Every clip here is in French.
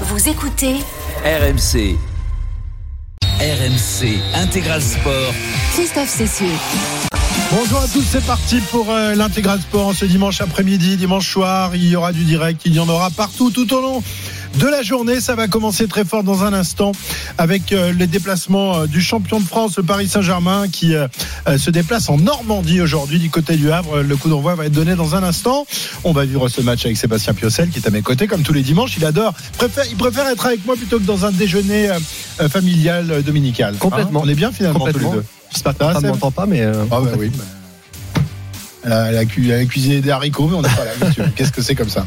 Vous écoutez RMC. RMC Intégral Sport. Christophe Cessieux. Bonjour à tous, c'est parti pour euh, l'intégral sport ce dimanche après-midi, dimanche soir. Il y aura du direct, il y en aura partout tout au long de la journée. Ça va commencer très fort dans un instant avec euh, les déplacements euh, du champion de France, le Paris Saint-Germain, qui euh, euh, se déplace en Normandie aujourd'hui du côté du Havre. Le coup d'envoi va être donné dans un instant. On va vivre ce match avec Sébastien Piocel qui est à mes côtés comme tous les dimanches. Il adore, préfère, il préfère être avec moi plutôt que dans un déjeuner euh, euh, familial euh, dominical. Hein Complètement. on est bien finalement tous les deux. J'espère que Seb m'entend pas, mais. euh, Ah bah oui. Bah. Elle a, elle a cu- elle a cuisiné des haricots, mais on n'est pas là. Qu'est-ce que c'est comme ça?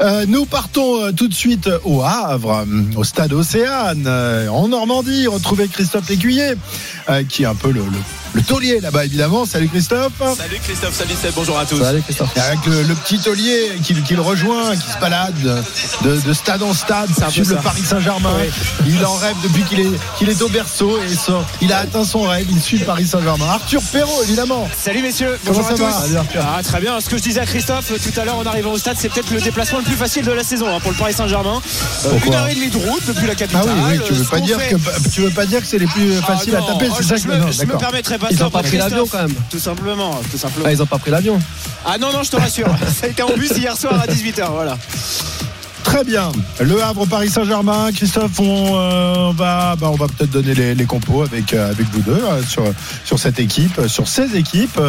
Euh, Nous partons euh, tout de suite au Havre, au stade Océane, euh, en Normandie. Retrouver Christophe Lécuyer, qui est un peu le, le taulier là-bas, évidemment. Salut Christophe. Salut Christophe, salut Seb, bonjour à tous. Salut Christophe. Avec le, le petit taulier qui, qui le rejoint, qui se balade de, de stade en stade peu suivre le ça. Paris Saint-Germain. Il en rêve depuis qu'il est, qu'il est au berceau et ça, il a atteint son rêve. Il suit le Paris Saint-Germain. Arthur Perrault, évidemment. Salut messieurs, Comment bonjour ça à va tous. Salut, Arthur. Ah, très bien, ce que je disais à Christophe euh, tout à l'heure en arrivant au stade, c'est peut-être le déplacement le plus facile de la saison hein, pour le Paris Saint-Germain. Euh, une heure et demie de route depuis la Ah capitale. oui, oui, tu veux pas dire fait- que tu veux pas dire que c'est les plus Ah, faciles à taper, oh, c'est je- ça je que me, non, je me d'accord. Pas Ils ça ont pas pris l'avion quand même. Tout simplement, tout simplement. Ah, ils ont pas pris l'avion. Ah non, non, je te rassure. ça a été en bus hier soir à 18h, voilà. Très bien. Le Havre Paris Saint-Germain, Christophe, on euh, va bah, on va peut-être donner les, compos avec euh, avec vous deux euh, sur sur cette équipe, sur ces équipes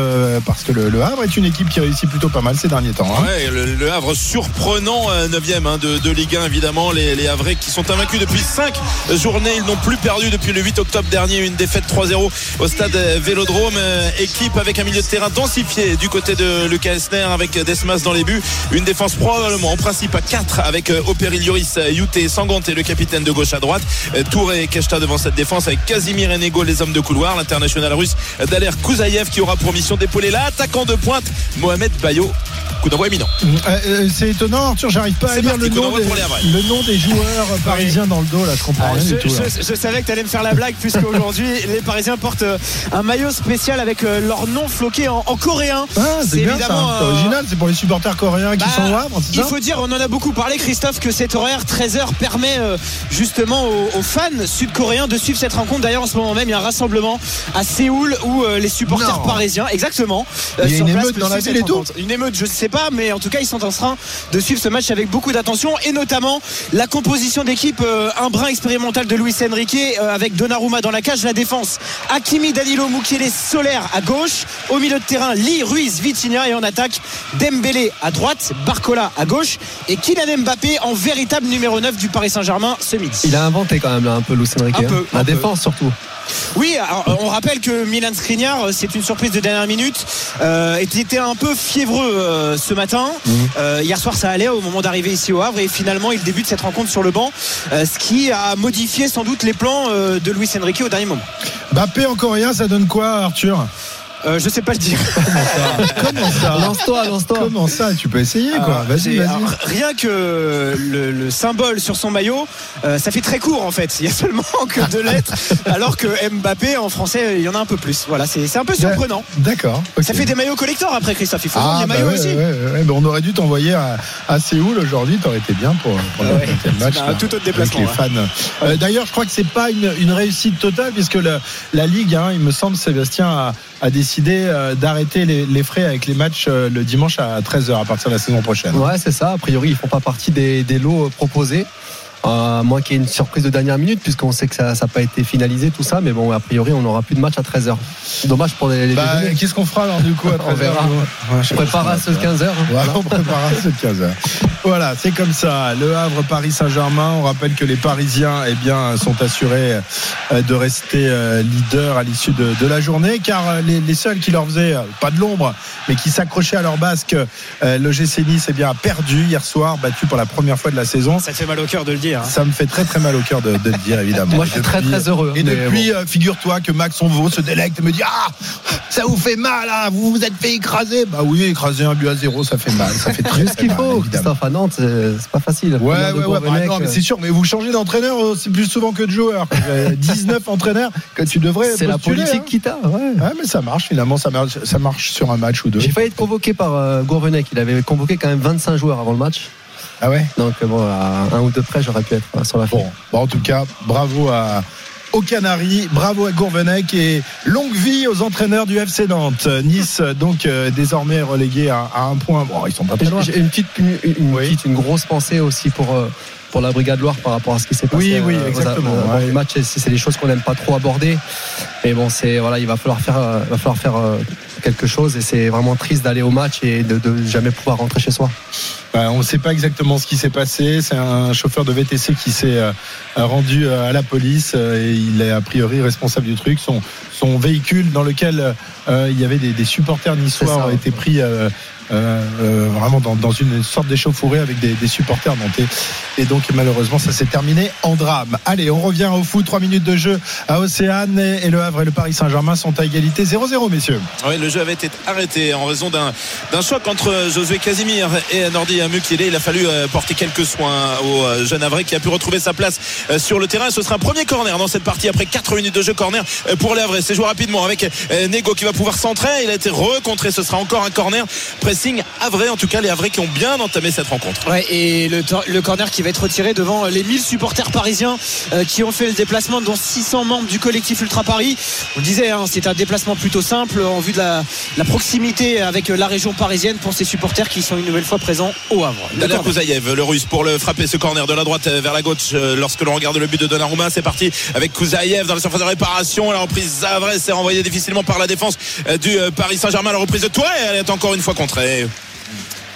parce que le, Havre est une équipe qui réussit plutôt pas mal ces derniers temps. hein. Le, Havre surprenant 9e de, de Ligue 1 évidemment les, les Havrais qui sont invaincus depuis 5 journées ils n'ont plus perdu depuis le 8 octobre dernier une défaite 3-0 au stade Vélodrome équipe avec un milieu de terrain densifié du côté de Lucas Esner avec Desmas dans les buts une défense probablement en principe à 4 avec euh, Operi Lloris Youté Sangante et le capitaine de gauche à droite Euh, Touré et Keshta devant cette défense avec Casimir et Nego les hommes de couloir l'international russe Daler Kouzaïev qui aura pour mission d'épauler l'attaquant de pointe Mohamed Bayo coup d'envoi éminent Euh, euh, c'est étonnant, Arthur, j'arrive pas à lire le nom, des, le nom joueurs parisiens dans le dos là, je comprends Ah, rien je, du tout. là. je- je savais que tu allais me faire la blague puisque aujourd'hui les Parisiens portent euh, un maillot spécial avec euh, leur nom floqué en, en coréen. Ah, c'est c'est bien ça, évidemment, c'est euh, original, c'est pour les supporters coréens qui Bah, sont au Havre, c'est Il faut dire, on en a beaucoup parlé, Christophe, que cet horaire 13h permet euh, justement aux, aux fans sud-coréens de suivre cette rencontre. D'ailleurs, en ce moment même, il y a un rassemblement à Séoul où euh, les supporters Non. parisiens, exactement, euh, Il y a sur une place émeute dans la ville et tout. Une émeute, je ne sais pas, mais en tout cas, ils sont en train de suivre ce match avec beaucoup d'attention et notamment la composition d'équipe, un brin expérimental de Luis Enrique avec Donnarumma dans la cage, la défense, Hakimi, Danilo, Mukiele, Solaire à gauche, au milieu de terrain, Lee, Ruiz, Vitinha et en attaque, Dembélé à droite, Barcola à gauche et Kylian Mbappé en véritable numéro 9 du Paris Saint-Germain ce midi. Il a inventé quand même là un peu Luis Enrique. Un hein. peu, La un peu. défense surtout. Oui, alors, on rappelle que Milan Skriniar, euh, c'est une surprise de dernière minute, euh, était un peu fiévreux euh, ce matin. Euh, hier soir, ça allait au moment d'arriver ici au Havre et finalement, il débute cette rencontre sur le banc, euh, ce qui a modifié sans doute les plans euh, de Luis Enrique au dernier moment. Mbappé en coréen, ça donne quoi, Arthur? Euh, je sais pas le dire. Comment ça Lance-toi, lance-toi. Comment ça Tu peux essayer quoi. Vas-y, vas-y. alors, rien que le, le symbole sur son maillot, euh, ça fait très court en fait. Il y a seulement que deux lettres, alors que Mbappé en français, il y en a un peu plus. Voilà, c'est c'est un peu surprenant. D'accord. Ça fait des maillots collector après, Christophe. Il faut Ah, les bah maillots ouais, aussi. ouais, ouais, ouais. On aurait dû t'envoyer à, à Séoul aujourd'hui, t'aurais été bien pour, pour Ah le match. Un là, tout autre avec déplacement, les ouais. fans. Euh, D'ailleurs, je crois que c'est pas une, une réussite totale, puisque la Ligue, hein, il me semble, Sébastien a, a décidé euh, d'arrêter les, frais avec les matchs euh, le dimanche à 13h à partir de la saison prochaine. Ouais, c'est ça. A priori, ils font pas partie des, des lots euh, proposés. Euh, à moins qu'il y ait une surprise de dernière minute, puisqu'on sait que ça n'a pas été finalisé, tout ça. Mais bon, a priori, on n'aura plus de match à 13h. Dommage pour les, les Bah. Qu'est-ce qu'on fera alors du coup à 13h On verra. Ouais, Je prépare à ce 15h. Voilà, on préparera ce 15h. Voilà, c'est comme ça. Le Havre, Paris Saint-Germain. On rappelle que les Parisiens eh bien, sont assurés euh, de rester euh, leaders à l'issue de, de la journée, car les, les seuls qui leur faisaient pas de l'ombre, mais qui s'accrochaient à leur basque, le GC Nice eh bien, a perdu hier soir, battu pour la première fois de la saison. Ça fait mal au cœur de le dire. Hein. Ça me fait très très mal au cœur de, de le dire évidemment. Moi, je suis très très heureux. Et depuis, euh, figure-toi que Max Onvaux se délecte et me dit Ah, ça vous fait mal, hein, vous vous êtes fait écraser. Bah oui, écraser un but à zéro, ça fait mal. Ça fait très, juste ce très qu'il faut, évidemment. Christophe, à Nantes, c'est pas facile. Ouais, ouais, ouais, bah, Gourvenec, non, mais euh, c'est sûr, mais vous changez d'entraîneur euh, c'est plus souvent que de joueur. Euh, 19 entraîneurs que tu devrais. c'est la politique hein. qui t'a. Ouais. Ouais, mais ça marche finalement, ça marche, ça marche sur un match ou deux. J'ai failli être convoqué par euh, Gourvenec. Il avait convoqué quand même 25 joueurs avant le match. Ah ouais Donc bon, à un ou deux près, j'aurais pu être euh, sur la fin. Bon, bon, en tout cas, bravo à aux Canaries, bravo à Gourvenec et longue vie aux entraîneurs du FC Nantes. Nice donc euh, désormais relégué à, à un point. Bon, ils sont pas très loin. J'ai une petite, une, une Oui. petite, une grosse pensée aussi pour. Pour la Brigade Loire par rapport à ce qui s'est passé Oui, oui, euh, exactement, dans les matchs c'est des choses qu'on n'aime pas trop aborder. Mais bon c'est voilà il va falloir faire euh, va falloir faire euh, quelque chose et c'est vraiment triste d'aller au match et de, de jamais pouvoir rentrer chez soi. Bah, on ne sait pas exactement ce qui s'est passé. C'est un chauffeur de VTC qui s'est rendu à la police et il est a priori responsable du truc. Son, son véhicule dans lequel euh, il y avait des, des supporters niçois ont été pris euh, euh, euh, vraiment dans, une sorte d'échauffourée avec des, supporters nantais. Et donc malheureusement ça s'est terminé en drame. Allez, on revient au foot. Trois minutes de jeu à Océane et, le Havre et le Paris Saint-Germain sont à égalité 0-0 messieurs. Oui, le jeu avait été arrêté en raison d'un choc entre Josué Casimir et Nordi Mukiele. Il a fallu euh, porter quelques soins au euh, jeune Havre qui a pu retrouver sa place sur le terrain. Ce sera un premier corner dans cette partie après 4 minutes de jeu corner pour les Havrais. C'est joué rapidement avec Nego qui va pouvoir centrer. Il a été recontré. Ce sera encore un corner. Pressing Havrais. En tout cas, les Havrais qui ont bien entamé cette rencontre. Ouais, et le, corner qui va être retiré devant les 1000 supporters parisiens euh, qui ont fait le déplacement, dont 600 membres du collectif Ultra Paris. On le disait, hein, c'est un déplacement plutôt simple en vue de la, la proximité avec la région parisienne pour ces supporters qui sont une nouvelle fois présents au Havre. D'accord. Kouzaïev, le russe, pour le frapper ce corner de la droite vers la gauche. euh, Lorsque l'on regarde le but de Donnarumma, c'est parti avec Kouzaïev dans la surface de réparation. La reprise Zavrez s'est renvoyée difficilement par la défense euh, du euh, Paris Saint-Germain. La reprise de Touré, elle est encore une fois contrée.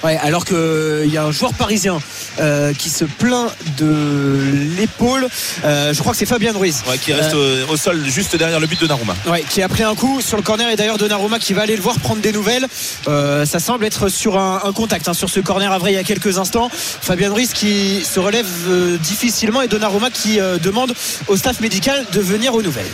Ouais, alors qu'il y a un joueur parisien euh, qui se plaint de l'épaule. Euh, je crois que c'est Fabien Ruiz. Ouais, qui reste au, au sol juste derrière le but de. Ouais, qui a pris un coup sur le corner et d'ailleurs Donnarumma qui va aller le voir prendre des nouvelles. Euh, ça semble être sur un, un contact hein, sur ce corner à vrai il y a quelques instants. Fabien Ruiz qui se relève euh, difficilement et Donnarumma qui euh, demande au staff médical de venir aux nouvelles.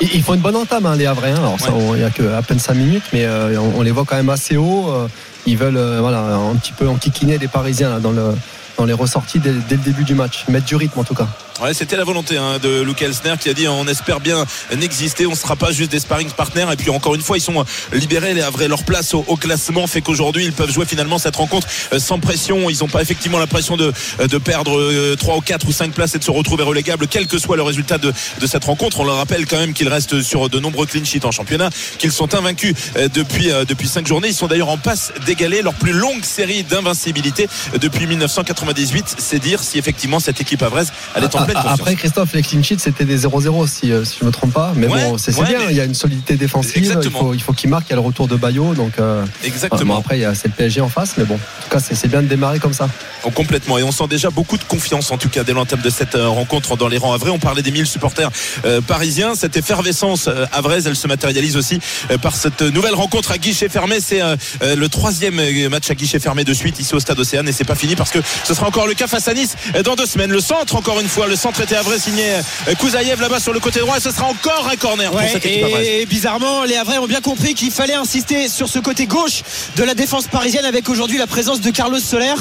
Ils, font une bonne entame hein, les Havrais hein. alors ça, Ouais. on- il y a que à peine 5 minutes mais euh, on, on les voit quand même assez haut euh, ils veulent euh, voilà un petit peu enquiquiner les Parisiens là, dans le dans les ressorties dès, dès le début du match mettre du rythme en tout cas Ouais, c'était la volonté hein, de Luke Elsner qui a dit on espère bien n'exister, on ne sera pas juste des sparring partners. Et puis encore une fois, ils sont libérés, les Havrais. Leur place au, au classement fait qu'aujourd'hui, ils peuvent jouer finalement cette rencontre euh, sans pression. Ils n'ont pas effectivement la pression de, de perdre euh, 3 ou 4 ou 5 places et de se retrouver relégables, quel que soit le résultat de, de cette rencontre. On leur rappelle quand même qu'ils restent sur de nombreux clean sheets en championnat, qu'ils sont invaincus euh, depuis, euh, depuis 5 journées. Ils sont d'ailleurs en passe d'égaler leur plus longue série d'invincibilité depuis 1998. C'est dire si effectivement cette équipe havraise, elle est en Ah, pleine ah, confiance. Après Christophe, les clean sheets c'était des 0-0 si, euh, si je me trompe pas. Mais Ouais, bon, c'est ouais, bien. mais- Il y a une solidité défensive. Il faut, il faut qu'il marque. Il y a le retour de Bayo. Donc euh, Exactement. bon, après il y a le PSG en face. Mais bon, en tout cas c'est bien de démarrer comme ça. Oh, complètement. Et on sent déjà beaucoup de confiance, en tout cas, dès l'entame de cette euh, rencontre dans les rangs havrais. On parlait des 1000 supporters euh, parisiens. Cette effervescence havraise, elle se matérialise aussi euh, par cette nouvelle rencontre à guichet fermé. C'est le troisième match à guichet fermé de suite ici au Stade Océane. Et c'est pas fini parce que ce sera encore le cas face à Nice dans deux semaines. Le centre, encore une fois, le centre était havrais signé euh, Kouzaïev là-bas sur le côté droit. Et ce sera encore un corner pour Ouais, cette équipe et bizarrement, les Havrais ont bien compris qu'il fallait insister sur ce côté gauche de la défense parisienne avec aujourd'hui la présence de Carlos Soler.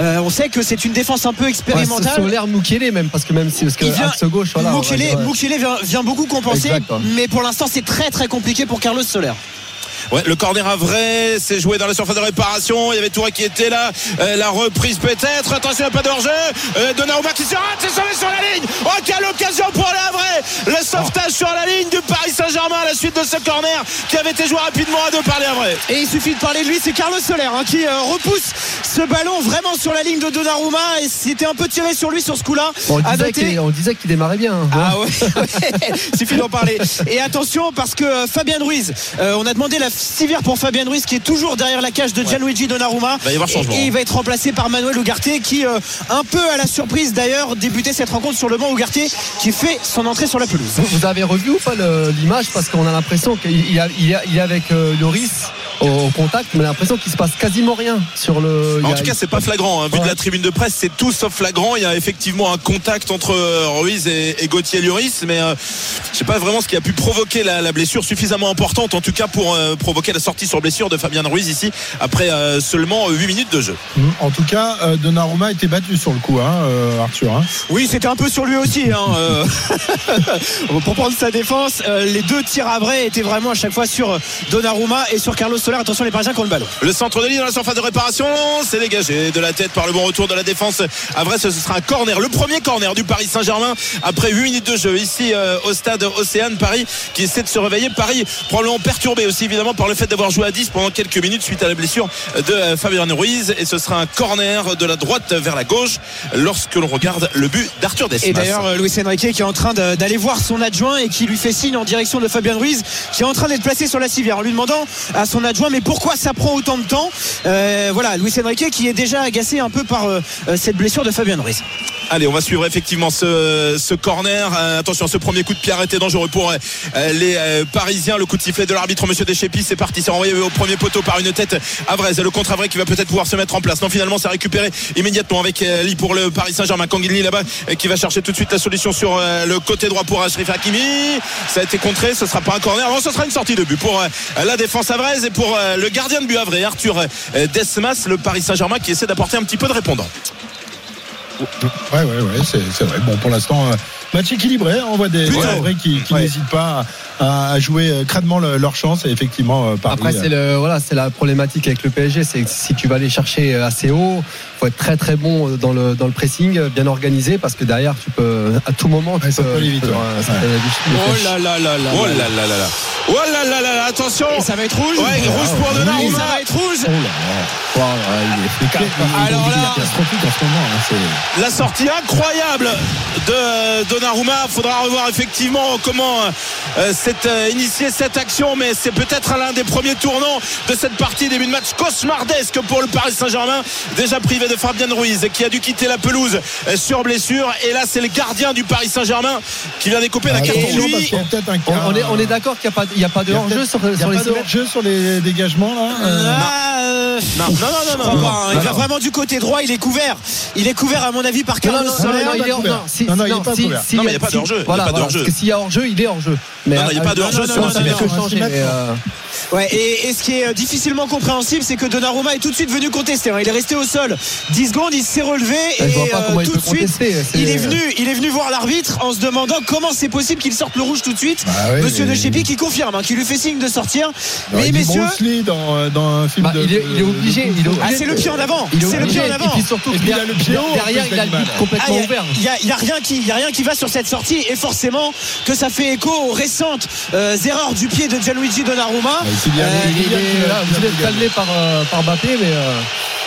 Euh, on sait que c'est une défense un peu Ouais, expérimentale. sur l'air Moukele même parce que même si parce que vient- axe gauche voilà. Mukele, dire, ouais. Mukele vient, vient beaucoup compenser, Exact, ouais. mais pour l'instant c'est très très compliqué pour Carlos Soler. Ouais, le corner à vrai, c'est joué dans la surface de réparation. Il y avait Touré qui était là. Euh, la reprise peut-être. Attention, il n'y a pas de hors-jeu. Euh, Donnarumma qui se rate, c'est sauvé sur la ligne. Oh, quelle occasion pour les Havrais. Le sauvetage sur la ligne du Paris Saint-Germain à la suite de ce corner qui avait été joué rapidement à deux par les Havrais. Et il suffit de parler de lui, c'est Carlos Soler hein, qui euh, repousse ce ballon vraiment sur la ligne de Donnarumma et c'était un peu tiré sur lui sur ce coup-là. Bon, on, disait qu'il, démarrait bien. hein. Ah ouais, ouais. suffit d'en parler. Et attention parce que euh, Fabien Ruiz, euh, on a demandé la civière pour Fabien Ruiz qui est toujours derrière la cage de Gianluigi Donnarumma. Va y avoir changement. Et, et il va être remplacé par Manuel Ugarte qui, euh, un peu à la surprise d'ailleurs, débutait cette rencontre sur le banc Ugarte qui fait son entrée sur la pelouse. Vous, vous avez revu ou pas l'image? Parce qu'on a l'impression qu'il y a, il y a, il y a avec euh, Lloris au, au contact, mais on a l'impression qu'il se passe quasiment rien sur le. il En a- tout cas, c'est pas flagrant. hein. Vu Ouais. de la tribune de presse, c'est tout sauf flagrant. Il y a effectivement un contact entre euh, Ruiz et, et Gauthier Lloris, mais euh, je sais pas vraiment ce qui a pu provoquer la, la blessure suffisamment importante, en tout cas pour euh, provoquer la sortie sur blessure de Fabien Ruiz ici après euh, seulement 8 minutes de jeu. Mmh. En tout cas, euh, Donnarumma a été battu sur le coup, hein, euh, Arthur. hein. Oui, c'était un peu sur lui aussi. Hein, euh. pour prendre sa défense, euh, les deux tirs à vrai étaient vraiment à chaque fois sur Donnarumma et sur Carlos Soler. Attention, les Parisiens qui ont le ballon. Le centre de ligne dans la surface de réparation, c'est dégagé de la tête par le bon retour de la défense. À vrai, ce sera un corner, le premier corner du Paris Saint-Germain après 8 minutes de jeu ici euh, au stade Océane Paris qui essaie de se réveiller. Paris probablement perturbé aussi évidemment par le fait d'avoir joué à 10 pendant quelques minutes suite à la blessure de euh, Fabien Ruiz et ce sera un corner de la droite vers la gauche lorsque l'on regarde le but d'Arthur Desmas. Et d'ailleurs, euh, Luis Enrique qui est en train d'aller voir son adjoint et qui lui fait signe en direction de Fabien Ruiz qui est en train d'être placé sur la civière en lui demandant à son adjoint mais pourquoi ça prend autant de temps? Euh, Voilà, Luis Enrique qui est déjà agacé un peu par cette blessure de Fabien Ruiz. Allez, on va suivre effectivement ce, corner. Euh, attention, ce premier coup de pied arrêté dangereux pour euh, les euh, Parisiens. Le coup de sifflet de l'arbitre, Monsieur Deschépis, c'est parti. C'est renvoyé au premier poteau par une tête Avrez. Le contre Avrez qui va peut-être pouvoir se mettre en place. Non, finalement, c'est récupéré immédiatement avec Lee pour le Paris Saint-Germain. Kangili là-bas qui va chercher tout de suite la solution sur le côté droit pour Ashraf Hakimi. Ça a été contré. Ce sera pas un corner. Non, ce sera une sortie de but pour la défense Avrez et pour le gardien de but Avrez, Arthur Desmas, le Paris Saint-Germain qui essaie d'apporter un petit peu de répondant. Ouais, ouais, ouais, c'est vrai. Bon, pour l'instant, euh, match équilibré. hein. On voit des, des vrais qui, qui Ouais. n'hésitent pas à, à jouer euh, crânement le- leur chance. Et effectivement, euh, Paris, Après, c'est le voilà, c'est la problématique avec le PSG, c'est que si tu vas aller chercher assez haut, faut être très très bon dans le dans le pressing, bien organisé, parce que derrière, tu peux à tout moment, tu Ouais, ça peux, peut aller vite, tu peux- ouais. Oh là là là là. Oh là là là là. Oh là là là là. Attention. Et ça va être rouge. Ouais, rouge pour Donnarumma. ça va être rouge. Oh là là. Wow, ouais, il est Alors là- catastrophique en ce moment. hein, La sortie incroyable de euh, Donnarumma. Faudra revoir effectivement comment euh, c'est euh, initié cette action, mais c'est peut-être l'un des premiers tournants de cette partie. Début de match cauchemardesque pour le Paris Saint-Germain. Déjà privé de Fabien Ruiz qui a dû quitter la pelouse euh, sur blessure. Et là, c'est le gardien du Paris Saint-Germain qui vient découper la Ah, carton un On, est on est d'accord qu'il n'y a pas il y a pas de il hors-jeu sur, il les sur les dégagements là. euh, Ah, Non, non, non. Il va vraiment du côté droit, il est couvert. Il est couvert à mon avis par Carlos non, Soler. non, il il est non, si- Non, non, il est non, pas si- couvert. Si- Non, mais il y a pas si- voilà, pas voilà, d'hors-jeu. Parce que s'il y a hors-jeu, il est hors-jeu. Mais Non, il y a pas de hors-jeu non, sur non, le non, cinéma. non, non, Cinéma. mais, euh, Ouais, et, et ce qui est euh, difficilement compréhensible, c'est que Donnarumma est tout de suite venu contester. hein. Il est resté au sol 10 secondes, il s'est relevé et pas euh, tout de suite, il est venu, il est venu voir l'arbitre en se demandant comment c'est possible qu'il sorte le rouge tout de suite. Bah oui, Monsieur mais- De Chépi qui confirme, hein, qui lui fait signe de sortir. non, Mais il dit messieurs, Bruce Lee dans, euh, dans un film Bah, de. il est- il est obligé, il est obligé. ah, c'est le pied en avant. C'est le pied en avant. Et puis surtout, Et puis il a le pied haut, en derrière, il a le but complètement Ah, ouvert. Il n'y a, il y a rien qui, il y a rien qui va sur cette sortie et forcément que ça fait écho aux récentes euh, erreurs du pied de Gianluigi Donnarumma. Kylian- Euh, Il est calmé par, euh, par Mbappé, mais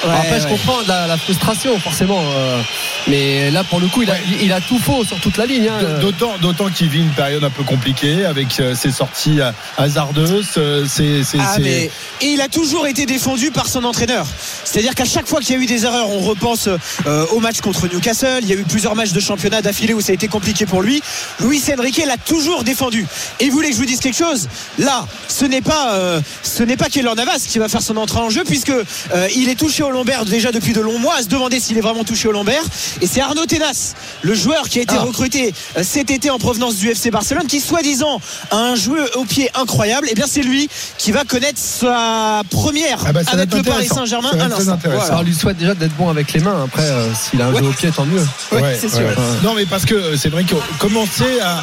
Ouais, après je comprends la, la frustration forcément. euh, mais là pour le coup, il a, il a tout faux sur toute la ligne. hein. D'autant, d'autant qu'il vit une période un peu compliquée avec euh, ses sorties euh, hasardeuses. euh, c'est, c'est, Ah, c'est- mais- Et il a toujours été défendu par son entraîneur. C'est-à-dire qu'à chaque fois qu'il y a eu des erreurs, on repense euh, au match contre Newcastle. Il y a eu plusieurs matchs de championnat d'affilée où ça a été compliqué pour lui. Luis Enrique l'a toujours défendu. Et vous voulez que je vous dise quelque chose? Là, ce n'est pas, euh, ce n'est pas Keylor Navas qui va faire son entrée en jeu puisque euh, il est touché au lombaire déjà depuis de longs mois. À se demander s'il est vraiment touché au lombaire. Et c'est Arnaud Tenas, le joueur qui a été Ah. recruté euh, cet été en provenance du FC Barcelone, qui soi-disant a un jeu au pied incroyable. Et bien c'est lui qui va connaître sa première Ah bah, avec le Paris. Saint-Germain Ça va à être très l'instant. intéressant. Alors, on lui souhaite déjà d'être bon avec les mains. Après, euh, s'il a un Ouais. jeu au pied, tant mieux. Ouais, Ouais, c'est ouais, sûr. ouais. Non, mais parce que euh, c'est vrai qu'on commençait à,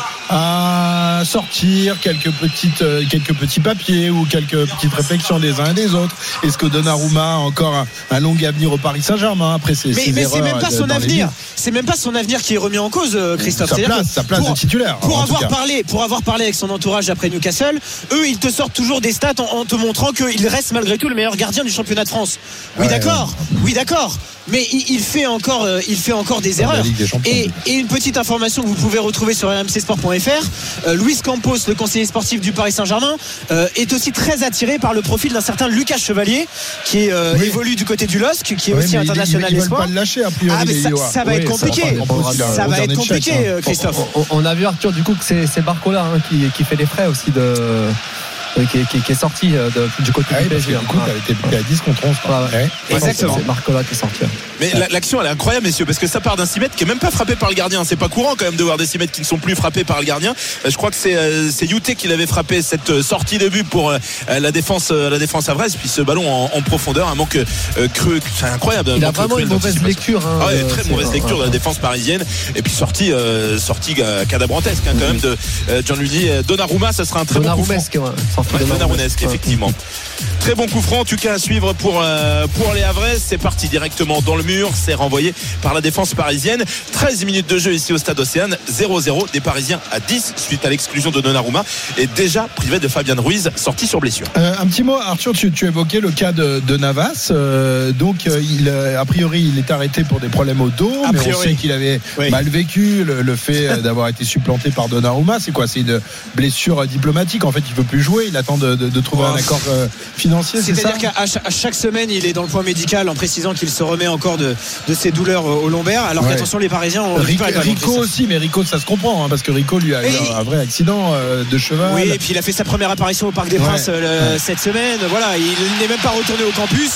à sortir quelques petites, euh, quelques petits papiers ou quelques petites réflexions des uns et des autres. Est-ce que Donnarumma a encore un, un long avenir au Paris Saint-Germain après ses, Mais, mais c'est même pas de- son avenir. C'est même pas son avenir qui est remis en cause, euh, Christophe. Sa place, sa place pour- de titulaire. Pour avoir parlé, pour avoir parlé avec son entourage après Newcastle, eux ils te sortent toujours des stats en, en te montrant qu'il reste malgré tout le meilleur gardien du championnat de France. Oui Ouais, d'accord, oui d'accord. Mais il, il fait encore, euh, il fait encore des erreurs. Des. Et, et une petite information que vous pouvez retrouver sur rmcsport.fr, euh, Luis Campos, le conseiller sportif du Paris Saint-Germain, euh, est aussi très attiré par le profil d'un certain Lucas Chevalier, qui euh, Oui. évolue du côté du LOSC, qui est Ouais, aussi international ils, ils veulent espoir. pas le lâcher a priori. Ah mais ça, ça va Oui, être ça compliqué. va pas impossible, Ça va être compliqué, check, hein. euh, Christophe. On, on a vu Arthur du coup que c'est c'est Barcola hein, qui, qui fait les frais aussi de qui, qui- qui est sorti euh, de- du côté Ah du PSG. du coup, hein. t'es à 10 contre 11. quoi. Ouais, ouais. Ouais. Exactement. C'est qui est sorti. hein. Mais la- l'action elle est incroyable messieurs parce que ça part d'un 6 mètres qui est même pas frappé par le gardien. C'est pas courant quand même de voir des 6 mètres qui ne sont plus frappés par le gardien. Euh, Je crois que c'est euh, c'est Youté qui l'avait frappé cette sortie de but pour la défense la défense à Brest puis ce ballon en, en profondeur un manque creux c'est incroyable. Il a vraiment une mauvaise lecture. hein, Ah ouais, euh, très mauvaise lecture de la défense parisienne et puis sortie euh, sortie cadabrantesque hein, quand même de Gianluigi Donnarumma ça sera un très bon coup franc. Donnarumesque, ouais. Donnarumesque. Effectivement. Très bon coup franc en tout cas à suivre pour, euh, pour les Havrais. C'est parti directement dans le mur. C'est renvoyé par la défense parisienne. 13 minutes de jeu ici au stade Océane. 0-0 des Parisiens à 10 suite à l'exclusion de Donnarumma et déjà privé de Fabien Ruiz sorti sur blessure. Euh, un petit mot, Arthur, tu, tu évoquais le cas de, de Navas. Euh, donc, il, a priori, il est arrêté pour des problèmes au dos, A mais on sait qu'il avait Oui. mal vécu le, le fait d'avoir été supplanté par Donnarumma. C'est quoi? C'est une blessure diplomatique. En fait, il veut plus jouer. Il attend de, de- de trouver un accord euh, financier. C'est-à-dire qu'à chaque semaine, il est dans le point médical en précisant qu'il se remet encore de, de ses douleurs au au lombaire. Alors Ouais. qu'attention, les Parisiens ont Rico, ballon, Rico aussi, mais Rico, ça se comprend, hein, parce que Rico lui a eu un, vrai accident euh, de cheval. Oui, et puis il a fait sa première apparition au Parc des Ouais. Princes euh, cette semaine. Voilà, il n'est même pas retourné au campus.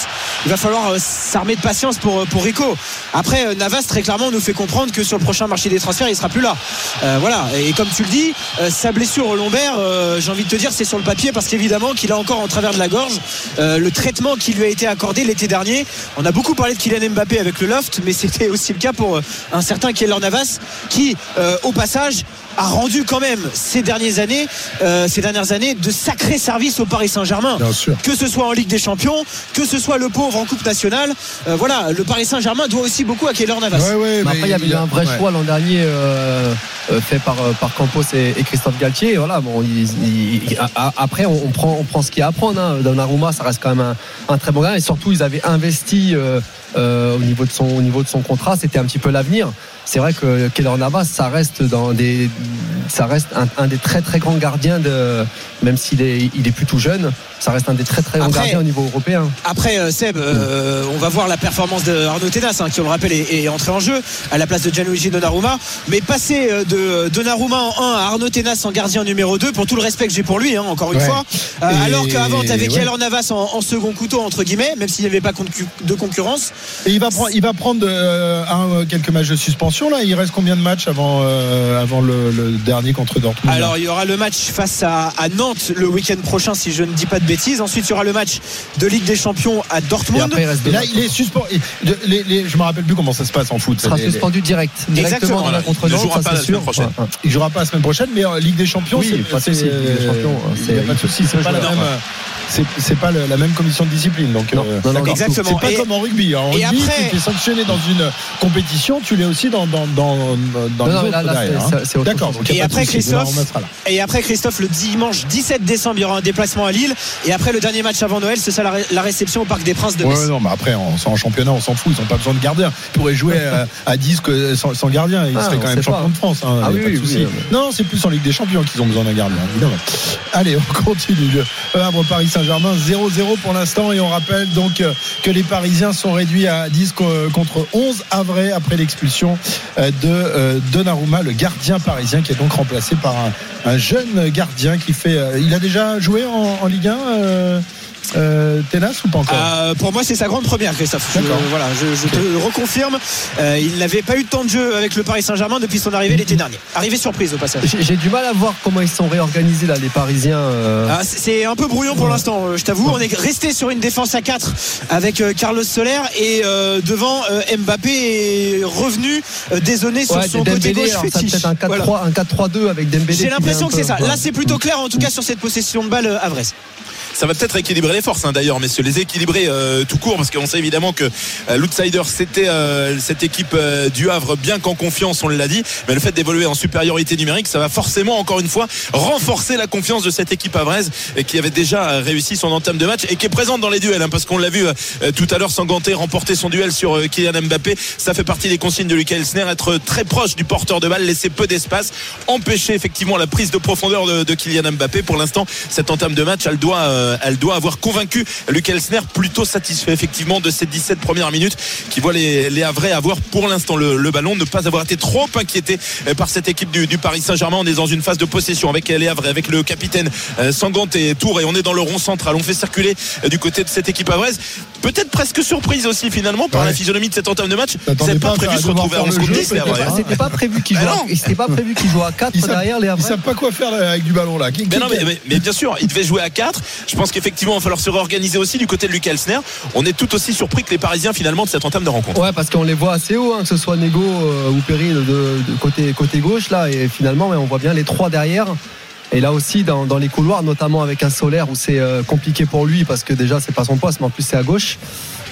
Il va falloir euh, s'armer de patience pour, euh, pour Rico. Après, euh, Navas, très clairement, nous fait comprendre que sur le prochain marché des transferts, il sera plus là. Euh, voilà, et comme tu le dis, euh, sa blessure au lombaire, euh, j'ai envie de te dire, c'est sur le papier parce qu'évidemment qu'il a encore en travers de la gorge euh, le traitement qui lui a été accordé l'été dernier. On a beaucoup parlé de Kylian Mbappé avec le loft, mais c'était aussi le cas pour euh, un certain Keller Navas qui, euh, au passage, a rendu quand même ces dernières années, euh, ces dernières années, de sacrés services au Paris Saint-Germain. Bien sûr. Que ce soit en Ligue des Champions, que ce soit le pauvre en Coupe nationale, Euh, voilà, le Paris Saint-Germain doit aussi beaucoup à Keller Navas. Ouais, ouais, Mais après, il y avait eu un vrai ouais. choix l'an dernier euh, euh, fait par, par Campos et, et Christophe Galtier. Et voilà, bon, il- il- il- a- a- après, on, on prend, on prend ce qu'il y a à prendre. Hein. Donnarumma, ça reste quand même un, un très bon gars. Et surtout, ils avaient investi euh, euh, au, niveau de son, au niveau de son contrat. C'était un petit peu l'avenir. C'est vrai que Keller Navas, ça reste un, des très très grands gardiens de, même s'il est, il est plus jeune, ça reste un des très très grands Après- gardiens au niveau européen. Après euh, Seb, euh, on va voir la performance de Arnaud Tenas, hein, qui on le rappelle est, est entré en jeu à la place de Gianluigi Donnarumma. Mais passer euh, de Donnarumma en 1 à Arnaud Tenas en gardien numéro 2, pour tout le respect que j'ai pour lui, hein, encore une Ouais. fois. euh, alors qu'avant, tu avais ouais. Keller Navas en, en second couteau, entre guillemets, même s'il n'y avait pas de concurrence. Et il va prendre, il va prendre euh, un, quelques matchs de suspension là. Il reste combien de matchs avant, avant le, le dernier contre Dortmund Alors il y aura le match face à, à Nantes le week-end prochain si je ne dis pas de bêtises. Ensuite il y aura le match de Ligue des Champions à Et Dortmund. après, il reste Et là, il est suspendu. Les, les, je me rappelle plus comment ça se passe en foot. Il sera Les- les- suspendu direct. Exactement, Directement dans la voilà. contre Il ne jouera pas la semaine sûr. prochaine. Ouais. Il jouera pas la semaine prochaine, mais euh, Ligue des Champions, Oui, c'est pas de souci, Ligue des Champions, Il n'y a c'est- pas de souci, c'est peut pas la même. C'est pas le- la même commission de discipline, donc Non, euh, non, non, d'accord. exactement. C'est pas Et- comme en rugby. hein. En et rugby, après- tu es sanctionné dans une compétition, tu l'es aussi dans dans dans dans Non, les non, autres hein. D'accord. Et après. Christophe. Et après Christophe le dimanche 17 décembre il y aura un déplacement à Lille. Et après le dernier match avant Noël ce sera la, ré- la réception au Parc des Princes de Metz. Ouais, non, mais après, en, en championnat, on s'en fout. Ils n'ont pas besoin de gardien. Ils pourraient jouer à, à 10 que sans, sans gardien. Ils Ah, seraient on quand même champions de France. hein. Ah oui, pas de oui, souci. oui, Non, c'est plus en Ligue des Champions qu'ils ont besoin d'un gardien, évidemment. Allez, on continue. Le Havre Paris Saint-Germain 0-0 pour l'instant. Et on rappelle donc euh, que les Parisiens sont réduits à 10 co- contre 11 Havrais après l'expulsion euh, de euh, Donnarumma, le gardien parisien, qui est donc remplacé par un, un jeune gardien qui fait. euh, il a déjà joué en, en Ligue 1 euh, euh, Ténas ou pas encore? Euh, pour moi, c'est sa grande première, Christophe. Je, voilà, je, je te le reconfirme. Euh, il n'avait pas eu de temps de jeu avec le Paris Saint-Germain depuis son arrivée l'été dernier. Arrivée surprise au passage. J'ai du mal à voir comment ils sont réorganisés là, les Parisiens. Ah, c'est- un peu brouillon pour l'instant, je t'avoue. On est resté sur une défense à 4 avec Carlos Soler et devant Mbappé est revenu dézonné sur Ouais, son côté Dembélé, gauche fétiche. peut-être un 4-3 Voilà. un 4-3-2 avec Dembélé. J'ai l'impression que c'est ça. Là, c'est plutôt clair en tout cas sur cette possession de balle à Vresse. Ça va peut-être équilibrer les forces hein, d'ailleurs, messieurs, les équilibrer euh, tout court, parce qu'on sait évidemment que euh, l'outsider c'était euh, cette équipe du Havre, bien qu'en confiance, on l'a dit, mais le fait d'évoluer en supériorité numérique, ça va forcément encore une fois renforcer la confiance de cette équipe havraise qui avait déjà réussi son entame de match et qui est présente dans les duels, hein, parce qu'on l'a vu tout à l'heure, Sanganté remporter son duel sur Kylian Mbappé. Ça fait partie des consignes de Lucas Elsner, être très proche du porteur de balle, laisser peu d'espace, empêcher effectivement la prise de profondeur de, de Kylian Mbappé. Pour l'instant, cette entame de match, elle doit, elle doit avoir convaincu Lucas Elsner, plutôt satisfait effectivement de ces 17 premières minutes qui voit les, les avoir pour l'instant le, ballon, ne pas avoir été trop inquiété euh, par cette équipe du, Paris Saint-Germain. On est dans une phase de possession avec les Havrais, avec le capitaine euh, Sangante et Tour et on est dans le rond central. On fait circuler euh, du côté de cette équipe havraise. Peut-être presque surprise aussi finalement par Ouais. la physionomie de cette entame de match. N'avaient pas pas prévu de se retrouver à faire 11 le contre jeu, 10 les peut-être, Havrais. hein. C'était pas prévu qu'ils Bah jouent. à- non. C'était pas prévu qu'ils jouent à 4 Ils savent- derrière les Ils savent pas quoi faire là, avec du ballon là. Qui- Mais, qui- non, mais, mais- mais bien sûr, il devait jouer à 4. Je pense qu'effectivement, il va falloir se réorganiser aussi du côté de Lucas Elsner. On est tout aussi surpris que les Parisiens finalement de cette entame de rencontre. Ouais, parce qu'on les voit assez haut, hein, que ce soit Nego euh, ou Perry de, de côté, côté gauche là, et finalement, on voit bien les trois derrière. Et là aussi, dans, les couloirs, notamment avec un solaire où c'est euh, compliqué pour lui parce que déjà c'est pas son poste, mais en plus c'est à gauche,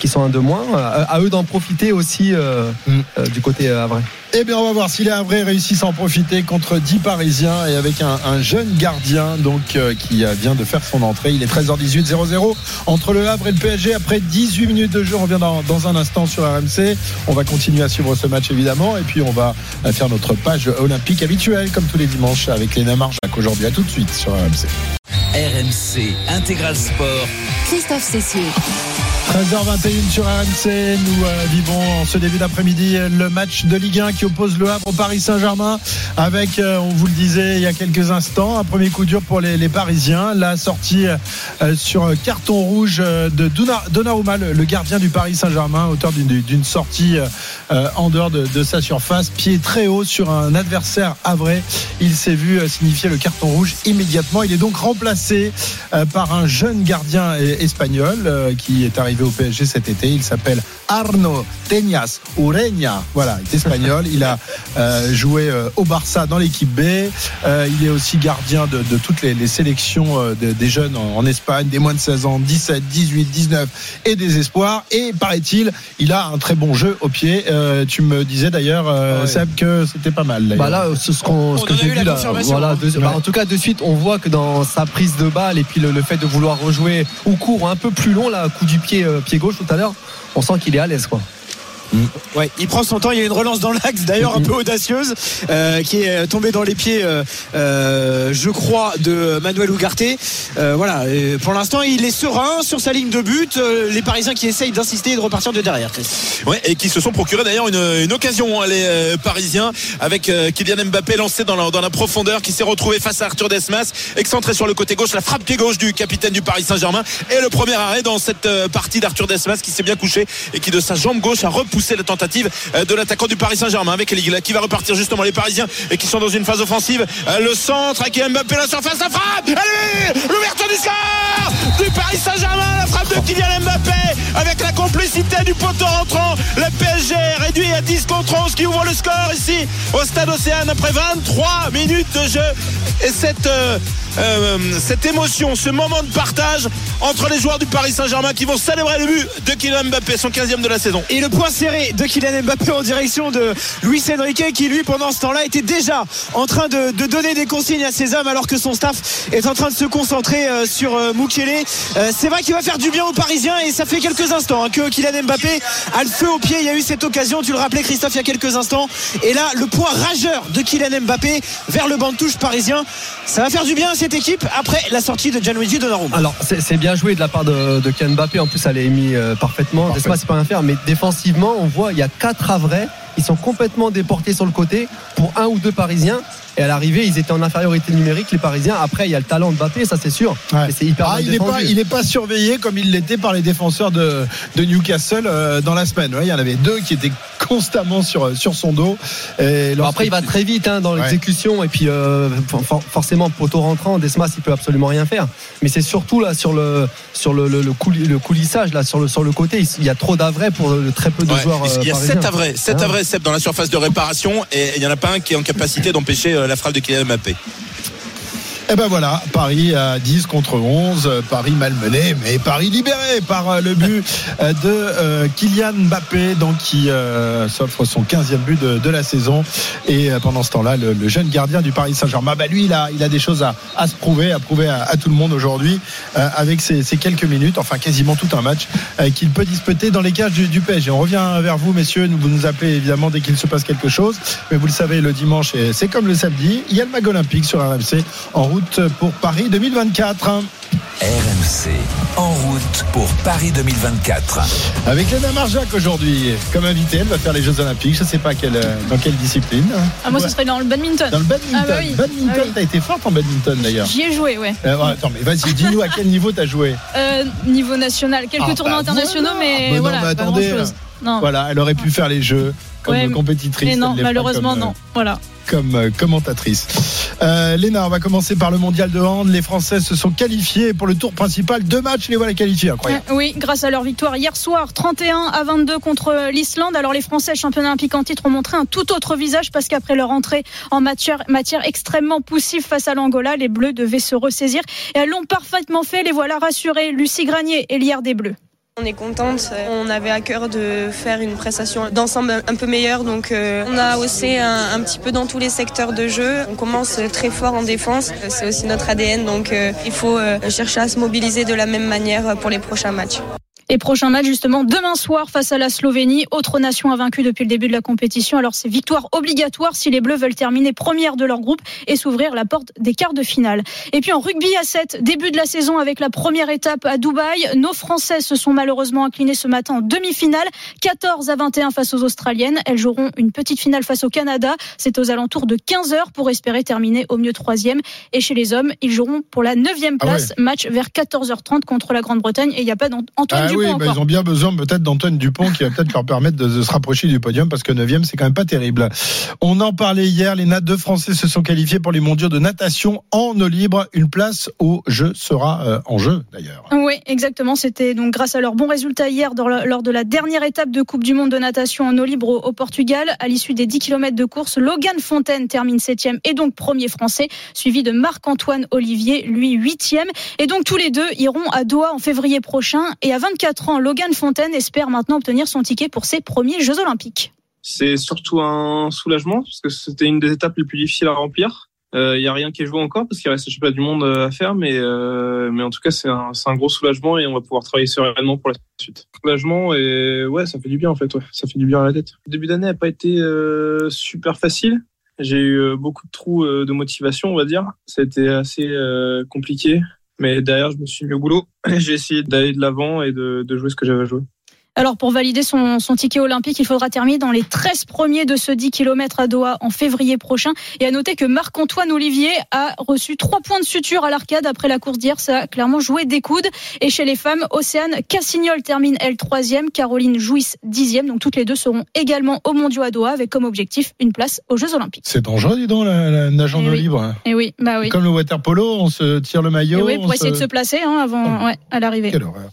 qui sont un de moins. À, à eux d'en profiter aussi euh, Mm. euh, du côté euh, Havrais. Eh bien, on va voir si les Havrais réussissent à en profiter contre 10 Parisiens et avec un, un jeune gardien donc euh, qui euh, vient de faire son entrée. Il est 13h18, 0-0 entre le Havre et le PSG. Après 18 minutes de jeu, on revient dans, dans un instant sur RMC. On va continuer à suivre ce match évidemment et puis on va euh, faire notre page olympique habituelle comme tous les dimanches avec Léna Marjac aujourd'hui. À tout de suite sur RMC. RMC Intégral Sport. Christophe Cessieux. 13h21 sur RMC, nous euh, vivons en ce début d'après-midi le match de Ligue 1 qui oppose le Havre au Paris Saint-Germain avec, euh, on vous le disait il y a quelques instants, un premier coup dur pour les, Parisiens. La sortie euh, sur carton rouge de Donna- Donnarumma, le, gardien du Paris Saint-Germain, auteur d'une sortie en dehors de, de sa surface, pied très haut sur un adversaire havré. Il s'est vu signifier le carton rouge immédiatement. Il est donc remplacé par un jeune gardien espagnol qui est arrivé au PSG cet été. Il s'appelle Arno Teñas Ureña. Voilà, il est espagnol. Il a euh, joué euh, au Barça dans l'équipe B. Euh, il est aussi gardien de, de toutes les, les sélections euh, de- des jeunes en, en Espagne, des moins de 16 ans, 17, 18, 19 et des espoirs. Et paraît-il, il a un très bon jeu au pied. Euh, tu me disais d'ailleurs, euh, Ah ouais. Seb, que c'était pas mal. Bah là, ce, ce qu'on- ce On que j'ai vu là, confirmation, voilà, hein. de- bah, en tout cas de suite, on voit que dans sa prise de balle et puis le, le fait de vouloir rejouer ou court ou un peu plus long, là, coup du pied euh, pied gauche tout à l'heure, on sent qu'il est à l'aise quoi. Ouais, il prend son temps. Il y a une relance dans l'axe, d'ailleurs un peu audacieuse, euh, qui est tombée dans les pieds, euh, euh, je crois, de Manuel Ugarte. Euh, voilà. Et pour l'instant, il est serein sur sa ligne de but. Les Parisiens qui essayent d'insister et de repartir de derrière. Chris. Ouais, et qui se sont procuré d'ailleurs une, une occasion, hein, les Parisiens, avec Kylian Mbappé lancé dans la, dans la profondeur, qui s'est retrouvé face à Arthur Desmas, excentré sur le côté gauche, la frappe pied gauche du capitaine du Paris Saint-Germain, et le premier arrêt dans cette partie d'Arthur Desmas qui s'est bien couché et qui de sa jambe gauche a repoussé la tentative euh, de l'attaquant du Paris Saint-Germain avec qui va repartir justement les Parisiens et qui sont dans une phase offensive. Euh, le centre avec Mbappé la surface, la frappe, allez, l'ouverture du score du Paris Saint-Germain, la frappe de Kylian Mbappé avec la complicité du poteau rentrant. Le PSG réduit à 10 contre 11 qui ouvre le score ici au stade Océane après 23 minutes de jeu. Et cette, euh, cette émotion, ce moment de partage entre les joueurs du Paris Saint-Germain qui vont célébrer le but de Kylian Mbappé, son 15e de la saison. Et le point serré de Kylian Mbappé en direction de Luis Enrique qui lui pendant ce temps-là était déjà en train de, de donner des consignes à ses hommes alors que son staff est en train de se concentrer euh, sur euh, Mukele. Euh, c'est vrai qu'il va faire du bien aux Parisiens et ça fait quelques instants hein, que Kylian Mbappé a le feu au pied. Il y a eu cette occasion, tu le rappelais Christophe il y a quelques instants. Et là le point rageur de Kylian Mbappé vers le banc de touche parisien. Ça va faire du bien à cette équipe après la sortie de Gianluigi Donnarumma. Alors c'est bien joué de la part de, de Kylian Mbappé. En plus, elle est émise euh, parfaitement. Parfait. Desmas, c'est pas rien faire. Mais défensivement, on voit il y a quatre Havrais. Ils sont complètement déportés sur le côté pour un ou deux Parisiens. Et à l'arrivée, ils étaient en infériorité numérique, les Parisiens. Après, il y a le talent de Mbappé, ça c'est sûr. Ouais. Mais c'est hyper Ah, il n'est pas, surveillé comme il l'était par les défenseurs de, de Newcastle euh, dans la semaine. Ouais, il y en avait deux qui étaient constamment sur, sur son dos. Et Bon, après, il va très vite hein, dans Ouais. l'exécution et puis euh, for- for- forcément poteau rentrant, Desmas il peut absolument rien faire. Mais c'est surtout là sur le sur le, le, le couli- le coulissage là sur le sur le côté, il y a trop d'avrais pour euh, très peu de Ouais. joueurs. il y a euh, 7 parisiens. avrais, 7 Ah. avrais Seb, dans la surface de réparation et il n'y en a pas un qui est en capacité d'empêcher euh, la frappe de Kylian Mbappé. Et ben voilà, Paris à 10 contre 11, euh, Paris malmené, mais Paris libéré par euh, le but euh, de euh, Kylian Mbappé, donc qui s'offre son 15e but de, la saison. Et pendant ce temps-là, le, jeune gardien du Paris Saint-Germain, bah lui, il a, des choses à, se prouver, à prouver à, tout le monde aujourd'hui, avec ces, quelques minutes, enfin quasiment tout un match, qu'il peut disputer dans les cages du, du PSG. On revient vers vous, messieurs, vous nous appelez évidemment dès qu'il se passe quelque chose, mais vous le savez, le dimanche, c'est comme le samedi, il y a le Mag Olympique sur RMC en route pour Paris 2024. RMC, en route pour Paris 2024. Avec Léna Marjac aujourd'hui, comme invitée, elle va faire les Jeux Olympiques. Je ne sais pas quelle, dans quelle discipline. Ah, moi, Ouais. ce serait dans le badminton. Dans le badminton. Ah bah oui. Badminton, Ah oui. t'as été forte en badminton d'ailleurs. J'y ai joué, ouais. Euh, ouais, attends, mais vas-y, dis-nous à quel niveau t'as joué. Euh, niveau national, quelques Ah, tournois bah, internationaux, voilà. mais Bah non, voilà, mais pas. Non. Voilà, elle aurait pu faire les jeux comme Ouais, compétitrice. Mais non, malheureusement, comme, euh, non. Voilà. Comme euh, commentatrice. Euh, Léna, on va commencer par le mondial de hand. Les Français se sont qualifiés pour le tour principal. Deux matchs, les voilà qualifiés. Incroyable. Euh, Oui, grâce à leur victoire hier soir, 31 à 22 contre l'Islande. Alors les Français, championnat olympique en titre, ont montré un tout autre visage parce qu'après leur entrée en matière, matière extrêmement poussive face à l'Angola, les Bleus devaient se ressaisir et elles l'ont parfaitement fait. Les voilà rassurés. Lucie Granier et l'hier des Bleus. On est contente. On avait à cœur de faire une prestation d'ensemble un peu meilleure. Donc, euh, on a haussé un, petit peu dans tous les secteurs de jeu. On commence très fort en défense. C'est aussi notre ADN. Donc, euh, il faut euh, chercher à se mobiliser de la même manière pour les prochains matchs. Et prochain match justement demain soir face à la Slovénie, autre nation invaincue depuis le début de la compétition. Alors c'est victoire obligatoire si les Bleus veulent terminer première de leur groupe et s'ouvrir la porte des quarts de finale. Et puis en rugby à 7, début de la saison avec la première étape à Dubaï. Nos Français se sont malheureusement inclinés ce matin en demi-finale, 14 à 21 face aux Australiennes. Elles joueront une petite finale face au Canada. C'est aux alentours de 15 heures pour espérer terminer au mieux troisième. Et chez les hommes, ils joueront pour la neuvième place, ah ouais. match vers 14h30 contre la Grande-Bretagne. Et il n'y a pas d'Antoine ah oui, bah, ils ont bien besoin peut-être d'Antoine Dupont qui va peut-être leur permettre de, de, se rapprocher du podium parce que 9 c'est quand même pas terrible. On en parlait hier, les deux Français se sont qualifiés pour les mondiaux de natation en eau libre. Une place au jeu sera euh, en jeu d'ailleurs. Oui, exactement. C'était donc grâce à leur bon résultat hier lors de la dernière étape de Coupe du Monde de natation en eau libre au, au Portugal. À l'issue des 10 km de course, Logan Fontaine termine 7 et donc premier français, suivi de Marc-Antoine Olivier, lui 8 Et donc tous les deux iront à Doha en février prochain. Et à 24 ans, Logan Fontaine espère maintenant obtenir son ticket pour ses premiers Jeux Olympiques. C'est surtout un soulagement parce que c'était une des étapes les plus difficiles à remplir. Il euh, y a rien qui est joué encore parce qu'il reste je sais pas du monde à faire, mais euh, mais en tout cas c'est un gros soulagement et on va pouvoir travailler sereinement pour la suite. Soulagement et ouais ça fait du bien en fait ça fait du bien à la tête. Le début d'année n'a pas été euh, super facile. J'ai eu beaucoup de trous euh, de motivation on va dire. Été assez euh, compliqué, mais derrière je me suis mis au boulot. J'ai essayé d'aller de l'avant et de, de jouer ce que j'avais à jouer. Alors pour valider son, son, ticket olympique, il faudra terminer dans les 13 premiers de ce 10 km à Doha en février prochain. Et à noter que Marc-Antoine Olivier a reçu 3 points de suture à l'arcade après la course d'hier. Ça a clairement joué des coudes. Et chez les femmes, Océane Cassignol termine elle troisième, Caroline Jouisse dixième. Donc toutes les deux seront également au mondiaux à Doha avec comme objectif une place aux Jeux olympiques. C'est dangereux, dis donc, la, la nage en eau oui. libre. Et oui, bah oui. Comme le water polo, on se tire le maillot. Et oui, pour essayer se... de se placer hein, avant, oh. ouais, à l'arrivée. Quelle horreur.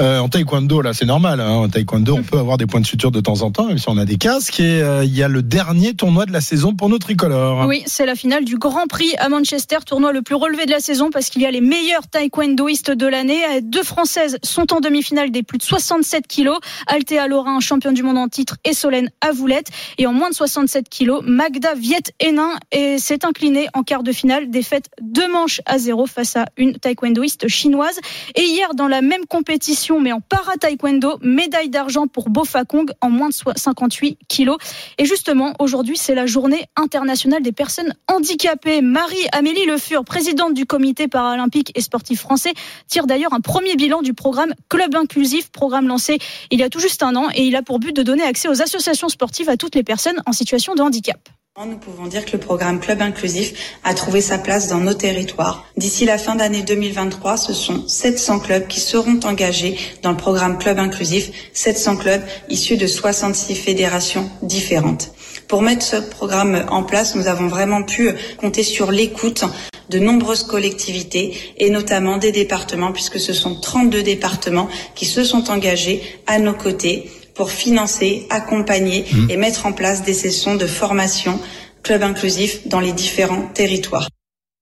Euh, en taekwondo, là, c'est normal. Hein, en taekwondo, on peut avoir des points de suture de temps en temps, même si on a des casques. Et euh, il y a le dernier tournoi de la saison pour nos tricolores. Oui, c'est la finale du Grand Prix à Manchester, tournoi le plus relevé de la saison parce qu'il y a les meilleurs taekwondoïstes de l'année. Deux Françaises sont en demi-finale des plus de 67 kilos. Althea Laurin, championne du monde en titre, et Solène Avoulette. Et en moins de 67 kilos, Magda Viet Hénin s'est inclinée en quart de finale, défaite deux manches à zéro face à une taekwondoïste chinoise. Et hier, dans la même compétition, mais en para-taekwondo, médaille d'argent pour Bofakong en moins de 58 kilos. Et justement, aujourd'hui, c'est la journée internationale des personnes handicapées. Marie-Amélie Le Fur, présidente du comité paralympique et sportif français, tire d'ailleurs un premier bilan du programme Club Inclusif, programme lancé il y a tout juste un an et il a pour but de donner accès aux associations sportives à toutes les personnes en situation de handicap. Nous pouvons dire que le programme Club Inclusif a trouvé sa place dans nos territoires. D'ici la fin d'année 2023, ce sont 700 clubs qui seront engagés dans le programme Club Inclusif, 700 clubs issus de 66 fédérations différentes. Pour mettre ce programme en place, nous avons vraiment pu compter sur l'écoute de nombreuses collectivités et notamment des départements puisque ce sont 32 départements qui se sont engagés à nos côtés pour financer, accompagner mmh. et mettre en place des sessions de formation club inclusif dans les différents territoires.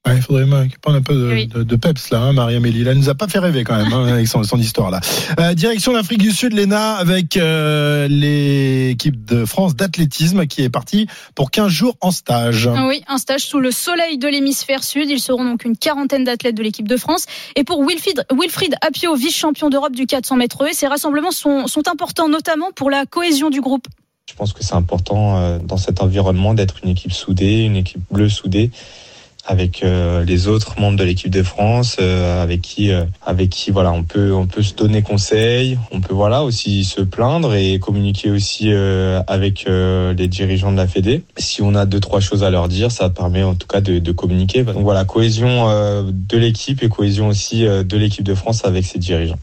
Ouais, il faudrait prendre un peu de, oui. de, de peps là, hein, Marie-Amélie. Elle nous a pas fait rêver quand même hein, avec son, son histoire là. Euh, direction l'Afrique du Sud, Léna, avec euh, l'équipe de France d'athlétisme qui est partie pour 15 jours en stage. Oui, un stage sous le soleil de l'hémisphère sud. Ils seront donc une quarantaine d'athlètes de l'équipe de France. Et pour Wilfried, Wilfried Apio, vice-champion d'Europe du 400 mètres haies, ces rassemblements sont, sont importants notamment pour la cohésion du groupe. Je pense que c'est important euh, dans cet environnement d'être une équipe soudée, une équipe bleue soudée avec euh, les autres membres de l'équipe de France euh, avec qui euh, avec qui voilà on peut on peut se donner conseil on peut voilà aussi se plaindre et communiquer aussi euh, avec les dirigeants de la Fédé si on a deux trois choses à leur dire ça permet en tout cas de, de communiquer donc voilà cohésion de l'équipe et cohésion aussi de l'équipe de France avec ses dirigeants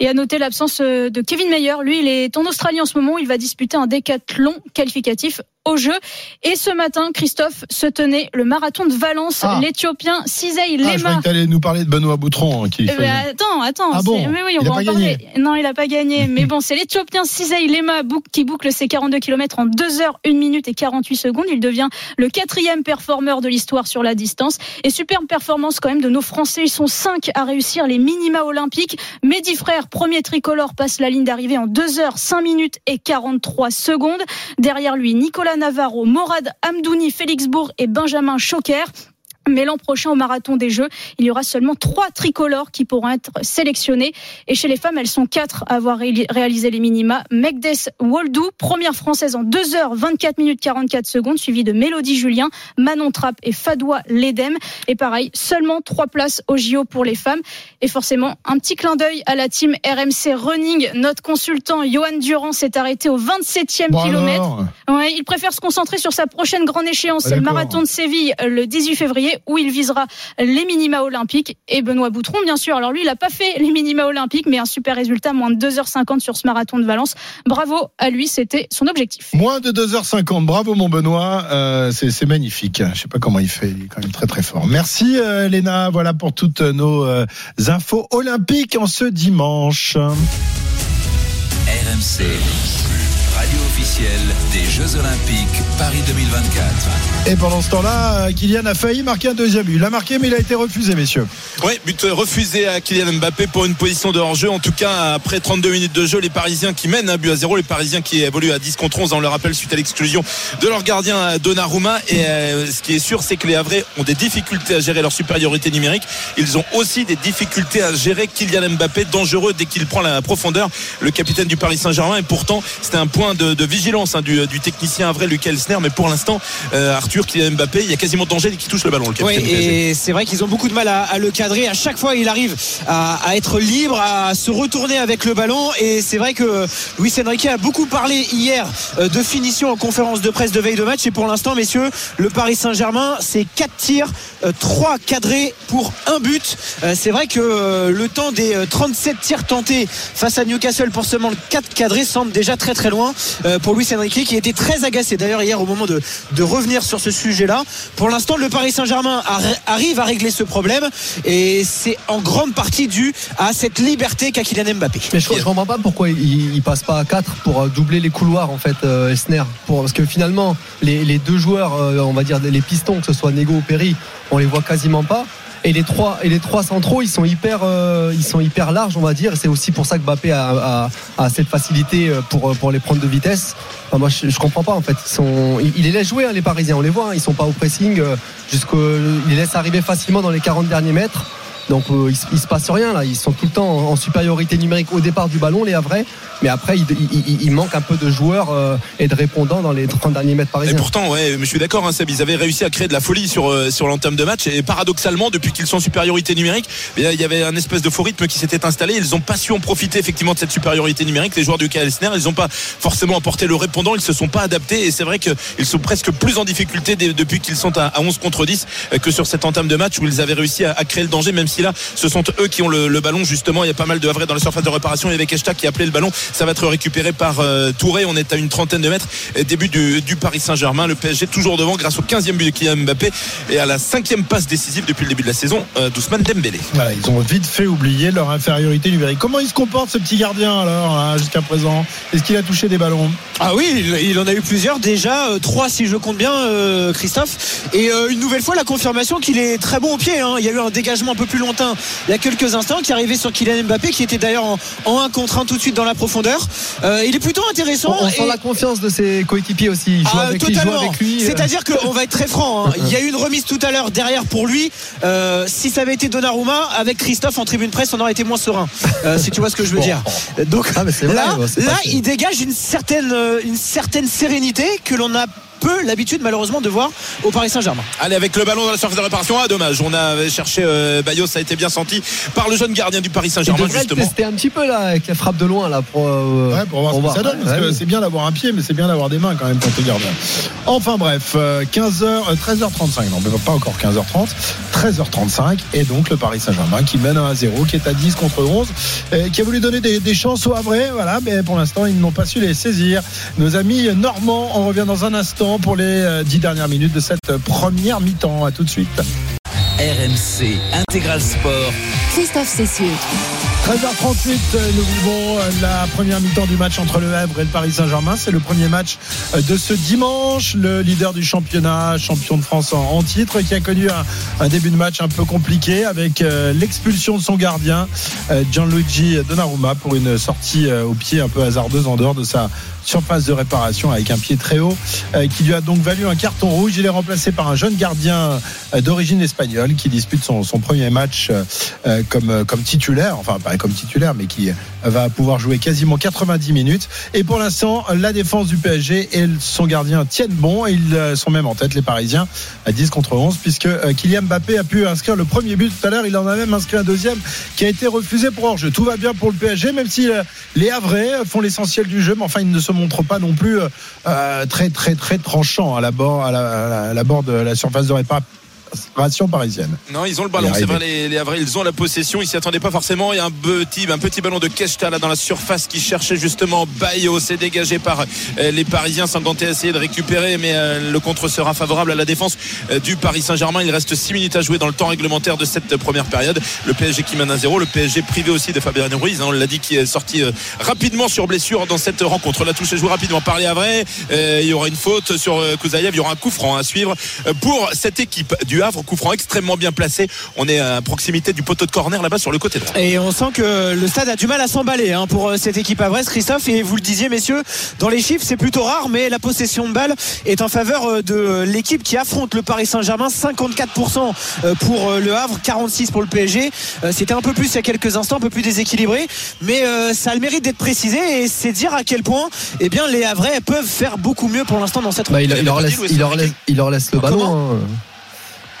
Et à noter l'absence euh, de Kevin Mayer. Lui, il est en Australie en ce moment. Il va disputer un décathlon qualificatif au jeu. Et ce matin, Christophe se tenait le marathon de Valence. Ah. L'Éthiopien Cisei Ah, je croyais Lema. que t'allais nous parler de Benoît Boutron hein, qui Eh fait- ben, attends, attends. Ah bon mais oui, on Il a va en parler. Non, il a pas gagné. mais bon, c'est l'Éthiopien Cisei Lema qui boucle ses 42 km en 2 heures, 1 minute et 48 secondes. Il devient le quatrième performeur de l'histoire sur la distance. Et superbe performance quand même de nos Français. Ils sont 5 à réussir les minima olympiques. Mehdi Frère, premier tricolore, passe la ligne d'arrivée en 2 heures, 5 minutes et 43 secondes. Derrière lui, Nicolas Navarro, Morad Amdouni, Félix Bourg et Benjamin Choquer. Mais l'an prochain, au marathon des Jeux, il y aura seulement trois tricolores qui pourront être sélectionnés. Et chez les femmes, elles sont quatre à avoir ré- réalisé les minima. Megdes Woldou, première française en 2 heures 24 minutes 44 secondes, suivie de Mélodie Julien, Manon Trapp et Fadoua Ledem. Et pareil, seulement trois places au JO pour les femmes. Et forcément, un petit clin d'œil à la team RMC Running. Notre consultant Johan Durand s'est arrêté au 27e Bon, kilomètre. Ouais, il préfère se concentrer sur sa prochaine grande échéance, Ah, le marathon de Séville le 18 février où il visera les minima olympiques et Benoît Boutron bien sûr. Alors lui, il n'a pas fait les minima olympiques mais un super résultat, moins de 2h50 sur ce marathon de Valence. Bravo à lui, c'était son objectif. Moins de 2h50. Bravo mon Benoît. Euh, c'est c'est magnifique. Je sais pas comment il fait. Il est quand même très très fort. Merci euh, Léna. Voilà pour toutes nos euh, infos olympiques en ce dimanche. RMC, radio officielle des Jeux Olympiques Paris 2024. Et pendant ce temps-là, Kylian a failli marquer un deuxième but. Il l'a marqué mais il a été refusé messieurs. Ouais, but refusé à Kylian Mbappé pour une position de hors-jeu. En tout cas, après 32 minutes de jeu, les Parisiens qui mènent un but à zéro, les Parisiens qui évoluent à 10 contre 11, on le rappelle, suite à l'exclusion de leur gardien Donnarumma. Et euh, ce qui est sûr, c'est que les Havrais ont des difficultés à gérer leur supériorité numérique. Ils ont aussi des difficultés à gérer Kylian Mbappé, dangereux dès qu'il prend la profondeur, le capitaine du Paris Saint-Germain. Et pourtant, c'était un point de, de vigilance hein, du, du technicien Havrais, Luc Elsner. Mais pour l'instant, euh, Arthur, Kylian Mbappé, il y a quasiment danger qu'il touche le ballon. Le PSG. et c'est vrai qu'ils ont beaucoup de mal à, à le cadrer. À chaque fois, il arrive à, à être libre, à se retourner avec le ballon. Et c'est vrai que Luis Enrique a beaucoup parlé hier euh, de finition en conférence de presse de veille de match. Et pour l'instant, messieurs, le Paris Saint-Germain, c'est 4 tirs, 3 cadrés pour un but. Euh, C'est vrai que euh, le temps des euh, 37 tirs tentés face à Newcastle pour seulement 4 cadrés semble déjà très très loin euh, pour Luis Enrique qui était très agacé d'ailleurs hier au moment de, de revenir sur ce sujet-là. Pour l'instant, le Paris Saint-Germain arri- arrive à régler ce problème et c'est en grande partie dû à cette liberté qu'a Kylian Mbappé. Mais je, je comprends pas pourquoi il, il passe pas à 4 pour euh, doubler les couloirs en fait euh, Elsner pour parce que finalement les, les deux joueurs euh, on va dire les pistons que ce soit Nego ou Perry on les voit quasiment pas et les trois et les trois centraux ils sont hyper euh, ils sont hyper larges on va dire. C'est aussi pour ça que Mbappé a, a- a cette facilité euh, pour pour les prendre de vitesse. Moi je, je comprends pas en fait. Ils sont les laisse jouer hein, les Parisiens. On les voit hein, ils sont pas au pressing euh, jusqu'au il les laisse arriver facilement dans les 40 derniers mètres donc euh, il, il se passe rien là. Ils sont tout le temps en, supériorité numérique au départ du ballon, les Havrais. Mais après, il, manque un peu de joueurs euh, et de répondants dans les 30 derniers mètres Et parisiens. pourtant, ouais, je suis d'accord, hein, Seb, ils avaient réussi à créer de la folie sur, euh, l'entame de match. Et paradoxalement, depuis qu'ils sont en supériorité numérique, eh il y avait un espèce de faux rythme qui s'était installé. Ils n'ont pas su en profiter effectivement de cette supériorité numérique. Les joueurs du KLSNR, ils n'ont pas forcément apporté le répondant. Ils se sont pas adaptés. Et c'est vrai qu'ils sont presque plus en difficulté depuis qu'ils sont à, à 11 contre 10 euh, que sur cette entame de match où ils avaient réussi à, à créer le danger, même si là, ce sont eux qui ont le, le ballon. Justement, il y a pas mal de Havrais dans la surface de réparation. Il y avait Keshta qui a appelé le ballon. Ça va être récupéré par euh, Touré. On est à une trentaine de mètres. Début du, du Paris Saint-Germain. Le PSG toujours devant grâce au 15e but de Kylian Mbappé et à la cinquième passe décisive depuis le début de la saison euh, d'Ousmane Dembélé. Voilà, ils ont vite fait oublier leur infériorité numérique. Comment il se comporte ce petit gardien alors hein, jusqu'à présent? Est-ce qu'il a touché des ballons? Ah oui, il, il en a eu plusieurs déjà, euh, trois si je compte bien, euh, Christophe. Et euh, une nouvelle fois la confirmation qu'il est très bon au pied. hein. Il y a eu un dégagement un peu plus il y a quelques instants qui arrivait sur Kylian Mbappé, qui était d'ailleurs en, en 1 contre 1 tout de suite dans la profondeur. Euh, il est plutôt intéressant. On, on sent la confiance de ses coéquipiers aussi. Il joue, Ah, avec, totalement. C'est-à-dire qu'on va être très franc. hein. Il y a eu une remise tout à l'heure derrière pour lui. Euh, si ça avait été Donnarumma avec Christophe en tribune presse, on aurait été moins serein. Euh, si tu vois ce que je veux dire. Donc Ah, mais c'est vrai, là, il dégage une certaine, une certaine sérénité que l'on a peu l'habitude malheureusement de voir au Paris Saint-Germain. Allez, avec le ballon dans la surface de réparation. Ah, dommage. On a cherché euh, Bayo, ça a été bien senti par le jeune gardien du Paris Saint-Germain, justement. tester un petit peu là avec la frappe de loin là pour, euh, Ouais, pour voir ce que ça donne, parce Ouais, que c'est bien d'avoir un pied, mais c'est bien d'avoir des mains quand même quand t'es gardien. Enfin bref, 15h, 13h35, non, mais pas encore 15h30, 13h35, et donc le Paris Saint-Germain qui mène 1 à 0, qui est à 10 contre 11, euh, qui a voulu donner des, des chances au Havre, voilà, mais pour l'instant ils n'ont pas su les saisir. Nos amis normands, on revient dans un instant pour les euh, 10 dernières minutes de cette première mi-temps. À tout de suite. RMC Intégral Sport. Christophe Cessieux. 13h38, euh, nous vivons euh, la première mi-temps du match entre le Havre et le Paris Saint-Germain. C'est le premier match euh, de ce dimanche. Le leader du championnat, champion de France en, titre, qui a connu un, début de match un peu compliqué avec l'expulsion de son gardien, Gianluigi Donnarumma, pour une sortie au pied un peu hasardeuse en dehors de sa surface de réparation avec un pied très haut, qui lui a donc valu un carton rouge. Il est remplacé par un jeune gardien d'origine espagnole qui dispute son, premier match comme, titulaire, comme titulaire, mais qui va pouvoir jouer quasiment 90 minutes. Et pour l'instant, la défense du PSG et son gardien tiennent bon. Ils euh, sont même en tête, les Parisiens, à 10 contre 11, puisque euh, Kylian Mbappé a pu inscrire le premier but tout à l'heure. Il en a même inscrit un deuxième qui a été refusé pour hors-jeu. Tout va bien pour le PSG, même si euh, les Havrais font l'essentiel du jeu, mais enfin, ils ne se montrent pas non plus très, très, très tranchants à la bord, à la, à bord de la surface de réparation parisienne. Non, ils ont le ballon, c'est vrai, les, les Havrais, ils ont la possession, ils s'y attendaient pas forcément. Il y a un petit, un petit ballon de Keshta là dans la surface qui cherchait justement Bayo. C'est dégagé par euh, les Parisiens. Sanganté a essayé de récupérer, mais euh, le contre sera favorable à la défense euh, du Paris Saint-Germain. Il reste 6 minutes à jouer dans le temps réglementaire de cette première période. Le PSG qui mène 1-0, le PSG privé aussi de Fabien Ruiz, hein, on l'a dit, qui est sorti rapidement sur blessure dans cette rencontre. La touche est jouée rapidement par les Havrais. Il y aura une faute sur Kouzaïev, il y aura un coup franc à suivre pour cette équipe du Havre. Coup franc extrêmement bien placé. On est à proximité du poteau de corner là-bas sur le côté droit. Et on sent que le stade a du mal à s'emballer hein, pour euh, cette équipe à Brest, Christophe. Et vous le disiez, messieurs, dans les chiffres, c'est plutôt rare, mais la possession de balle est en faveur euh, de l'équipe qui affronte le Paris Saint-Germain. 54% euh, pour le Havre, 46% pour le PSG. C'était un peu plus il y a quelques instants, un peu plus déséquilibré, mais ça a le mérite d'être précisé et c'est dire à quel point eh bien, les Havrais peuvent faire beaucoup mieux pour l'instant dans cette Bah, il, leur laisse, dit, Louis il leur Enrique laisse, il leur laisse le ballon.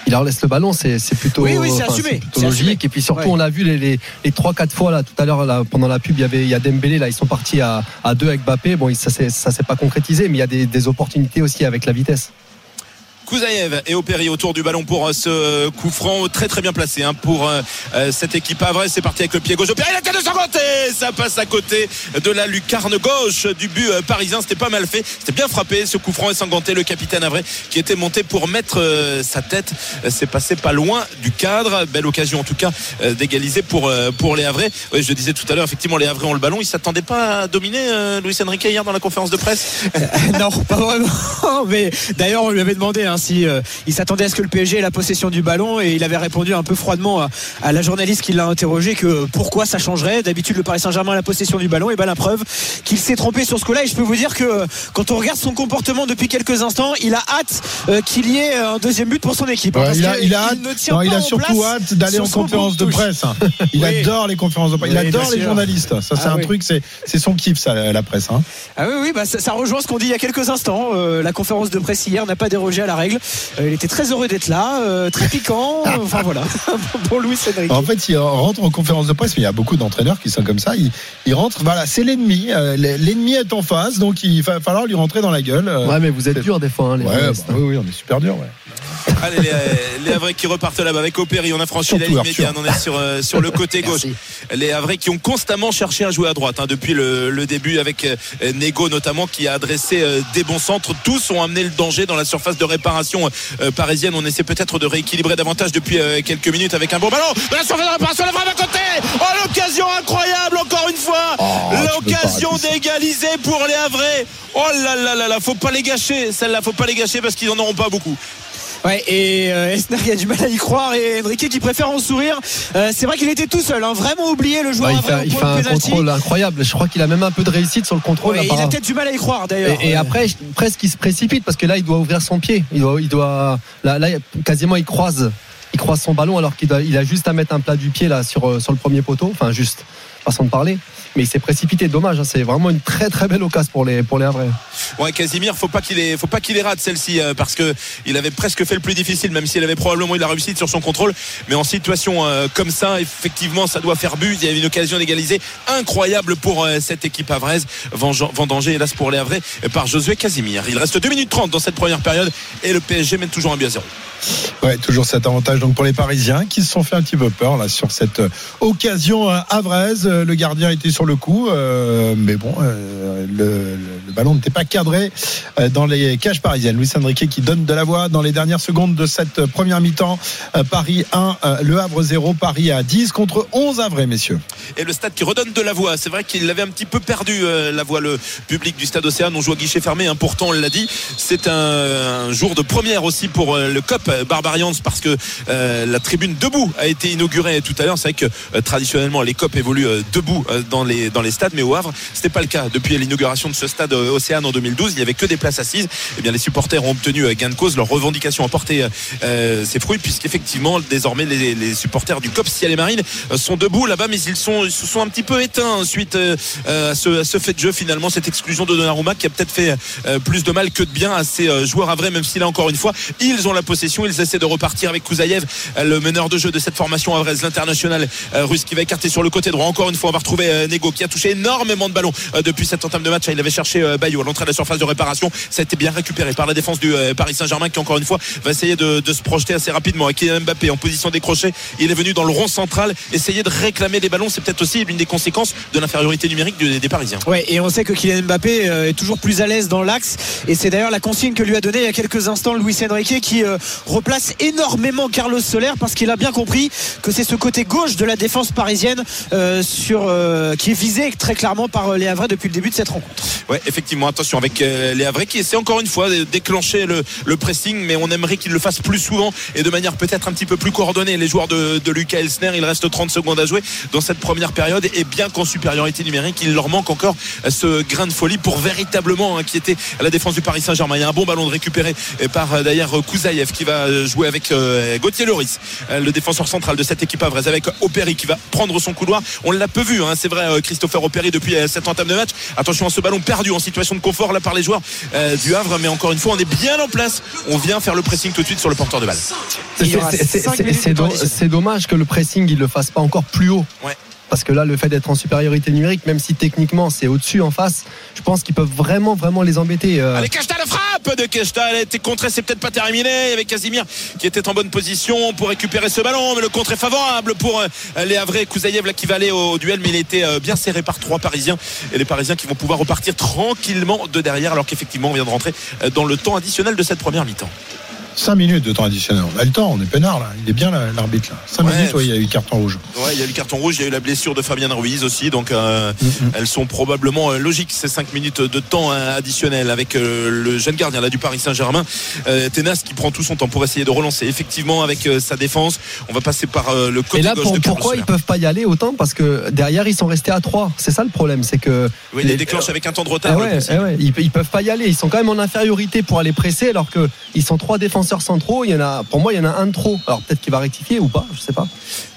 Il leur laisse le ballon, c'est c'est plutôt, Oui, oui, enfin, assumé, plutôt c'est logique. assumé. Et puis surtout, Ouais. on a vu les, les, les 3-4 fois là, tout à l'heure pendant la pub, il y avait il y a Dembélé là, ils sont partis à, à deux avec Mbappé. Bon, ça ça s'est pas concrétisé, mais il y a des, des opportunités aussi avec la vitesse. Kouzaïev et Opéry autour du ballon pour euh, ce coup franc très très bien placé hein, pour euh, euh, cette équipe Havre. C'est parti avec le pied gauche. Opéry, la tête de Sanganté Ça passe à côté de la lucarne gauche du but parisien. C'était pas mal fait. C'était bien frappé ce coup franc et Sanganté, le capitaine Havre, qui était monté pour mettre sa tête. C'est passé pas loin du cadre. Belle occasion en tout cas d'égaliser pour, pour les Havrais. Oui, je disais tout à l'heure, effectivement, les Havrais ont le ballon. Ils s'attendaient pas à dominer Luis Enrique hier dans la conférence de presse. non, pas vraiment. Mais d'ailleurs, on lui avait demandé hein, si euh, il s'attendait à ce que le PSG ait la possession du ballon et il avait répondu un peu froidement à, à la journaliste qui l'a interrogé que pourquoi ça changerait. D'habitude, le Paris Saint-Germain a la possession du ballon. Et ben la preuve qu'il s'est trompé sur ce coup-là. Et je peux vous dire que euh, quand on regarde son comportement depuis quelques instants, il a hâte euh, qu'il y ait un deuxième but pour son équipe. hein, Ouais, parce il a, il a hâte. ne tient non, il pas a en surtout hâte d'aller en conférence de presse. hein. Il Oui. adore les conférences de presse. Il Oui, adore les sûr. journalistes. Ça, c'est Ah un oui. truc, c'est c'est son kiff, ça, la presse. Hein. Ah oui, oui, bah ça, ça rejoint ce qu'on dit il y a quelques instants. Euh, la conférence de presse hier n'a pas dérogé à la règle. Euh, il était très heureux d'être là, euh, très piquant. enfin voilà, pour Louis Cédric. En fait, il rentre en conférence de presse, mais il y a beaucoup d'entraîneurs qui sont comme ça. Il, il rentre, voilà, c'est l'ennemi. Euh, L'ennemi est en face, donc il va falloir lui rentrer dans la gueule. Euh, Ouais, mais vous êtes dur des fois, hein, les ouais, bah, hein. oui, oui, on est super dur. Ouais. Allez, les, les Havrais qui repartent là-bas avec Opéry. On a franchi la ligne médiane. On est sur, euh, sur le côté gauche. Merci. Les Havrais qui ont constamment cherché à jouer à droite hein, depuis le, le début avec euh, Nego notamment qui a adressé euh, des bons centres. Tous ont amené le danger dans la surface de réparation parisienne. On essaie peut-être de rééquilibrer davantage depuis quelques minutes avec un bon ballon. Dans la surface de réparation, la frappe à côté. Oh, l'occasion incroyable encore une fois. Oh, L'occasion d'égaliser pour les Havrais. Oh là là là là, faut pas les gâcher. Celle-là, faut pas les gâcher parce qu'ils en auront pas beaucoup. Ouais, et euh, Esner qui a du mal à y croire et Enrique qui préfère en sourire. Euh, c'est vrai qu'il était tout seul, hein, vraiment oublié le joueur Ouais, il fait, il un penalty. contrôle incroyable. Je crois qu'il a même un peu de réussite sur le contrôle. Ouais, il a peut-être du mal à y croire d'ailleurs. Et, et après, presque il se précipite parce que là, il doit ouvrir son pied. Il doit, il doit là, là, quasiment, il croise, il croise son ballon alors qu'il il a juste à mettre un plat du pied là sur, euh, sur le premier poteau. Enfin, juste. façon de parler. Mais il s'est précipité, dommage. hein. C'est vraiment une très très belle occasion pour les pour les Havrais. Ouais, Casimir, faut pas qu'il ait, faut pas qu'il ait rate celle-ci euh, parce que il avait presque fait le plus difficile, même s'il avait probablement eu la réussite sur son contrôle. Mais en situation euh, comme ça, effectivement, ça doit faire but. Il y a une occasion d'égaliser incroyable pour euh, cette équipe havraise. Vendanger, hélas pour les Havrais, par Josué Casimir. Il reste 2 minutes 30 dans cette première période et le PSG mène toujours un but à zéro. Ouais, toujours cet avantage donc pour les Parisiens qui se sont fait un petit peu peur là sur cette occasion havraise. Le gardien était sur le coup, euh, mais bon, euh, le, ballon n'était pas cadré euh, dans les cages parisiennes. Luis Enrique qui donne de la voix dans les dernières secondes de cette première mi-temps. Paris 1, euh, Le Havre 0, Paris à 10 contre 11 Havrais, messieurs. et le stade qui redonne de la voix. C'est vrai qu'il avait un petit peu perdu la voix, le public du stade Océane. On joue à guichet fermé, hein, pourtant on l'a dit. C'est un, jour de première aussi pour le COP Barbarians parce que la tribune debout a été inaugurée tout à l'heure. C'est vrai que traditionnellement les COP évoluent debout dans les dans les stades, mais au Havre c'était pas le cas depuis l'inauguration de ce stade euh, Océane en 2012. Il y avait que des places assises. Et bien les supporters ont obtenu euh, gain de cause. Leur revendication a porté euh, ses fruits puisqu'effectivement désormais les, supporters du COP Ciel et Marine sont debout là-bas, mais ils sont se sont un petit peu éteints suite à, ce, fait de jeu finalement cette exclusion de Donnarumma qui a peut-être fait plus de mal que de bien à ces joueurs à même si là encore une fois ils ont la possession, ils essaient de repartir avec Kouzaïev, le meneur de jeu de cette formation havraise, l'international russe qui va écarter sur le côté droit. Encore une fois, on va retrouver euh, Qui a touché énormément de ballons euh, depuis cette entame de match. Il avait cherché euh, Bayo à l'entrée de la surface de réparation. Ça a été bien récupéré par la défense du euh, Paris Saint-Germain qui encore une fois va essayer de, se projeter assez rapidement. Et Kylian Mbappé en position décrochée, il est venu dans le rond central essayer de réclamer des ballons. C'est peut-être aussi l'une des conséquences de l'infériorité numérique des Parisiens. Ouais, et on sait que Kylian Mbappé est toujours plus à l'aise dans l'axe. Et c'est d'ailleurs la consigne que lui a donnée il y a quelques instants Luis Enrique qui replace énormément Carlos Soler parce qu'il a bien compris que c'est ce côté gauche de la défense parisienne euh, sur, qui visé très clairement par euh, les Havrais depuis le début de cette rencontre. Ouais, effectivement, attention avec euh, les Havrais qui essaient encore une fois de déclencher le, le pressing, mais on aimerait qu'ils le fassent plus souvent et de manière peut-être un petit peu plus coordonnée. Les joueurs de, de Lucas Elsner, il reste 30 secondes à jouer dans cette première période et bien qu'en supériorité numérique, il leur manque encore euh, ce grain de folie pour véritablement inquiéter la défense du Paris Saint-Germain. Il y a un bon ballon de récupéré par d'ailleurs Kouzaïev qui va jouer avec Gauthier Loris, le défenseur central de cette équipe havraise, avec Opéry qui va prendre son couloir. On l'a peu vu, hein, c'est vrai, Christopher Opéry depuis euh, cette entame de match. Attention à ce ballon perdu en situation de confort là par les joueurs euh, du Havre, mais encore une fois, on est bien en place. On vient faire le pressing tout de suite sur le porteur de balle. C'est- dommage que le pressing il le fasse pas encore plus haut. Ouais. Parce que là, le fait d'être en supériorité numérique, même si techniquement c'est au-dessus en face, je pense qu'ils peuvent vraiment, vraiment les embêter. euh. Allez, Keshta, la frappe de Keshta. Elle a été c'est peut-être pas terminé. Il y avait Casimir qui était en bonne position pour récupérer ce ballon, mais le contre est favorable pour euh, les Havrais. Kouzaïev là qui va au duel, mais il été euh, bien serré par trois Parisiens. Et les Parisiens qui vont pouvoir repartir tranquillement de derrière, alors qu'effectivement, on vient de rentrer euh, dans le temps additionnel de cette première mi-temps. 5 minutes de temps additionnel. On a le temps, on est peinard là. Il est bien là, l'arbitre là. 5 Ouais. minutes, ouais, il y a eu carton rouge. Ouais, il y a eu le carton rouge, il y a eu la blessure de Fabien Ruiz aussi, donc euh, elles sont probablement euh, logiques ces 5 minutes de temps euh, additionnel avec euh, le jeune gardien là du Paris Saint-Germain, euh, Tenas qui prend tout son temps pour essayer de relancer effectivement avec euh, sa défense. On va passer par euh, le côté Et là, gauche pour- de pourquoi ils peuvent pas y aller autant? Parce que derrière, ils sont restés à 3 C'est ça le problème, c'est que. Oui, il les les- déclenche avec un temps de Eh retard. ouais, pressing. eh ouais, ils, ils peuvent pas y aller. Ils sont quand même en infériorité pour aller presser, alors que ils sont trois défenseurs centraux. Il y en a, pour moi, il y en a un de trop. Alors peut-être qu'il va rectifier ou pas, je sais pas.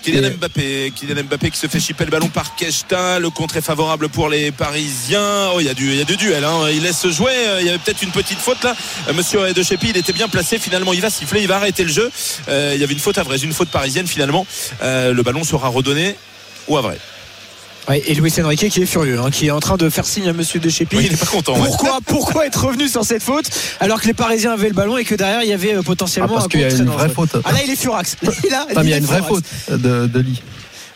Kylian Mbappé, Kylian Mbappé qui se fait chipper le ballon par Keshta. Le contre est favorable pour les Parisiens. Oh, il y a du, il y a du duel. Hein. Il laisse jouer. Il y avait peut-être une petite faute là. Euh, Monsieur De Chepi, il était bien placé. Finalement, il va siffler, il va arrêter le jeu. Euh, il y avait une faute à vrai, une faute parisienne finalement. Euh, le ballon sera redonné ou à vrai. Ouais, et Luis Enrique qui est furieux, hein, qui est en train de faire signe à Monsieur De Chepi. Oui, il est pas content. ouais. Pourquoi, pourquoi être revenu sur cette faute alors que les Parisiens avaient le ballon et que derrière il y avait euh, Ah, potentiellement parce un qu'il y a une très vraie faute. Ah là il est furax. Là, Ah, mais il y a une vraie faute de, de Lee.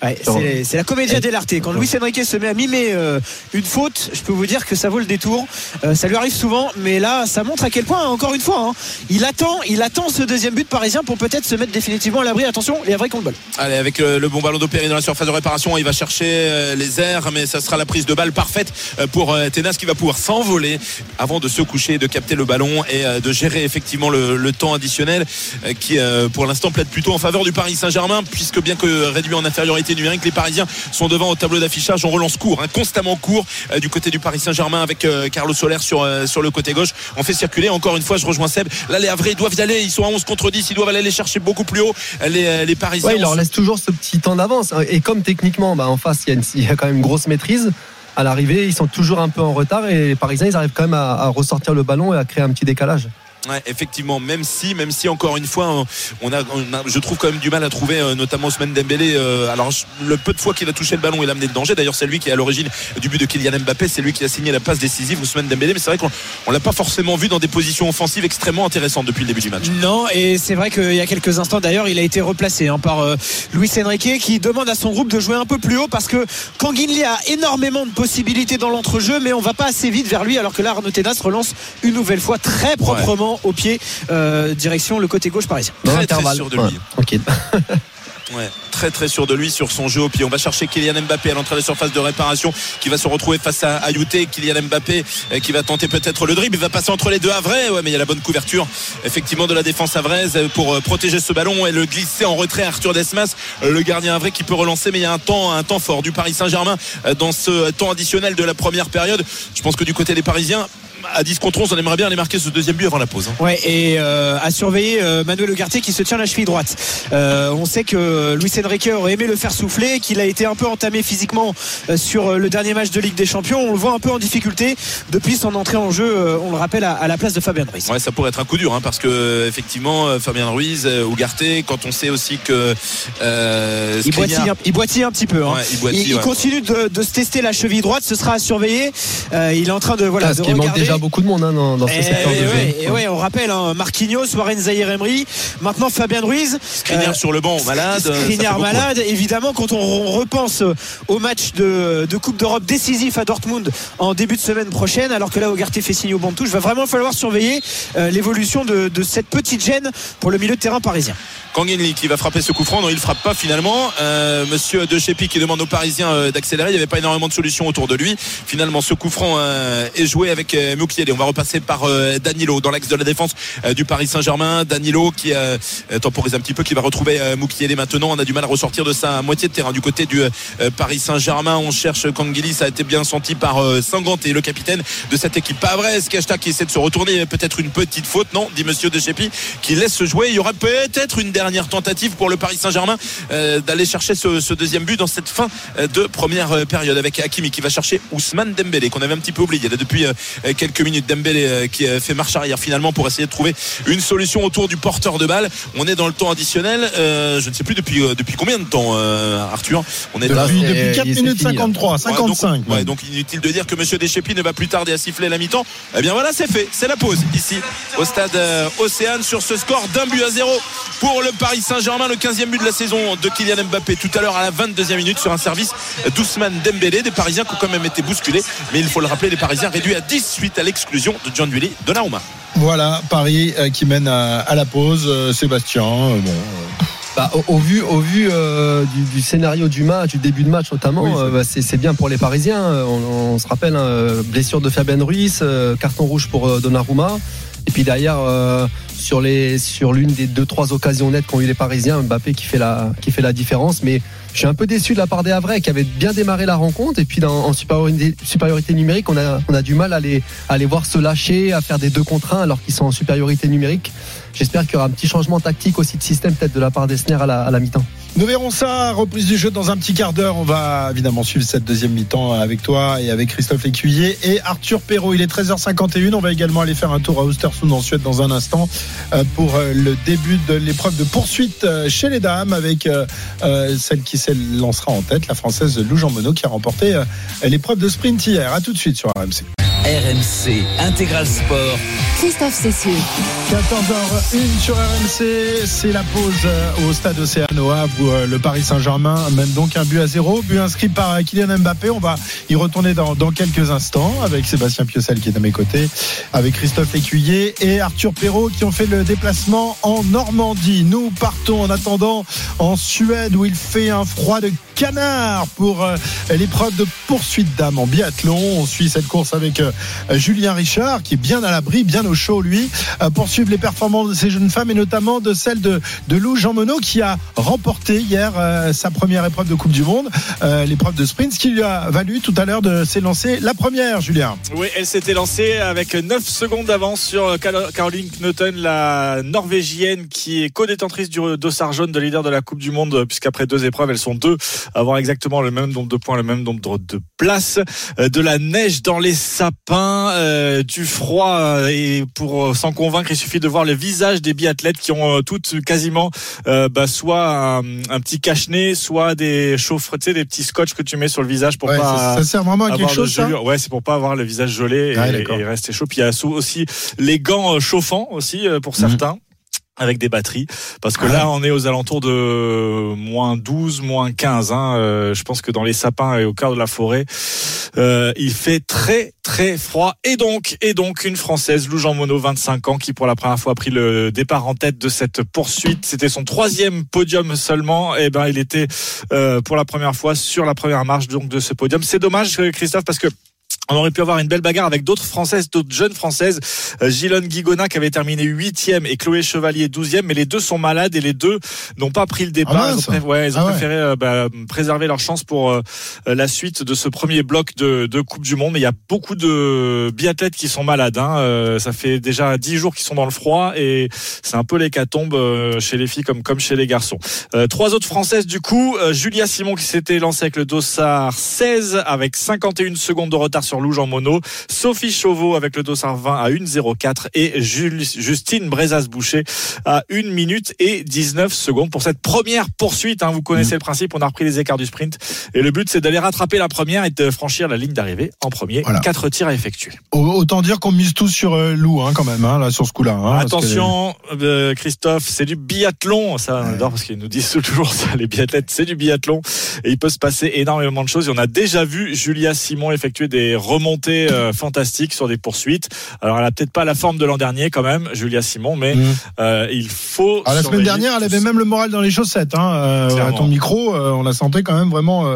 Ouais, c'est la comédia dell'arte. Quand Luis Enrique se met à mimer euh, une faute, je peux vous dire que ça vaut le détour. Euh, ça lui arrive souvent, mais là, ça montre à quel point, encore une fois, hein, il attend, il attend ce deuxième but parisien pour peut-être se mettre définitivement à l'abri. Attention, les vrais contre le ball. Allez, avec le bon ballon d'Opéry dans la surface de réparation, il va chercher euh, les airs, mais ça sera la prise de balle parfaite pour euh, Tenas qui va pouvoir s'envoler avant de se coucher, de capter le ballon et euh, de gérer effectivement le, le temps additionnel euh, qui, euh, pour l'instant, plaide plutôt en faveur du Paris Saint-Germain, puisque bien que réduit en infériorité Les Parisiens sont devant au tableau d'affichage. On relance court, hein, constamment court euh, du côté du Paris Saint-Germain avec euh, Carlos Soler sur, euh, sur le côté gauche. On fait circuler. Encore une fois, je rejoins Seb. Là, les Havrais doivent y aller. Ils sont à 11 contre 10. Ils doivent aller les chercher beaucoup plus haut. Les, les Parisiens. Ouais, il leur laisse toujours ce petit temps d'avance. Et comme techniquement, bah, en face, il y, a quand même une grosse maîtrise. À l'arrivée, ils sont toujours un peu en retard et les Parisiens, ils arrivent quand même à ressortir le ballon et à créer un petit décalage. Ouais, effectivement, même si, même si encore une fois, on a, on a- je trouve quand même du mal à trouver, euh, notamment Ousmane Dembélé. euh, alors le peu de fois qu'il a touché le ballon, il a amené le danger. D'ailleurs, c'est lui qui est à l'origine du but de Kylian Mbappé. C'est lui qui a signé la passe décisive, Ousmane Dembélé. Mais c'est vrai qu'on on l'a pas forcément vu dans des positions offensives extrêmement intéressantes depuis le début du match. Non, et c'est vrai qu'il y a quelques instants d'ailleurs, il a été replacé hein, par euh, Luis Enrique qui demande à son groupe de jouer un peu plus haut parce que Kanginli a énormément de possibilités dans l'entrejeu, mais on va pas assez vite vers lui alors que là Arnaud Tenas relance une nouvelle fois très proprement au pied, euh, direction le côté gauche parisien. Très, très sûr de Ouais, lui. tranquille. Ouais, très très sûr de lui sur son jeu au pied. On va chercher Kylian Mbappé à l'entrée de la surface de réparation qui va se retrouver face à Ayouté. Kylian Mbappé euh, qui va tenter peut-être le dribble. Il va passer entre les deux Havrais. Ouais, mais il y a la bonne couverture effectivement de la défense havraise pour euh, protéger ce ballon et le glisser en retrait à Arthur Desmas, le gardien havrais qui peut relancer. Mais il y a un temps, un temps fort du Paris Saint-Germain dans ce temps additionnel de la première période. Je pense que du côté des Parisiens, à 10 contre 11, on aimerait bien aller marquer ce deuxième but avant la pause. hein. Ouais, et euh, à surveiller euh, Manuel Ugarte qui se tient la cheville droite. Euh, on sait que Luis Enrique aurait aimé le faire souffler, qu'il a été un peu entamé physiquement euh, sur euh, le dernier match de Ligue des Champions. On le voit un peu en difficulté depuis son entrée en jeu, euh, on le rappelle, à, à la place de Fabien Ruiz. Ouais, ça pourrait être un coup dur, hein, parce que effectivement, Fabien Ruiz, Ugarte, quand on sait aussi que euh, Il boitille, un- il boitille un petit peu. hein. Ouais, il boitille, il, continue de, de se tester la cheville droite, ce sera à surveiller. Euh, il est en train de voilà de regarder. Déjà beaucoup de monde hein, dans, dans ce Eh secteur de ouais, jeu. ouais, et ouais, on rappelle hein, Marquinhos, Warren Zahir Emery, maintenant Fabien Ruiz. Skriniar Euh, sur le banc, malade. euh, Skriniar malade, évidemment, quand on repense au match de, de Coupe d'Europe décisif à Dortmund en début de semaine prochaine, alors que là, fait signe au banc de touche, va vraiment falloir surveiller euh, l'évolution de, de cette petite gêne pour le milieu de terrain parisien. Kanginli qui va frapper ce coup franc, non il frappe pas finalement. Euh, Monsieur De Chepi qui demande aux Parisiens euh, d'accélérer, il n'y avait pas énormément de solutions autour de lui. Finalement ce coup franc euh, est joué avec euh. On va repasser par euh, Danilo dans l'axe de la défense euh, du Paris Saint-Germain. Danilo qui temporise un petit peu, qui va retrouver Mukiele maintenant. On a du mal à ressortir de sa moitié de terrain du côté du Paris Saint-Germain. On cherche Kangili, ça a été bien senti par euh, Sanganté, le capitaine de cette équipe. Pas vrai, Skashta qui essaie de se retourner, peut-être une petite faute, non, dit Monsieur De Chepi qui laisse se jouer. Il y aura peut-être une dernière tentative pour le Paris Saint-Germain euh, d'aller chercher ce, ce deuxième but dans cette fin euh, de première euh, période avec Hakimi qui va chercher Ousmane Dembélé qu'on avait un petit peu oublié là depuis euh, quelques minutes. Dembélé euh, qui euh, fait marche arrière finalement pour essayer de trouver une solution autour du porteur de balle. On est dans le temps additionnel. euh, je ne sais plus depuis euh, depuis combien de temps, euh, Arthur? On est Depuis, depuis 4 il- c'est minutes fini, là. 53, Ouais, 55. donc, ouais, donc inutile de dire que Monsieur Deschépy ne va plus tarder à siffler la mi-temps. Eh bien voilà, c'est fait. C'est la pause ici au stade euh, Océane sur ce score d'un but à zéro pour le Paris Saint-Germain. Le 15e but de la saison de Kylian Mbappé tout à l'heure à la 22e minute sur un service d'Ousmane Dembélé. Des Parisiens qui ont quand même été bousculés. Mais il faut le rappeler, les Parisiens réduits à 10 suite à l'exclusion de John Willy Donnarumma. Voilà, Paris euh, qui mène à, à la pause. Euh, Sébastien, euh, bon. euh, Bah, au, au vu, au vu euh, du, du scénario du match, du début de match notamment, Oui, c'est- euh, bah, c'est bien pour les Parisiens. On, on se rappelle, hein, blessure de Fabien Ruiz, euh, carton rouge pour euh, Donnarumma. Et puis derrière, euh, sur les sur l'une des deux trois occasions nettes qu'ont eu les Parisiens, Mbappé qui fait la qui fait la différence. Mais je suis un peu déçu de la part des Havrais qui avaient bien démarré la rencontre. Et puis en supériorité, numérique, on a on a du mal à les à les voir se lâcher, à faire des deux contre un alors qu'ils sont en supériorité numérique. J'espère qu'il y aura un petit changement tactique aussi de système peut-être de la part d'Esner à la, à la mi-temps. Nous verrons ça, reprise du jeu dans un petit quart d'heure. On va évidemment suivre cette deuxième mi-temps avec toi et avec Christophe Écuyer et Arthur Perrault. Il est 13h51. On va également aller faire un tour à Östersund en Suède dans un instant pour euh, le début de l'épreuve de poursuite euh, chez les dames avec euh, euh, celle qui s'élancera en tête, la française Lou Jean Monod qui a remporté euh, l'épreuve de sprint hier. À tout de suite sur RMC. RMC Intégral Sport. Christophe Cessieux. 14h01 sur RMC, c'est la pause euh, au stade Havre où euh, le Paris Saint-Germain mène donc un but à zéro, but inscrit par euh, Kylian Mbappé. On va y retourner dans, dans quelques instants avec Sébastien Piocel qui est à mes côtés, avec Christophe Écuyer et Arthur Perrault qui ont fait le déplacement en Normandie. Nous partons en attendant en Suède où il fait un froid de canard pour euh, l'épreuve de poursuite d'âme en biathlon. On suit cette course avec euh, Julien Richard qui est bien à l'abri, bien au chaud lui, euh, pour suivre les performances de ces jeunes femmes et notamment de celle de, Lou Jean Monod qui a remporté hier sa première épreuve de Coupe du Monde, l'épreuve de sprint, ce qui lui a valu tout à l'heure de s'élancer la première, Julien. Oui, elle s'était lancée avec 9 secondes d'avance sur Car- Caroline Knoten, la norvégienne qui est co-détentrice du dossard jaune de leader de la Coupe du Monde, puisqu'après deux épreuves, elles sont deux avoir exactement le même nombre de points, le même nombre de places. Euh, De la neige dans les sapins, euh, du froid, euh, et pour euh, s'en convaincre, il suffit de voir le visage des biathlètes qui ont toutes quasiment euh, bah, soit un, un petit cache-nez, soit des chauffres, tu sais, des petits scotch que tu mets sur le visage pour Ouais, pas ça, ça sert vraiment à quelque chose, ça. Ouais, c'est pour pas avoir le visage gelé et, d'accord. et rester chaud. Puis il y a aussi les gants chauffants aussi pour certains. Avec des batteries, parce que. Ah là on est aux alentours de moins 12, moins 15. Hein. Euh, je pense que dans les sapins et au cœur de la forêt, euh, il fait très très froid. Et donc, et donc une Française, Lou Jean Monod, 25 ans, qui pour la première fois a pris le départ en tête de cette poursuite. C'était son troisième podium seulement. Et ben il était euh, pour la première fois sur la première marche donc de ce podium. C'est dommage, Christophe, parce que on aurait pu avoir une belle bagarre avec d'autres françaises, d'autres jeunes françaises. Euh, Gilonne Guigona qui avait terminé huitième et Chloé Chevalier douzième, mais les deux sont malades et les deux n'ont pas pris le départ. Ah ils ont, mince. pré- ouais, ils ont Ah préféré euh, bah, préserver leur chance pour euh, la suite de ce premier bloc de, de Coupe du Monde. Mais il y a beaucoup de biathlètes qui sont malades. Hein. Euh, ça fait déjà dix jours qu'ils sont dans le froid et c'est un peu l'hécatombe euh, chez les filles comme comme chez les garçons. Euh, trois autres françaises du coup. Euh, Julia Simon qui s'était lancée avec le dossard 16 avec 51 secondes de retard sur Lou Jean Monod. Sophie Chauveau avec le dossard 20 à 1,04 et Jules- Justine Brezas-Boucher à 1 minute et 19 secondes pour cette première poursuite. hein. Vous connaissez le principe, on a repris les écarts du sprint et le but c'est d'aller rattraper la première et de franchir la ligne d'arrivée en premier. Voilà. Quatre tirs à effectuer. Au- Autant dire qu'on mise tous sur euh, Lou, hein, quand même, hein, là, sur ce coup-là. hein, que- Attention, euh, Christophe, c'est du biathlon. Ça, on adore parce qu'ils nous disent toujours ça, les biathlètes, c'est du biathlon. Et il peut se passer énormément de choses. Et on a déjà vu Julia Simon effectuer des remontées euh, fantastiques sur des poursuites. Alors, elle a peut-être pas la forme de l'an dernier quand même, Julia Simon, mais Mmh. euh, il faut. Ah, la semaine dernière, elle avait même le moral dans les chaussettes. Hein. Euh, à ton micro, on la sentait quand même vraiment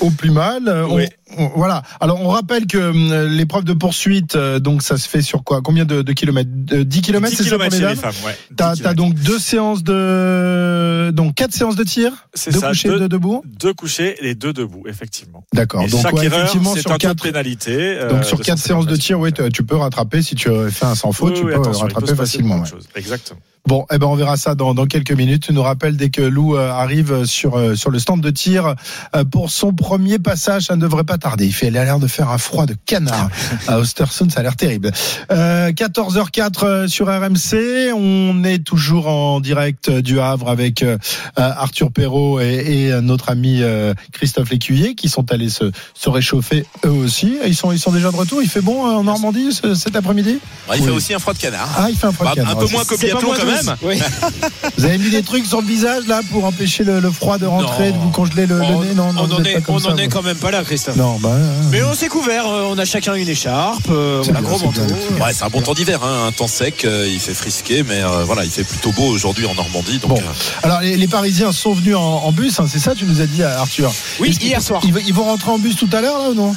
au plus mal. Oui. on- voilà. Alors, on rappelle que hum, l'épreuve de poursuite, euh, donc ça se fait sur quoi? Combien de, de kilomètres? Euh, 10 kilomètres, 10 c'est ça pour les dames femmes, ouais. 10 T'as donc deux séances de, donc quatre séances de tir, C'est deux ça, couchés, deux- deux debout? Deux couchés et deux debout, effectivement. D'accord. Et Donc chaque ouais, erreur, effectivement c'est sur un quatre. pénalité. euh, Donc sur quatre 150 séances de tir, ouais, tu peux rattraper si tu fais un sans faute, Oui, tu oui, peux peut rattraper facilement. ouais. Exactement. Bon, eh ben on verra ça dans, dans quelques minutes. Tu nous rappelles dès que Lou euh, arrive sur euh, sur le stand de tir euh, pour son premier passage. Ça ne devrait pas tarder. Il fait, il a l'air de faire un froid de canard à Ostersund. Ça a l'air terrible. Euh, 14h04 euh, sur RMC. On est toujours en direct euh, du Havre avec euh, euh, Arthur Perrault et, et euh, notre ami euh, Christophe Lécuyer qui sont allés se, se réchauffer eux aussi. Ils sont ils sont déjà de retour. Il fait bon euh, en Normandie ce- cet après-midi? Il Oui. fait aussi un froid de canard. Ah, il fait un froid de Bah, canard. un peu moins pas biathlon quand même. Oui. Vous avez mis des trucs sur le visage là pour empêcher le, le froid de rentrer, Non. de vous congeler le, nez? Non, non, on vous en êtes est, pas comme on ça, en est quand même pas là, Christophe. Non, bah. euh, Mais on s'est couvert, euh, on a chacun une écharpe, euh, C'est voilà, bien, gros manteau. Ouais, c'est un bon temps d'hiver, hein, un temps sec, euh, il fait frisquer, mais euh, voilà, il fait plutôt beau aujourd'hui en Normandie. Donc, Bon. euh, Alors les, les Parisiens sont venus en, en bus, hein, c'est ça tu nous as dit Arthur? Oui, hier soir. Ils, vont- ils vont rentrer en bus tout à l'heure là ou non?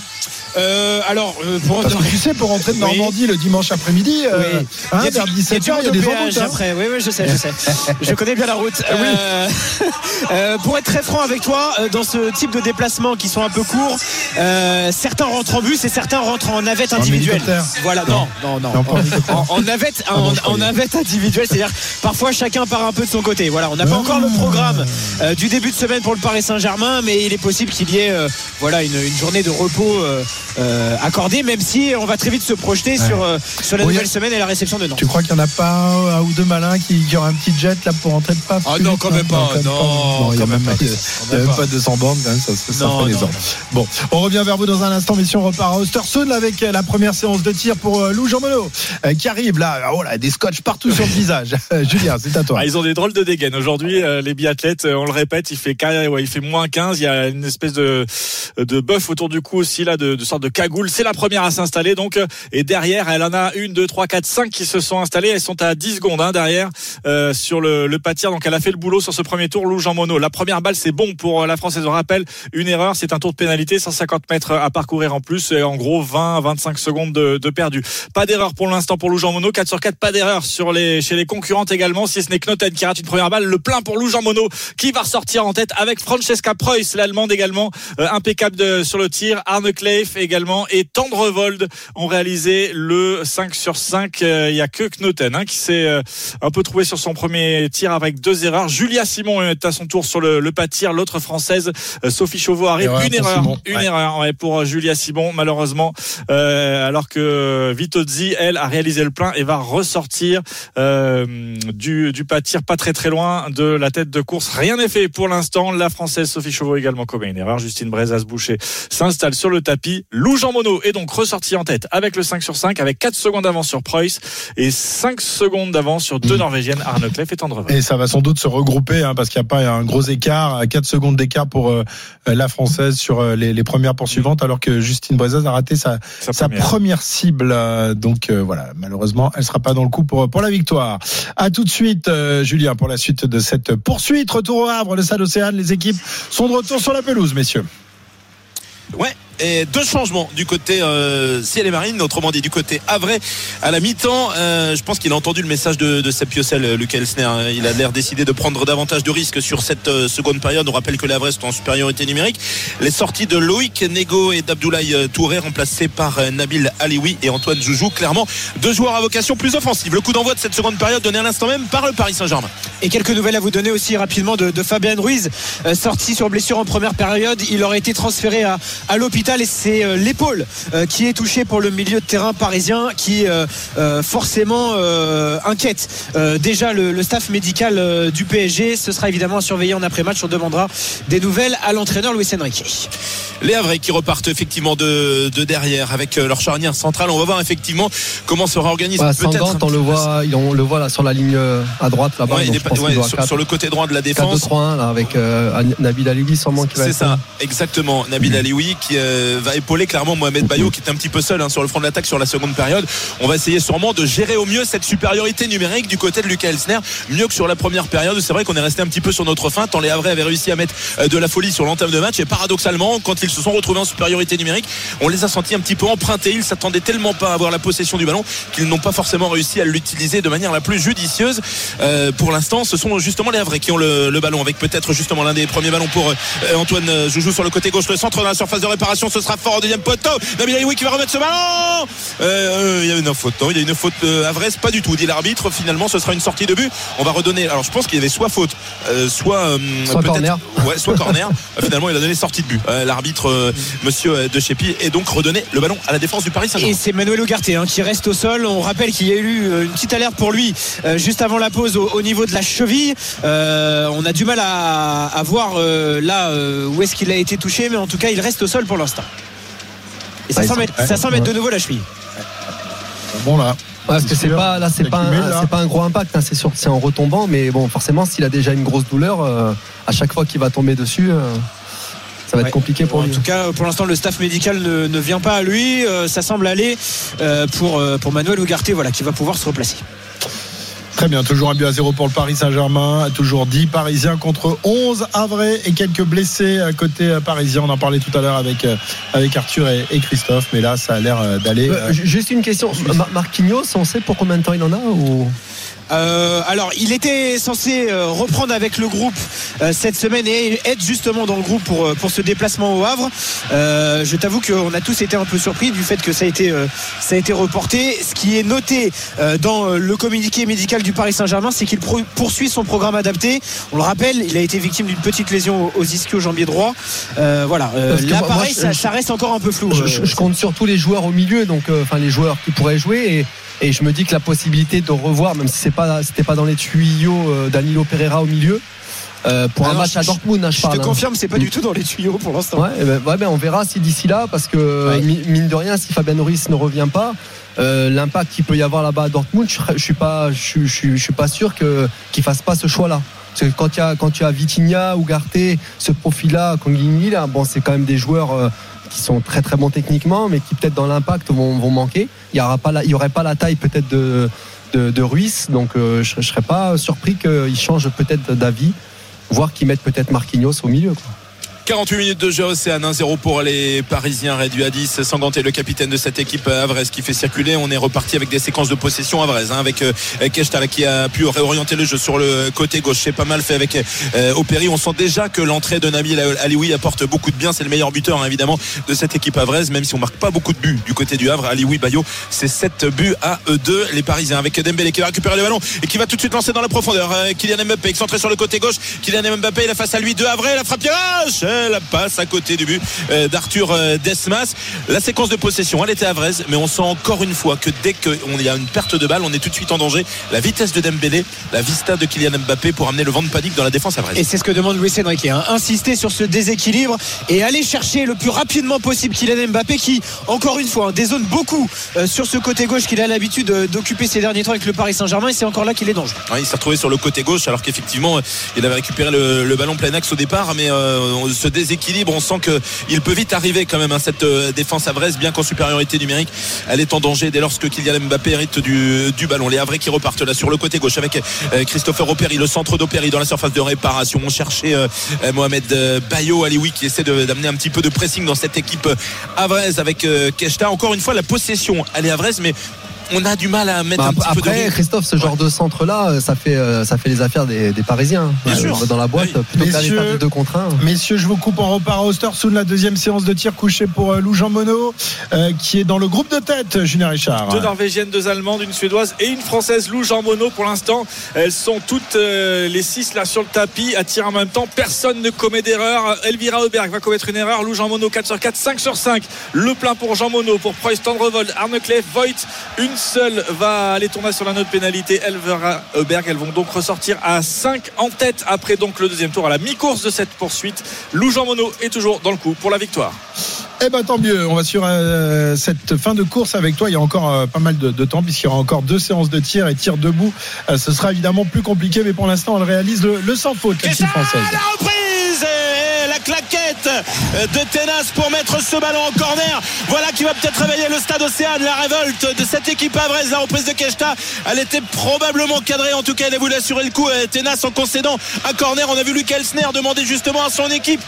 Euh, alors, euh, pour Parce que tu sais pour rentrer de Oui. Normandie le dimanche après-midi, euh, Oui. hein, Il y a- vers il y a 17 du h il y a de des embouches. hein. après. Oui, oui, je sais, je sais. je connais bien la route. Euh, euh, pour être très franc avec toi, euh, dans ce type de déplacements qui sont un peu courts, euh, certains rentrent en bus et certains rentrent en navette individuelle. Voilà, non, non, non. Non, en navette, Ah en, bon, navette individuelle, c'est-à-dire parfois chacun part un peu de son côté. Voilà, on n'a pas Ah. encore le programme euh, du début de semaine pour le Paris Saint-Germain, mais il est possible qu'il y ait euh, voilà une, une journée de repos euh, accordée, même si on va très vite se projeter Ouais. sur euh, sur la Oui, nouvelle semaine et la réception de Nantes. Tu crois qu'il n'y en a pas un, un ou deux malins qui, qui auraient un petit jet là pour rentrer de pas Ah plus non, quand hein même pas, non, il y a quand même pas, pas, il y a quand même même pas 200 bornes quand même, ça, ça, ça Non. Bon, on revient vers vous dans un instant, mais si on repart à Ostersund avec euh, la première séance de tir pour euh, Lou Jean Monod, euh, qui arrive là, oh là, des scotch partout sur le visage. Julien, c'est à toi. Ah, ils ont des drôles de dégaines. Aujourd'hui, euh, les biathlètes, on le répète, il fait, quar- ouais, il fait moins 15. Il y a une espèce de, de bœuf autour du cou aussi, là, de, de sorte de cagoule. C'est la première à s'installer donc. Et derrière, elle en a une, deux, trois, quatre, cinq qui se sont installées. Elles sont à 10 secondes hein, derrière euh, sur le, le pâtir. Donc elle a fait le boulot sur ce premier tour. Lou Jean Monod. La première balle, c'est bon pour la française. On rappelle une erreur, c'est un tour de pénalité, 150 mètres à parcourir en plus. Et en gros, 20, 25 secondes de, de perdu. Pas d'erreur pour l'instant pour Lou Jean Monod. 4 sur 4, pas d'erreur sur les chez les concurrentes également. Si ce n'est Knoten qui rate une première balle, le plein pour Lou Jean Monod qui va ressortir en tête avec Francesca Preuss, l'allemande également euh, impeccable de, sur le tir. Arne Kleif également et Tendrevold ont réalisé le 5 sur 5. Il y a que Knoten hein, qui s'est euh, un peu trouvé sur son premier tir avec deux erreurs. Julia Simon est à son tour sur le, le pas tir. L'autre française, euh, Sophie Chauveau arrive. Erreur une erreur, Simon. une Ouais. erreur ouais, pour Julia Simon malheureusement. Euh, alors que Vitozzi, elle, a réalisé le plein et va ressortir euh, du, du pas tir pas très très loin de la tête de course. Rien n'est fait pour l'instant. La française Sophie Chauveau également commet une erreur. Justine Brezas Boucher s'installe sur le tapis. Lou Jean Monod est donc ressorti en tête avec le 5 sur 5 avec 4 secondes d'avance sur Preuss et 5 secondes d'avance sur deux Norvégiennes Arne Kleff et Tendrevold. Et ça va sans doute se regrouper hein, parce qu'il n'y a pas un gros écart, 4 secondes d'écart pour euh, la française sur euh, les, les premières poursuivantes, alors que Justine Brezaz a raté sa, Sa sa première. première cible. euh, Donc euh, voilà, malheureusement, elle sera pas dans le coup pour pour la victoire. À tout de suite, euh, Julien, pour la suite de cette poursuite. Retour au Havre, le Stade Océane. Les équipes sont de retour sur la pelouse, messieurs. Ouais. Et deux changements du côté euh, ciel et marine, autrement dit du côté Havrais à la mi-temps. Euh, je pense qu'il a entendu le message de, de euh, Lucas Elsner. hein. Il a l'air décidé de prendre davantage de risques sur cette seconde période. On rappelle que Havrais sont en supériorité numérique. Les sorties de Loïc Nego et d'Abdoulaye Touré remplacés par Nabil Alioui et Antoine Joujou. Clairement, deux joueurs à vocation plus offensive. Le coup d'envoi de cette seconde période donné à l'instant même par le Paris Saint-Germain. Et quelques nouvelles à vous donner aussi rapidement de, Fabien Ruiz, sorti sur blessure en première période. Il aurait été transféré à l'hôpital et c'est euh, l'épaule euh, qui est touchée pour le milieu de terrain parisien qui euh, euh, forcément euh, inquiète euh, déjà le, le staff médical euh, du PSG. Ce sera évidemment à surveiller en après-match. On demandera des nouvelles à l'entraîneur Luis Enrique. Les Havrais qui repartent effectivement de, de derrière avec leur charnière centrale. On va voir effectivement comment se réorganise Ouais, peut-être. Sangante, on le voit, il- on le voit là sur la ligne à droite là-bas. Ouais, ouais, sur, le côté droit de la défense. 4-2-3-1 là avec euh, Nabil Alioui sûrement qui va C'est ça, exactement. Nabil Alioui qui euh, va épauler clairement Mohamed Bayo qui est un petit peu seul hein, sur le front de l'attaque sur la seconde période. On va essayer sûrement de gérer au mieux cette supériorité numérique du côté de Lucas Elsner, mieux que sur la première période. C'est vrai qu'on est resté un petit peu sur notre fin tant les Havrais avaient réussi à mettre euh, de la folie sur l'entame de match et paradoxalement quand ils se sont retrouvés en supériorité numérique, on les a sentis un petit peu empruntés. Ils s'attendaient tellement pas à avoir la possession du ballon qu'ils n'ont pas forcément réussi à l'utiliser de manière la plus judicieuse. Euh, pour l'instant, ce sont justement les Havrais qui ont le, ballon avec peut-être justement l'un des premiers ballons pour euh, Antoine euh, Joujou sur le côté gauche, le centre dans la surface de réparation. Ce sera fort au deuxième poteau. Nabil Ayoui qui va remettre ce ballon. Euh, euh, il y a une faute. Non, il y a une faute Havrais, pas du tout. Dit l'arbitre. Finalement, ce sera une sortie de but. On va redonner. Alors, je pense qu'il y avait soit faute, euh, soit euh, corner. Ouais, soit corner. Finalement, il a donné sortie de but. L'arbitre, Monsieur De Chépi, et donc redonné le ballon à la défense du Paris Et Saint-Germain. c'est Manuel Ugarte hein, qui reste au sol. On rappelle qu'il y a eu une petite alerte pour lui juste avant la pause au, au niveau de la cheville. On a du mal à, à voir là où est-ce qu'il a été touché, mais en tout cas, il reste au sol pour l'instant. Et ça Ouais, sent c'est- mettre, ça sent mettre de nouveau la cheville. Bon là. Parce que c'est pas là, c'est pas, un- pas un gros impact, hein, c'est sûr, c'est en retombant, mais bon, forcément, s'il a déjà une grosse douleur, euh, à chaque fois qu'il va tomber dessus, euh, ça va Ouais. être compliqué pour En lui. tout cas, pour l'instant, le staff médical ne, ne vient pas à lui. Euh, ça semble aller euh, pour, euh, pour Manuel Ugarte, voilà, qui va pouvoir se replacer. Très bien, toujours un but à zéro pour le Paris Saint-Germain, toujours 10 Parisiens contre 11 Havrais et quelques blessés à côté euh, parisien. On en parlait tout à l'heure avec, euh, avec Arthur et, et Christophe, mais là ça a l'air euh, d'aller. Euh, ju- Juste une question, Mar- Marquinhos, on sait pour combien de temps il en a ou? Euh, alors, il était censé euh, reprendre avec le groupe euh, cette semaine et être justement dans le groupe pour, pour ce déplacement au Havre. Euh, je t'avoue qu'on a tous été un peu surpris du fait que ça a été, euh, ça a été reporté. Ce qui est noté euh, dans le communiqué médical du Paris Saint-Germain, c'est qu'il poursuit son programme adapté. On le rappelle, il a été victime d'une petite lésion aux ischio-jambier droit. Euh, voilà, Euh, là moi, pareil, ça, je- ça reste encore un peu flou. je, je- je compte surtout les joueurs au milieu, donc euh, enfin les joueurs qui pourraient jouer et, et je me dis que la possibilité de revoir, même si c'est pas c'était pas dans les tuyaux euh, Danilo Pereira au milieu. euh, pour Ah un non, match je- à Dortmund, hein, je, je parle. te hein. confirme, c'est pas du tout dans les tuyaux pour l'instant. Ouais, eh ben, ouais, ben, on verra si d'ici là, parce que Ouais. mine de rien, si Fabien Ruiz ne revient pas, euh, l'impact qu'il peut y avoir là-bas à Dortmund, je, je suis pas, je, suis- je, suis- je suis pas sûr que qu'il fasse pas ce choix-là. Parce que quand il y a quand tu as Vitinha, Ugarte, ce profil-là, Kangini, là, bon, c'est quand même des joueurs. euh, qui sont très très bons techniquement, mais qui peut-être dans l'impact vont, manquer. Il y aura pas, la, il y aurait pas la taille peut-être de, de, Ruiz, donc euh, je, je serais pas surpris qu'ils changent peut-être d'avis, voire qu'ils mettent peut-être Marquinhos au milieu. 48 minutes de jeu, Océane 1-0 pour les Parisiens réduits à 10. Sanganté, le capitaine de cette équipe Avrez qui fait circuler. On est reparti avec des séquences de possession Avrez, hein, avec euh, Keshtal qui a pu réorienter le jeu sur le côté gauche. C'est pas mal fait avec euh, Opéry. On sent déjà que l'entrée de Nabil Alioui apporte beaucoup de bien. C'est le meilleur buteur, hein, évidemment, de cette équipe Avrez, même si on marque pas beaucoup de buts du côté du Havre. Alioui Bayo, c'est 7 buts à 2. Les Parisiens avec Dembélé qui va récupérer le ballon et qui va tout de suite lancer dans la profondeur. Euh, Kylian Mbappé excentré sur le côté gauche. Kylian Mbappé, il a face à lui de Havre. La frappe. La passe à côté du but euh, d'Arthur euh, Desmas. La séquence de possession, elle était à Vraise, mais on sent encore une fois que dès qu'il y a une perte de balle, on est tout de suite en danger. La vitesse de Dembélé, la vista de Kylian Mbappé pour amener le vent de panique dans la défense à Vraise. Et c'est ce que demande Luis Enrique, hein. insister sur ce déséquilibre et aller chercher le plus rapidement possible Kylian Mbappé qui, encore une fois, hein, dézone beaucoup euh, sur ce côté gauche qu'il a l'habitude d'occuper ces derniers temps avec le Paris Saint-Germain et c'est encore là qu'il est dangereux. il s'est retrouvé sur le côté gauche alors qu'effectivement il avait récupéré le, ballon plein axe au départ, mais ce déséquilibre, on sent qu'il peut vite arriver quand même à hein, cette euh, défense à bien qu'en supériorité numérique, elle est en danger dès lors que Kylian Mbappé hérite du, du ballon. Les Havrais qui repartent là sur le côté gauche avec euh, Christopher Opéry, le centre d'Opéry dans la surface de réparation. On cherchait euh, Mohamed Bayo Alioui qui essaie d'amener un petit peu de pressing dans cette équipe Havraise avec Keshta. Encore une fois, la possession, elle est Havraise, mais on a du mal à mettre bah, un petit après, peu de Christophe, ce genre de centre là, ça fait ça fait les affaires des, des Parisiens. Bien sûr. Dans la boîte, Oui. plutôt que Messieurs, faire des deux contre un. Messieurs, je vous coupe en repart à Ostersund, la deuxième séance de tir couché pour euh, Lou Jean Monod, euh, qui est dans le groupe de tête, Julien Richard. Deux Norvégiennes, deux Allemandes, une Suédoise et une Française, Lou Jean Monod pour l'instant. Elles sont toutes euh, les six là sur le tapis à tirer en même temps. Personne ne commet d'erreur. Elvira Auberg va commettre une erreur. Lou Jean Monod 4 sur 4, 5 sur 5. Le plein pour Jean Monod, pour Preuss Tendrevold, Arne Kleef, Voigt. Une seule va aller tourner sur la note pénalité. Elvira Auberg. Elles vont donc ressortir à 5 en tête après donc le deuxième tour à la mi-course de cette poursuite. Lou Jean Monod est toujours dans le coup pour la victoire. Eh ben tant mieux, on va sur euh, cette fin de course avec toi. Il y a encore euh, pas mal de, de temps puisqu'il y aura encore deux séances de tir et tir debout. Euh, ce sera évidemment plus compliqué, mais pour l'instant, elle réalise le, le sans faute, la ça, française. la reprise et la claquette de Ténas pour mettre ce ballon en corner. Voilà qui va peut-être réveiller le stade Océane. La révolte de cette équipe avraise. La reprise de Keshta, elle était probablement cadrée. En tout cas, elle a voulu assurer le coup. Euh, Ténas en concédant un corner. On a vu Luc Elsner demander justement à son équipe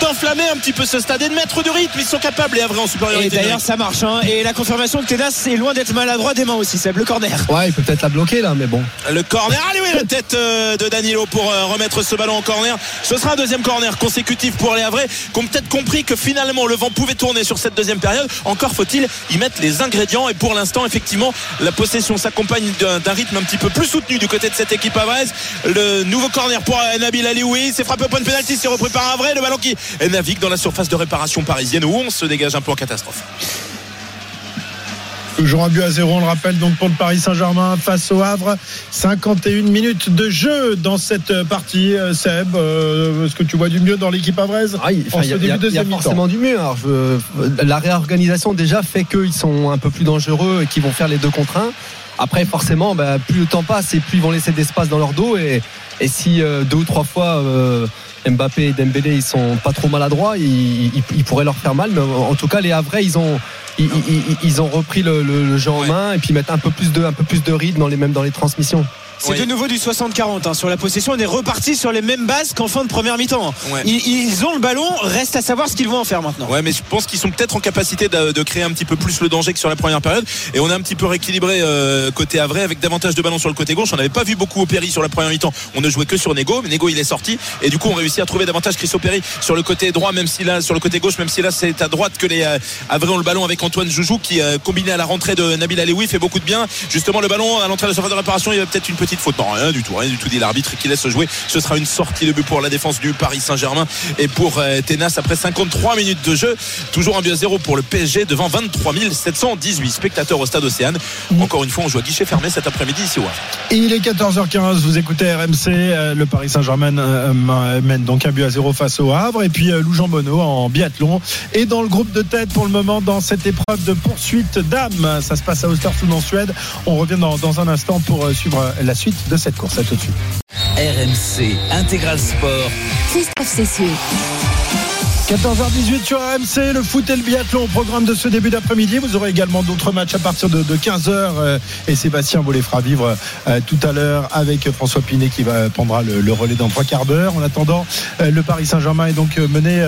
d'enflammer un petit peu ce stade et de mettre du rythme. Ils sont capables, les Havrais en Et supériorité. d'ailleurs numérique. ça marche hein. et la confirmation que Ténas est loin d'être maladroit des mains aussi, Seb, le corner. Ouais, il peut peut-être la bloquer là, mais bon. Le corner, allez oui, la tête euh, de Danilo pour euh, remettre ce ballon en corner. Ce sera un deuxième corner consécutif pour les Havrais qui ont peut-être compris que finalement le vent pouvait tourner sur cette deuxième période. Encore faut-il y mettre les ingrédients et pour l'instant effectivement la possession s'accompagne d'un rythme un petit peu plus soutenu du côté de cette équipe havraise. Le nouveau corner pour Nabil Alioui, c'est frappé au point de pénalty, c'est repris par un vrai. Le ballon qui navigue dans la surface de réparation parisienne où on se dégage un en catastrophe. Toujours un but à zéro, on le rappelle donc pour le Paris Saint-Germain face au Havre. 51 minutes de jeu dans cette partie. Euh, Seb, euh, est-ce que tu vois du mieux dans l'équipe havraise Ah, il ce y a, a- forcément du mieux. Alors, je- la réorganisation déjà fait qu'ils sont un peu plus dangereux et qu'ils vont faire les deux contre un. Après, forcément, bah, plus le temps passe et plus ils vont laisser d'espace dans leur dos. Et, et si euh, deux ou trois fois euh, Mbappé et Dembélé ils sont pas trop maladroits, ils, ils- ils pourraient leur faire mal. Mais en tout cas, les Havrais, ils ont ils, ils- ils ont repris le, le- le jeu en Ouais. main et puis mettent un peu plus de un peu plus de rythme dans les mêmes dans les transmissions. C'est Oui. de nouveau du 60-40 hein. sur la possession. On est reparti sur les mêmes bases qu'en fin de première mi-temps. Ouais. Ils, ils ont le ballon, reste à savoir ce qu'ils vont en faire maintenant. Ouais, mais je pense qu'ils sont peut-être en capacité de, de créer un petit peu plus le danger que sur la première période. Et on a un petit peu rééquilibré euh, côté Havre avec davantage de ballons sur le côté gauche. On n'avait pas vu beaucoup Opéry sur la première mi-temps. On ne jouait que sur Nego, mais Nego il est sorti. Et du coup, on réussit à trouver davantage Chris Opéry sur le côté droit, même si là, sur le côté gauche, même si là c'est à droite que les euh, Havrais ont le ballon avec Antoine Joujou qui, euh, combiné à la rentrée de Nabil Alioui, fait beaucoup de bien. Justement, le ballon à l'entrée de la surface de réparation, il y a peut-être une petite faute. Non, rien du tout, rien du tout dit l'arbitre qui laisse jouer. Ce sera une sortie de but pour la défense du Paris Saint-Germain et pour euh, Ténas après 53 minutes de jeu. Toujours un but à zéro pour le PSG devant 23 718 spectateurs au stade Océane. Encore une fois, on joue à guichet fermé cet après-midi ici au Havre. Il est 14h15, vous écoutez RMC, euh, le Paris Saint-Germain euh, mène donc un but à zéro face au Havre et puis Lou Jean Bonneau en biathlon et dans le groupe de tête pour le moment dans cette épreuve de poursuite d'âme. Ça se passe à Östersund en Suède. On revient dans, dans un instant pour suivre la suite de cette course. À tout de suite. RMC Intégral Sport. Christophe Cessieux. 14h18 sur RMC, le foot et le biathlon au programme de ce début d'après-midi. Vous aurez également d'autres matchs à partir de, 15h euh, et Sébastien vous les fera vivre euh, tout à l'heure avec François Pinet qui va prendra le, relais dans trois quarts d'heure. En attendant, euh, le Paris Saint-Germain est donc mené,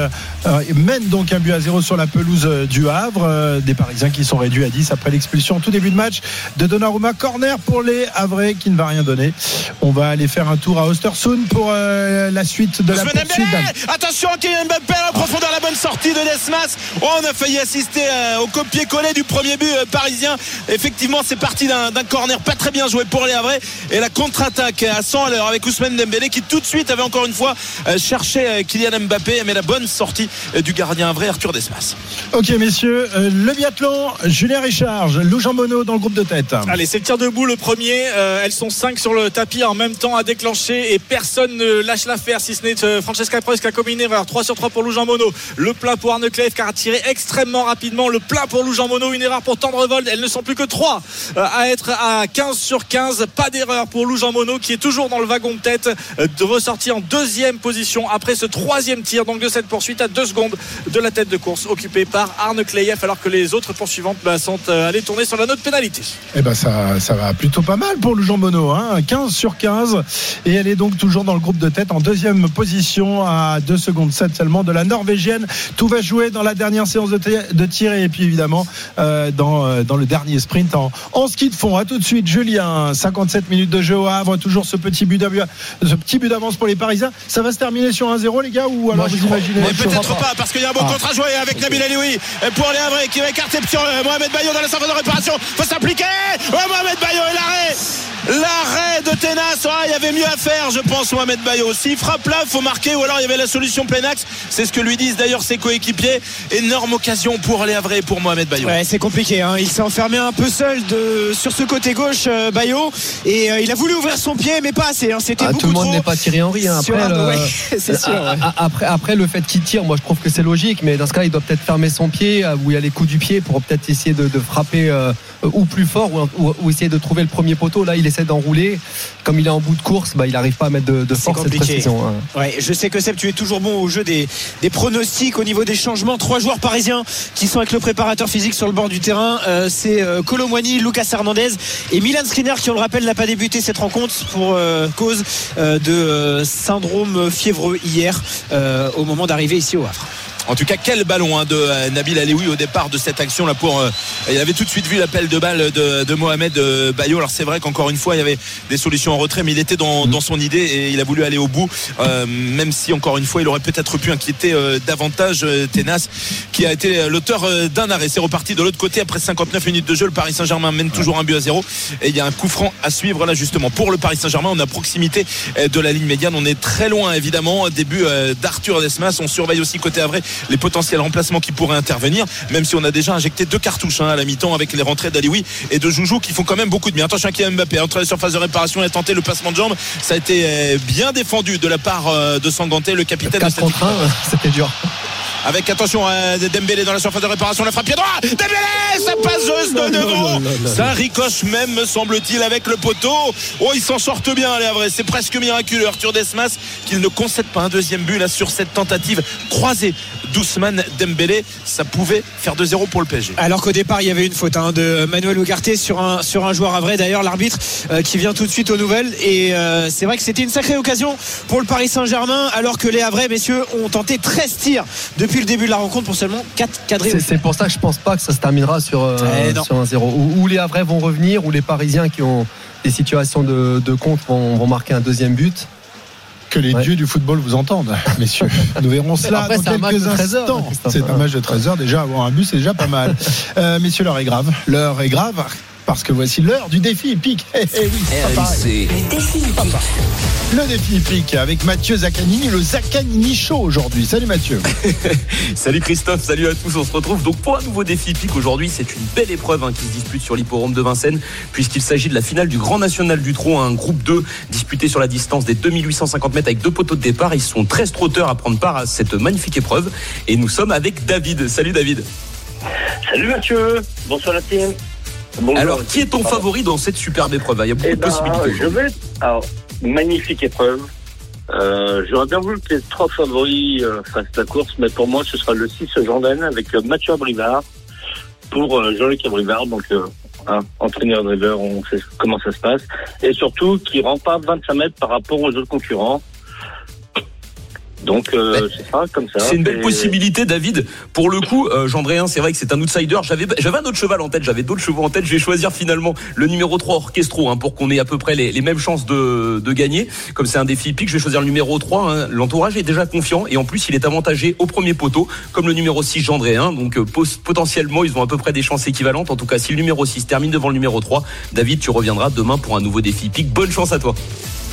mène donc un but à zéro sur la pelouse du Havre. des Parisiens qui sont réduits à 10 après l'expulsion tout début de match de Donnarumma. Corner pour les Havrais qui ne va rien donner. On va aller faire un tour à Ostersund pour la suite de la poursuite. Attention, Kylian Mbappé dans la bonne sortie de Desmas. Oh, on a failli assister euh, au copier-coller du premier but euh, parisien. Effectivement, c'est parti d'un corner pas très bien joué pour les Havrais. Et la contre-attaque à 100 à l'heure avec Ousmane Dembélé qui tout de suite avait encore une fois euh, cherché Kylian Mbappé. Mais la bonne sortie du gardien vrai Arthur Desmas. Ok, messieurs, le biathlon, Julien Richard, Lou Jean Monod dans le groupe de tête. Allez, c'est le tir debout le premier. elles sont 5 sur le tapis en même temps à déclencher et personne ne lâche l'affaire si ce n'est Francesca Preuss qui a combiné. 3 sur 3 pour Lou Jean Monod. Le plein pour Arne Clef qui a tiré extrêmement rapidement. Le plein pour Lou Jean Monod. Une erreur pour Tendrevold. Elles ne sont plus que 3 euh, à être à 15 sur 15. Pas d'erreur pour Lou Jean Monod qui est toujours dans le wagon de tête euh, de ressortir en deuxième position après ce troisième tir donc de cette poursuite à 2 secondes de la tête de course occupée par Arne Kleyev alors que les autres poursuivantes bah, sont euh, allées tourner sur la note pénalité. Eh ben ça, va plutôt pas mal pour Lou Jean Monod. Hein. 15 sur 15 et elle est donc toujours dans le groupe de tête en deuxième position à 2 secondes 7 seulement de la Norvégienne tout va jouer dans la dernière séance de, tir et puis évidemment euh, dans, euh, dans le dernier sprint en, en ski de fond. À tout de suite, Julien. 57 minutes de jeu au Havre. Toujours ce petit but d'avance pour les Parisiens. Ça va se terminer sur 1-0, les gars Ou alors vous imaginez Peut-être pas, parce qu'il y a un bon ah. contrat joué avec Nabil Alioui pour les Havre qui va écarter sur euh, Mohamed Bayo dans la surface de réparation. Faut s'appliquer. Oh, Mohamed Bayo et l'arrêt L'arrêt de Tenas, ah, il y avait mieux à faire, je pense, Mohamed Bayo. S'il frappe là, il faut marquer, ou alors il y avait la solution plein axe. C'est ce que lui disent d'ailleurs ses coéquipiers. Énorme occasion pour aller à vrai pour Mohamed Bayo. Ouais, c'est compliqué. Hein. Il s'est enfermé un peu seul de, sur ce côté gauche, euh, Bayo. Et euh, il a voulu ouvrir son pied, mais pas assez. Hein. C'était ah, Tout le monde n'est pas tiré Henry. Hein. Après, le... après, après, le fait qu'il tire, moi je trouve que c'est logique. Mais dans ce cas, il doit peut-être fermer son pied, euh, où il y a les coups du pied, pour peut-être essayer de, frapper ou plus fort, ou, essayer de trouver le premier poteau. Là, il essaie d'enrouler. Comme il est en bout de course, bah, il n'arrive pas à mettre de, force cette précision. Hein. Ouais, je sais que Seb, tu es toujours bon au jeu des, des pronostics au niveau des changements. Trois joueurs parisiens qui sont avec le préparateur physique sur le bord du terrain. Euh, c'est euh, Lucas Hernandez et Milan Skriniar qui, on le rappelle, n'a pas débuté cette rencontre pour euh, cause euh, de syndrome fiévreux hier au moment d'arriver ici au Havre. En tout cas, quel ballon hein, de euh, Nabil Alioui au départ de cette action là pour. Euh, il avait tout de suite vu l'appel de balle de, Mohamed euh, Bayo. Alors c'est vrai qu'encore une fois, il y avait des solutions en retrait, mais il était dans, mm. son idée et il a voulu aller au bout. même si encore une fois, il aurait peut-être pu inquiéter davantage Tenas, qui a été l'auteur d'un arrêt. C'est reparti de l'autre côté après 59 minutes de jeu. Le Paris Saint-Germain mène toujours un but à zéro et il y a un coup franc à suivre là justement pour le Paris Saint-Germain. On est à proximité de la ligne médiane. On est très loin évidemment. Début d'Arthur Desmas. On surveille aussi côté Avray les potentiels remplacements qui pourraient intervenir, même si on a déjà injecté deux cartouches hein, à la mi-temps avec les rentrées d'Alioui et de Joujou qui font quand même beaucoup de bien. Attention à Kylian Mbappé entre les surfaces de réparation et a tenté le passement de jambes. Ça a été euh, bien défendu de la part euh, de Sanganté, le capitaine de cette C'était dur avec attention à Dembélé dans la surface de réparation la frappe pied droit. Dembélé ça passe juste de devant. ça ricoche même me semble-t-il avec le poteau. Oh ils s'en sortent bien les vrai c'est presque miraculeux Arthur Desmas qu'il ne concède pas un deuxième but là sur cette tentative croisée d'Ousmane Dembélé. Ça pouvait faire 2-0 pour le PSG alors qu'au départ il y avait une faute hein, de Manuel Ugarte sur un, sur un joueur à vrai d'ailleurs l'arbitre euh, qui vient tout de suite aux nouvelles. Et euh, c'est vrai que c'était une sacrée occasion pour le Paris Saint-Germain alors que les Havrais messieurs ont tenté 13 tirs de depuis le début de la rencontre pour seulement 4 cadrés. C'est pour ça que je pense pas que ça se terminera sur, euh, eh sur un 0. Ou, les Havrais vont revenir, ou les Parisiens qui ont des situations de, compte vont, marquer un deuxième but que les dieux du football vous entendent, messieurs. Nous verrons cela dans quelques instants. C'est un match de 13 heures déjà. Avoir un but, c'est déjà pas mal. Euh, messieurs, l'heure est grave. L'heure est grave parce que voici l'heure du défi épique. Eh, eh oui, Le défi épique avec Mathieu Zaccanini, le Zaccanini Show aujourd'hui. Salut Mathieu. salut Christophe, salut à tous. On se retrouve donc pour un nouveau défi épique aujourd'hui. C'est une belle épreuve hein, qui se dispute sur l'hipporome de Vincennes, puisqu'il s'agit de la finale du Grand National du Trot, un groupe 2 disputé sur la distance des 2850 mètres avec deux poteaux de départ. Ils sont 13 trotteurs à prendre part à cette magnifique épreuve. Et nous sommes avec David. Salut David. Salut Mathieu. Bonsoir la team. Alors, qui est ton favori dans cette superbe épreuve? Il y a beaucoup de eh ben, possibilités. Je vais. Alors, magnifique épreuve. Euh, J'aurais bien voulu que les trois favoris euh, fassent la course, mais pour moi, ce sera le 6 Jordan avec euh, Mathieu Abrivard pour euh, Jean-Luc Abrivard. Donc, euh, hein, entraîneur driver, on sait comment ça se passe. Et surtout, qui rend pas 25 mètres par rapport aux autres concurrents. Donc, euh, ce sera comme ça. C'est une belle possibilité, David. Pour le coup, euh, Gendréen, c'est vrai que c'est un outsider. J'avais, j'avais un autre cheval en tête, j'avais d'autres chevaux en tête. Je vais choisir finalement le numéro 3 Orchestro hein, pour qu'on ait à peu près les, les mêmes chances de, de gagner. Comme c'est un défi hippique, je vais choisir le numéro 3. hein. L'entourage est déjà confiant et en plus, il est avantagé au premier poteau, comme le numéro 6 Gendréen. Donc euh, potentiellement, ils ont à peu près des chances équivalentes. En tout cas, si le numéro 6 termine devant le numéro 3, David, tu reviendras demain pour un nouveau défi hippique. Bonne chance à toi.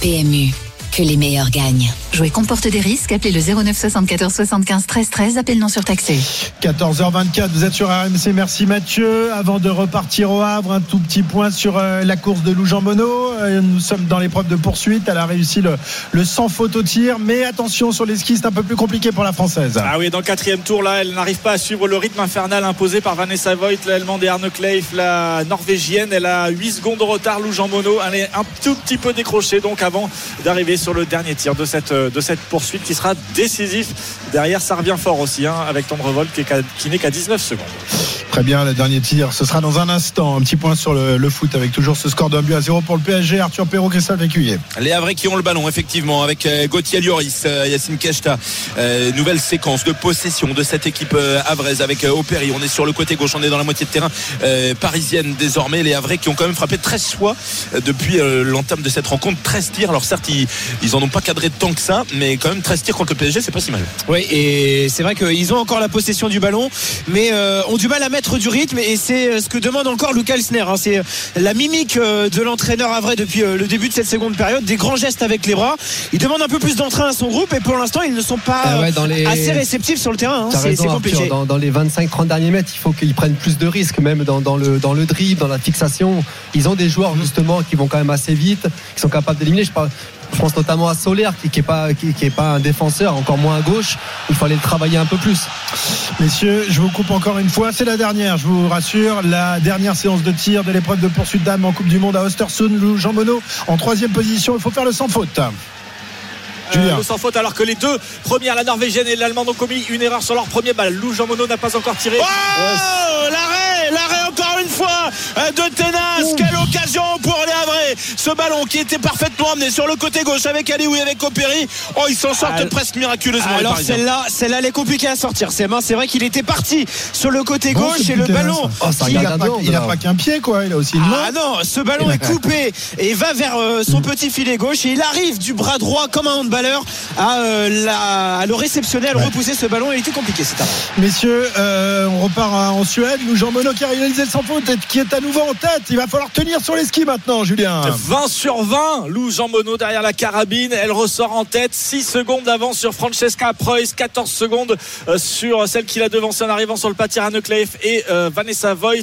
PMU, que les meilleurs gagnent. Jouer comporte des risques, appelez le 09 74 75 13 13, appel non surtaxé. 14h24, vous êtes sur RMC, merci Mathieu. Avant de repartir au Havre, un tout petit point sur euh, la course de Lou Jean Monod. Euh, Nous sommes dans l'épreuve de poursuite, elle a réussi le, le sans faute au tir, mais attention sur les skis, c'est un peu plus compliqué pour la Française. Ah oui, dans le quatrième tour, là, elle n'arrive pas à suivre le rythme infernal imposé par Vanessa Voigt, l'allemande et Arne Kleif, la norvégienne. Elle a 8 secondes de retard, Lou Jean Monod. Elle est un tout petit peu décrochée, donc avant d'arriver sur le dernier tir de cette, euh, poursuite qui sera décisif. Derrière, ça revient fort aussi, hein, avec est qu'à- qui n'est qu'à 19 secondes. Très bien, le dernier tir, ce sera dans un instant. Un petit point sur le, le foot avec toujours ce score d'un but à 0 pour le PSG. Arthur Perrault, Christophe Écuyer. Les Havrais qui ont le ballon, effectivement, avec euh, Gauthier Lloris, euh, Yacine Keshta. Euh, nouvelle séquence de possession de cette équipe havraise avec Opéry. On est sur le côté gauche, on est dans la moitié de terrain euh, parisienne désormais. Les Havrais qui ont quand même frappé 13 fois depuis euh, l'entame de cette rencontre. 13 tirs. Alors certes, ils, ils en ont pas cadré tant que ça, mais quand même 13 tirs contre le PSG, c'est pas si mal. Oui, et c'est vrai qu'ils ont encore la possession du ballon, mais euh, ont du mal à mettre du rythme, et c'est euh, ce que demande encore Luca Elsner. hein. C'est euh, la mimique euh, de l'entraîneur à vrai depuis le début de cette seconde période, des grands gestes avec les bras. Il demande un peu plus d'entrain à son groupe, et pour l'instant, ils ne sont pas Ah ouais, dans les- assez réceptifs sur le terrain. hein. C'est Arthur. compliqué. Dans, dans les 25-30 derniers mètres, il faut qu'ils prennent plus de risques, même dans, dans le, dans le dribble, dans la fixation. Ils ont des joueurs, justement, qui vont quand même assez vite, qui sont capables d'éliminer. Je, parle- je pense notamment à Solaire, qui n'est pas, un défenseur, encore moins à gauche. Il aller le travailler un peu plus. Messieurs, je vous coupe encore une fois. C'est la dernière, je vous rassure. La dernière séance de tir de l'épreuve de poursuite d'âme en Coupe du Monde à Ostersund. Jean Monod en troisième position. Il faut faire le sans faute. Euh, le sans faute alors que les deux premières, la norvégienne et l'allemande ont commis une erreur sur leur premier balle. Lou Jean Monod n'a pas encore tiré. Oh l'arrêt, l'arrêt encore une fois euh, de Tenas. Quelle occasion pour les Havrais. Ce ballon qui était parfaitement amené sur le côté gauche avec Alioui avec Opéry. Oh, ils s'en sortent presque miraculeusement. Alors celle-là, celle-là, elle est compliquée à sortir. C'est c'est vrai qu'il était parti sur le côté Bon, gauche et le ballon. Oh, ça Il regarde a à pas, pas qu'un pied, quoi. Il a aussi une main. Ah non, ce ballon est coupé et va vers euh, son petit filet gauche et il arrive du bras droit comme un handballeur à, euh, la- à le réceptionner, à le repousser ce ballon. Il était compliqué cet arrêt. Messieurs, euh, on repart à- en Suède. Lou Jean Monod qui a réalisé le sans faute et qui est à nouveau en tête. Il va falloir tenir sur les skis maintenant, Julien. 20 sur 20, Lou Jean Monod derrière la carabine, elle ressort en tête, 6 secondes d'avance sur Francesca Preuss, 14 secondes euh, sur celle qui l'a devancée en arrivant sur le pâtir Anne Kleef et euh, Vanessa Voigt.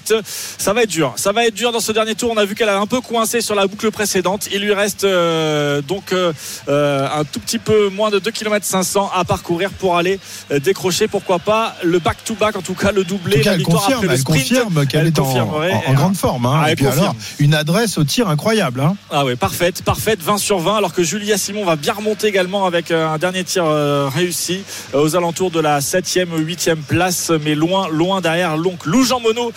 Ça va être dur, ça va être dur dans ce dernier tour. On a vu qu'elle a un peu coincé sur la boucle précédente. Il lui reste euh, donc euh, un tout petit peu moins de 2 km 500 à parcourir pour aller euh, décrocher, pourquoi pas, le back-to-back, en tout cas le doublé. En tout cas, la elle victoire confirme, elle confirme qu'elle Elle est en, confirmerait. en- en grande forme. hein. Ah, et elle puis confirme. alors, une adresse au tir incroyable. hein. Ah ouais, parfaite, parfaite, 20 sur 20, alors que Julia Simon va bien remonter également avec euh, un dernier tir euh, réussi aux alentours de la 7e, 8e place, mais loin, loin derrière l'oncle Lou Jean Monod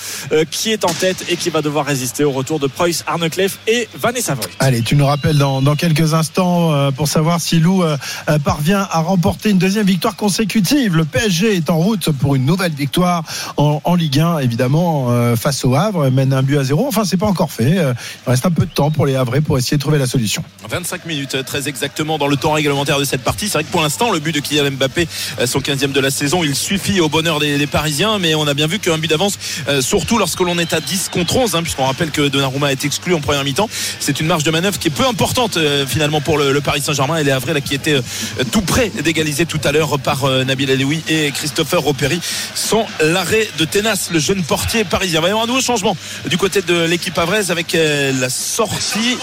qui est en tête et qui va devoir résister au retour de Preuss, Arne Kleef et Vanessa Voigt. Allez, tu nous rappelles dans, dans quelques instants pour savoir si Lou euh, euh, parvient à remporter une deuxième victoire consécutive. Le PSG est en route pour une nouvelle victoire en, Ligue 1, évidemment, euh, face au Havre. Mène un but à zéro. Enfin, c'est pas encore fait. Il reste un peu de temps pour les Havrais pour essayer de trouver la solution. 25 minutes très exactement dans le temps réglementaire de cette partie. C'est vrai que pour l'instant, le but de Kylian Mbappé, son 15e de la saison, il suffit au bonheur des, Parisiens, mais on a bien vu qu'un but d'avance, surtout lorsque l'on est à 10 contre 11, hein, puisqu'on rappelle que Donnarumma est exclu en première mi-temps, c'est une marge de manœuvre qui est peu importante finalement pour le, Paris Saint-Germain et les Havrais là, qui étaient euh, tout près d'égaliser tout à l'heure par euh, Nabil Alaoui et Christopher Opéry sans l'arrêt de Tenas, le jeune portier parisien. Il y un nouveau changement du côté de l'équipe havraise avec euh, la sortie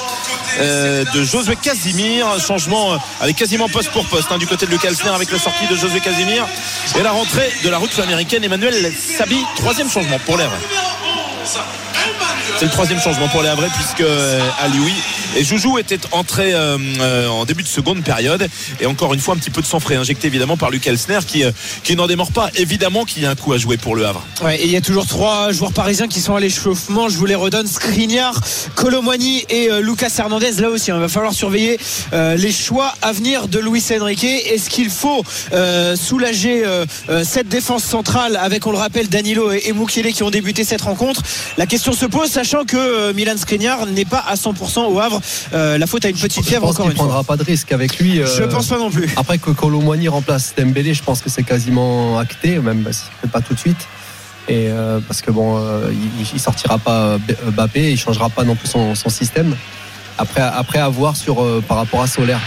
de Josué Casimir. Un changement avec quasiment poste pour poste hein, du côté de Luc Alsner avec la sortie de Josué Casimir et la rentrée de la route américaine Emmanuel Sabi. Troisième changement pour Havrais. C'est le troisième changement pour les Havrais puisque Alioui Et Joujou était entré euh, euh, en début de seconde période. Et encore une fois, un petit peu de sang frais injecté évidemment par Luc Elsner qui, euh, qui n'en démord pas. Évidemment qu'il y a un coup à jouer pour le Havre. Ouais, et il y a toujours trois joueurs parisiens qui sont à l'échauffement. Je vous les redonne Skriniar, Colomwani et euh, Lucas Hernandez. Là aussi, hein, il va falloir surveiller euh, les choix à venir de Luis Enrique. Est-ce qu'il faut euh, soulager cette défense centrale avec, on le rappelle, Danilo et, et qui ont débuté cette rencontre? La question se pose, sachant que Milan Skriniar n'est pas à 100% au Havre. Euh, la faute à une petite fièvre encore fois. prendra pas de risque avec lui. euh, Je pense pas non plus. Après que Colomboigny remplace Dembélé, je pense que c'est quasiment acté, même bah, si peut-être pas tout de suite. Et euh, parce que bon, il, il sortira pas Mbappé, il changera pas non plus son, son système. Après, après à voir sur par rapport à Solaire.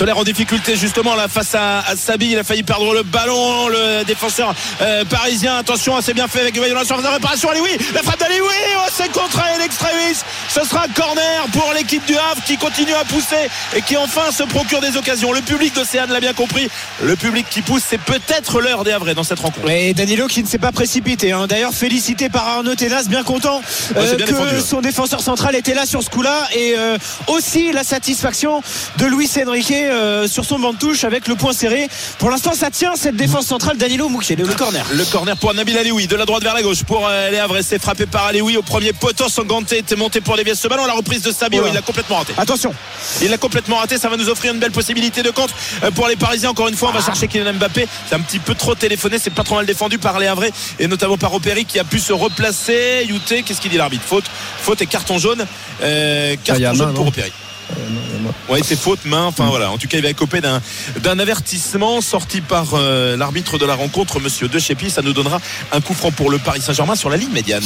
Solaire en difficulté justement là face à, à Sabi. Il a failli perdre le ballon le défenseur euh, parisien. Attention c'est bien fait avec Vaillon la surface de réparation. Allez oui la frappe d'Ali oui oh, c'est contre Extremis. Ce sera un corner pour l'équipe du Havre qui continue à pousser et qui enfin se procure des occasions. Le public d'Océane l'a bien compris. Le public qui pousse c'est peut-être l'heure des Havrais dans cette rencontre. Et Danilo qui ne s'est pas précipité. hein. D'ailleurs, félicité par Arnaud Ténas, bien content euh, bien que défendu, son défenseur central était là sur ce coup-là. Et euh, aussi la satisfaction de Luis Enrique euh, sur son banc de touche avec le point serré. Pour l'instant, ça tient cette défense centrale. Danilo Moukiel, le corner. Le corner pour Nabil Alioui, de la droite vers la gauche pour euh. C'est frappé par Alioui au premier poteau. Son ganté était monté pour dévier ce ballon. La reprise de Sabio, Voilà. il l'a complètement raté. Attention. Il l'a complètement raté. Ça va nous offrir une belle possibilité de contre euh, pour les Parisiens. Encore une fois, on va chercher Kylian Mbappé. C'est un petit peu trop téléphoné. C'est pas trop mal défendu par les Havrais et notamment par Opéry qui a pu se replacer. Youté, qu'est-ce qu'il dit l'arbitre? Faute. Faute et carton jaune. Euh, Ah, carton jaune main, pour Opéry. Ouais, c'est faute, main. Enfin voilà. En tout cas, il va écoper d'un d'un avertissement sorti par euh, l'arbitre de la rencontre, Monsieur De Chépi. Ça nous donnera un coup franc pour le Paris Saint-Germain sur la ligne médiane.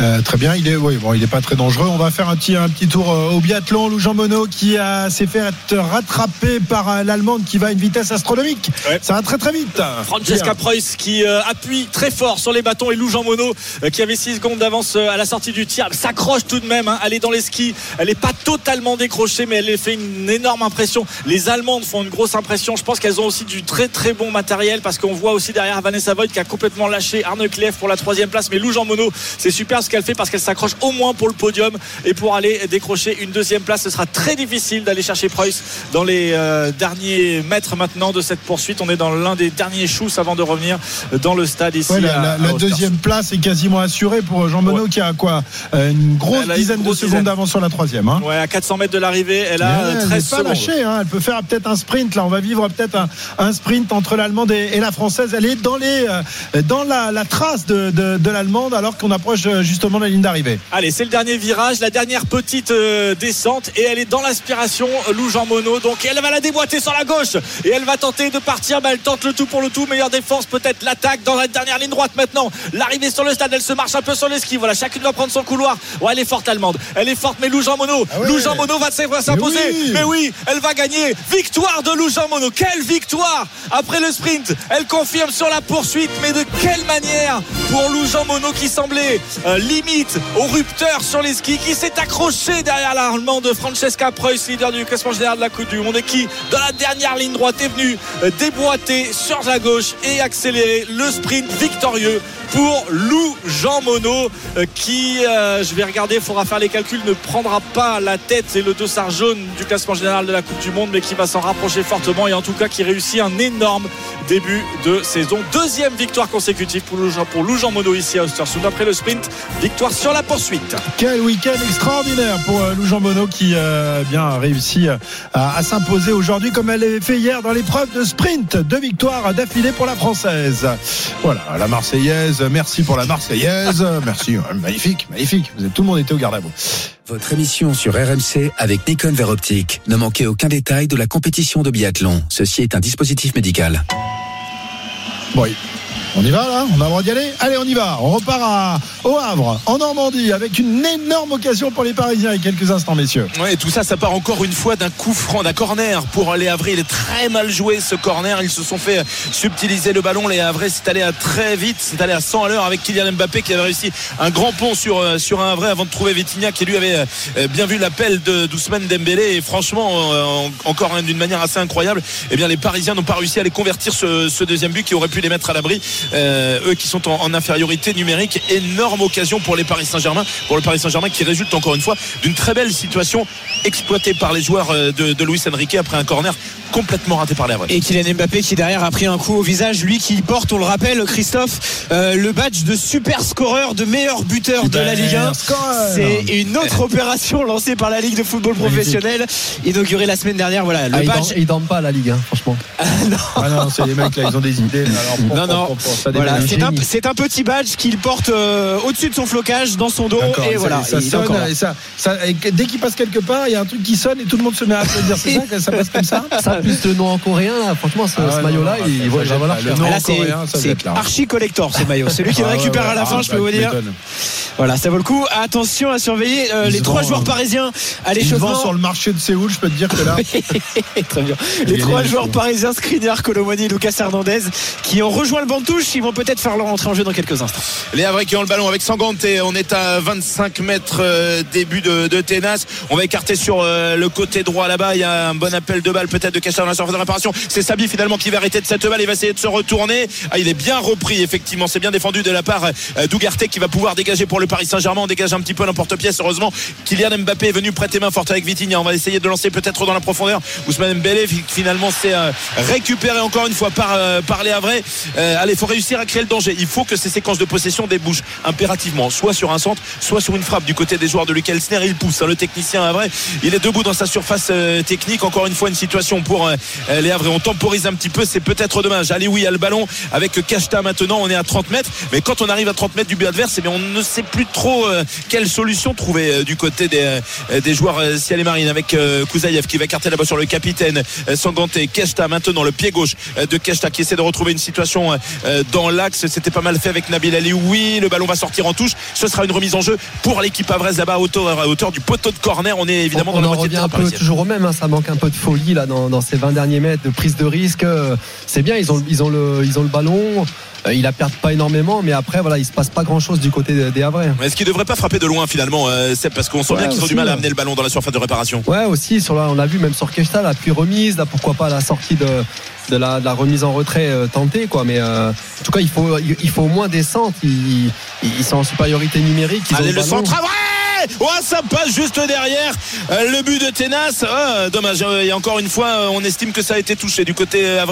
Euh, très bien, il est, oui, bon, il est pas très dangereux. On va faire un petit, un petit tour euh, au biathlon. Lou Jean Monod qui a s'est fait être rattrapé par euh, l'allemande qui va à une vitesse astronomique. Ça va très très vite. Francesca Preuss qui euh, appuie très fort sur les bâtons et Lou Jean Monod euh, qui avait 6 secondes d'avance à la sortie du tir s'accroche tout de même hein. elle est dans les skis elle n'est pas totalement décrochée mais elle fait une énorme impression les Allemandes font une grosse impression je pense qu'elles ont aussi du très très bon matériel parce qu'on voit aussi derrière Vanessa Voigt qui a complètement lâché Arne Klef pour la troisième place mais Lou Jean Monod c'est super ce qu'elle fait parce qu'elle s'accroche au moins pour le podium et pour aller décrocher une deuxième place ce sera très difficile d'aller chercher Preuss dans les euh, derniers mètres maintenant de cette poursuite on est dans l'un des derniers choux avant de revenir dans le stade ici Ouais, la, à- la- à la Ostersund. deuxième place est quasiment assurée pour Jean Monod qui a quoi Euh, Une grosse une dizaine grosse de secondes d'avance sur la troisième. Hein. Ouais, à 400 mètres de l'arrivée, elle a euh, elle 13 n'est pas secondes. lâchée, hein. elle peut faire peut-être un sprint là. On va vivre peut-être un, un sprint entre l'allemande et, et la française. Elle est dans les euh, dans la, la trace de, de, de l'allemande alors qu'on approche euh, justement de la ligne d'arrivée. Allez, c'est le dernier virage, la dernière petite euh, descente et elle est dans l'aspiration, Lou Jean Monod. Donc elle va la déboîter sur la gauche et elle va tenter de partir. Bah, elle tente le tout pour le tout. Meilleure défense, peut-être l'attaque dans la dernière ligne droite maintenant. L'arrivée sur le stade, elle se marche un peu sur les skis. Voilà, chacune va prendre son couloir. Ouais, elle est forte allemande. Elle est forte, mais Lou Jean Monod, Ah ouais. Lou Jean Monod va va s'imposer. oui. Mais oui, elle va gagner. Victoire de Lou Jean Monod. Quelle victoire après le sprint. Elle confirme sur la poursuite, mais de quelle manière pour Lou Jean Monod qui semblait euh, limite au rupteur sur les skis, qui s'est accroché derrière l'Allemande Francesca Preuss, leader du classement général de la Coupe du Monde, et qui, dans la dernière ligne droite, est venu euh, déboîter sur la gauche et accélérer le sprint victorieux pour Lou Jean Monod, euh, qui, je vais regarder, il faudra faire les calculs, ne prendra pas la tête et le dossard jaune du classement général de la Coupe du Monde, mais qui va s'en rapprocher fortement et en tout cas qui réussit un énorme début de saison. Deuxième victoire consécutive pour Lou Jean, pour Lou Jean Monod ici à Östersund. Après le sprint, victoire sur la poursuite. Quel week-end extraordinaire pour euh, Lou Jean Monod qui euh, bien réussi euh, à, s'imposer aujourd'hui comme elle l'avait fait hier dans l'épreuve de sprint. Deux victoires d'affilée pour la française. Voilà, la Marseillaise. Merci pour la Marseillaise. Merci, magnifique, magnifique. Vous êtes, tout le monde était au garde à vous. Votre émission sur RMC avec Nikon Veroptique. Ne manquez aucun détail de la compétition de biathlon. Ceci est un dispositif médical. Bon, on y va là On a le droit d'y aller Allez, on y va. On repart à, au Havre, en Normandie, avec une énorme occasion pour les Parisiens. Il y a quelques instants, messieurs. Ouais, tout ça, ça part encore une fois d'un coup franc, d'un corner pour les Havrais. Il est très mal joué ce corner. Ils se sont fait subtiliser le ballon. Les Havrais, c'est allé à très vite, c'est allé à 100 à l'heure avec Kylian Mbappé qui avait réussi un grand pont sur, euh, sur un Havrais avant de trouver Vitinha qui lui avait euh, bien vu l'appel de Doucement Dembélé. Et franchement, euh, en- encore hein, d'une manière assez incroyable, eh bien les Parisiens n'ont pas réussi à les convertir ce, deuxième but qui aurait pu les mettre à l'abri eux qui sont en, en infériorité numérique. Énorme occasion pour les Paris Saint-Germain, pour le Paris Saint-Germain qui résulte encore une fois d'une très belle situation exploitée par les joueurs euh, de, de Luis Enrique après un corner complètement raté par les Havrais. Et Kylian Mbappé qui derrière a pris un coup au visage, lui qui porte, on le rappelle, Christophe, euh, le badge de super scoreur, de meilleur buteur de la Ligue 1. C'est une autre opération lancée par la Ligue de football professionnel, inaugurée la semaine dernière. Voilà, le Ah, il badge. dorme- il dorme pas la Ligue, hein, franchement. Ah non, c'est les mecs là, ils ont des idées. Alors, Non, non, voilà, c'est un, c'est un petit badge qu'il porte euh, au-dessus de son flocage dans son dos. Et voilà, ça sonne, encore là. et ça, ça- et dès qu'il passe quelque part, il y a un truc qui sonne et tout le monde se met à applaudir. C'est ça que ça passe comme ça Ça, plus le nom en coréen, là, franchement, ce, Ah ce maillot-là, non, il, nom Ah, là, en c'est archi collector ce maillot. C'est lui qui le Ah récupère à la ah, fin, je bah, peux vous tu dire. Voilà, ça vaut le coup. Attention à surveiller euh, les trois joueurs parisiens à l'échauffement. sur le marché de Séoul, je peux te dire que là. Très bien. Les trois joueurs parisiens, Skriniar, Colomani et Lucas Hernandez, qui ont rejoint le banc de touche, ils vont peut-être faire leur entrée en jeu dans quelques instants. Les Havrais qui ont le ballon avec Sangante. On est à 25 mètres euh, début de, de Ténas. On va écarter sur euh, le côté droit là-bas. Il y a un bon appel de balle peut-être de Castel dans la surface de réparation. C'est Sabi finalement qui va arrêter de cette balle. Il va essayer de se retourner. Ah, il est bien repris effectivement. C'est bien défendu de la part euh, d'Ougarté qui va pouvoir dégager pour le Paris Saint-Germain. On dégage un petit peu l'emporte-pièce. Heureusement, Kylian Mbappé est venu prêter main forte avec Vitinha. On va essayer de lancer peut-être dans la profondeur. Ousmane Mbele finalement euh, récupéré encore une fois par, les Havrais. Allez, réussir à créer le danger. Il faut que ces séquences de possession débouchent impérativement, soit sur un centre, soit sur une frappe du côté des joueurs de Luc Elsner. Il pousse, hein, le technicien Havrais. Il est debout dans sa surface euh, technique. Encore une fois, une situation pour euh, les Havrais. On temporise un petit peu, c'est peut-être dommage. Allez, oui, a le ballon avec Kashta maintenant. On est à 30 mètres, mais quand on arrive à 30 mètres du but adverse, eh on ne sait plus trop euh, quelle solution trouver euh, du côté des, euh, des joueurs euh, Ciel et Marine avec euh, Kouzaïev qui va écarter là-bas sur le capitaine euh, Sangante. Keshta maintenant le pied gauche euh, de Keshta qui essaie de retrouver une situation euh, euh, dans l'axe. C'était pas mal fait avec Nabil Ali. Oui, le ballon va sortir en touche. Ce sera une remise en jeu pour l'équipe avraise là-bas à hauteur, à hauteur du poteau de corner. On est évidemment on dans la en moitié de revient terrain un peu toujours au même, hein, ça manque un peu de folie là dans, dans ces 20 derniers mètres de prise de risque. Euh, C'est bien, ils ont, ils ont, le, ils ont le ballon, euh, ils la perdent pas énormément, mais après voilà, il se passe pas grand chose du côté des, Havrais. Est-ce qu'il devrait pas frapper de loin finalement euh, Seb parce qu'on sent Ouais, bien qu'ils ont du mal à amener le ballon dans la surface de réparation. Ouais, aussi, sur la, on l'a vu même sur Keshta, la puis remise, là, pourquoi pas la sortie de, de, la, de la remise en retrait euh, tentée, quoi. Mais euh, en tout cas, il faut, il, faut au moins des centres. Ils, sont en supériorité numérique. Ils ont Allez, le centre, ah ouais Oh, ça passe juste derrière euh, le but de Ténas. Ah, dommage. euh, Et encore une fois, euh, on estime que ça a été touché du côté. Euh,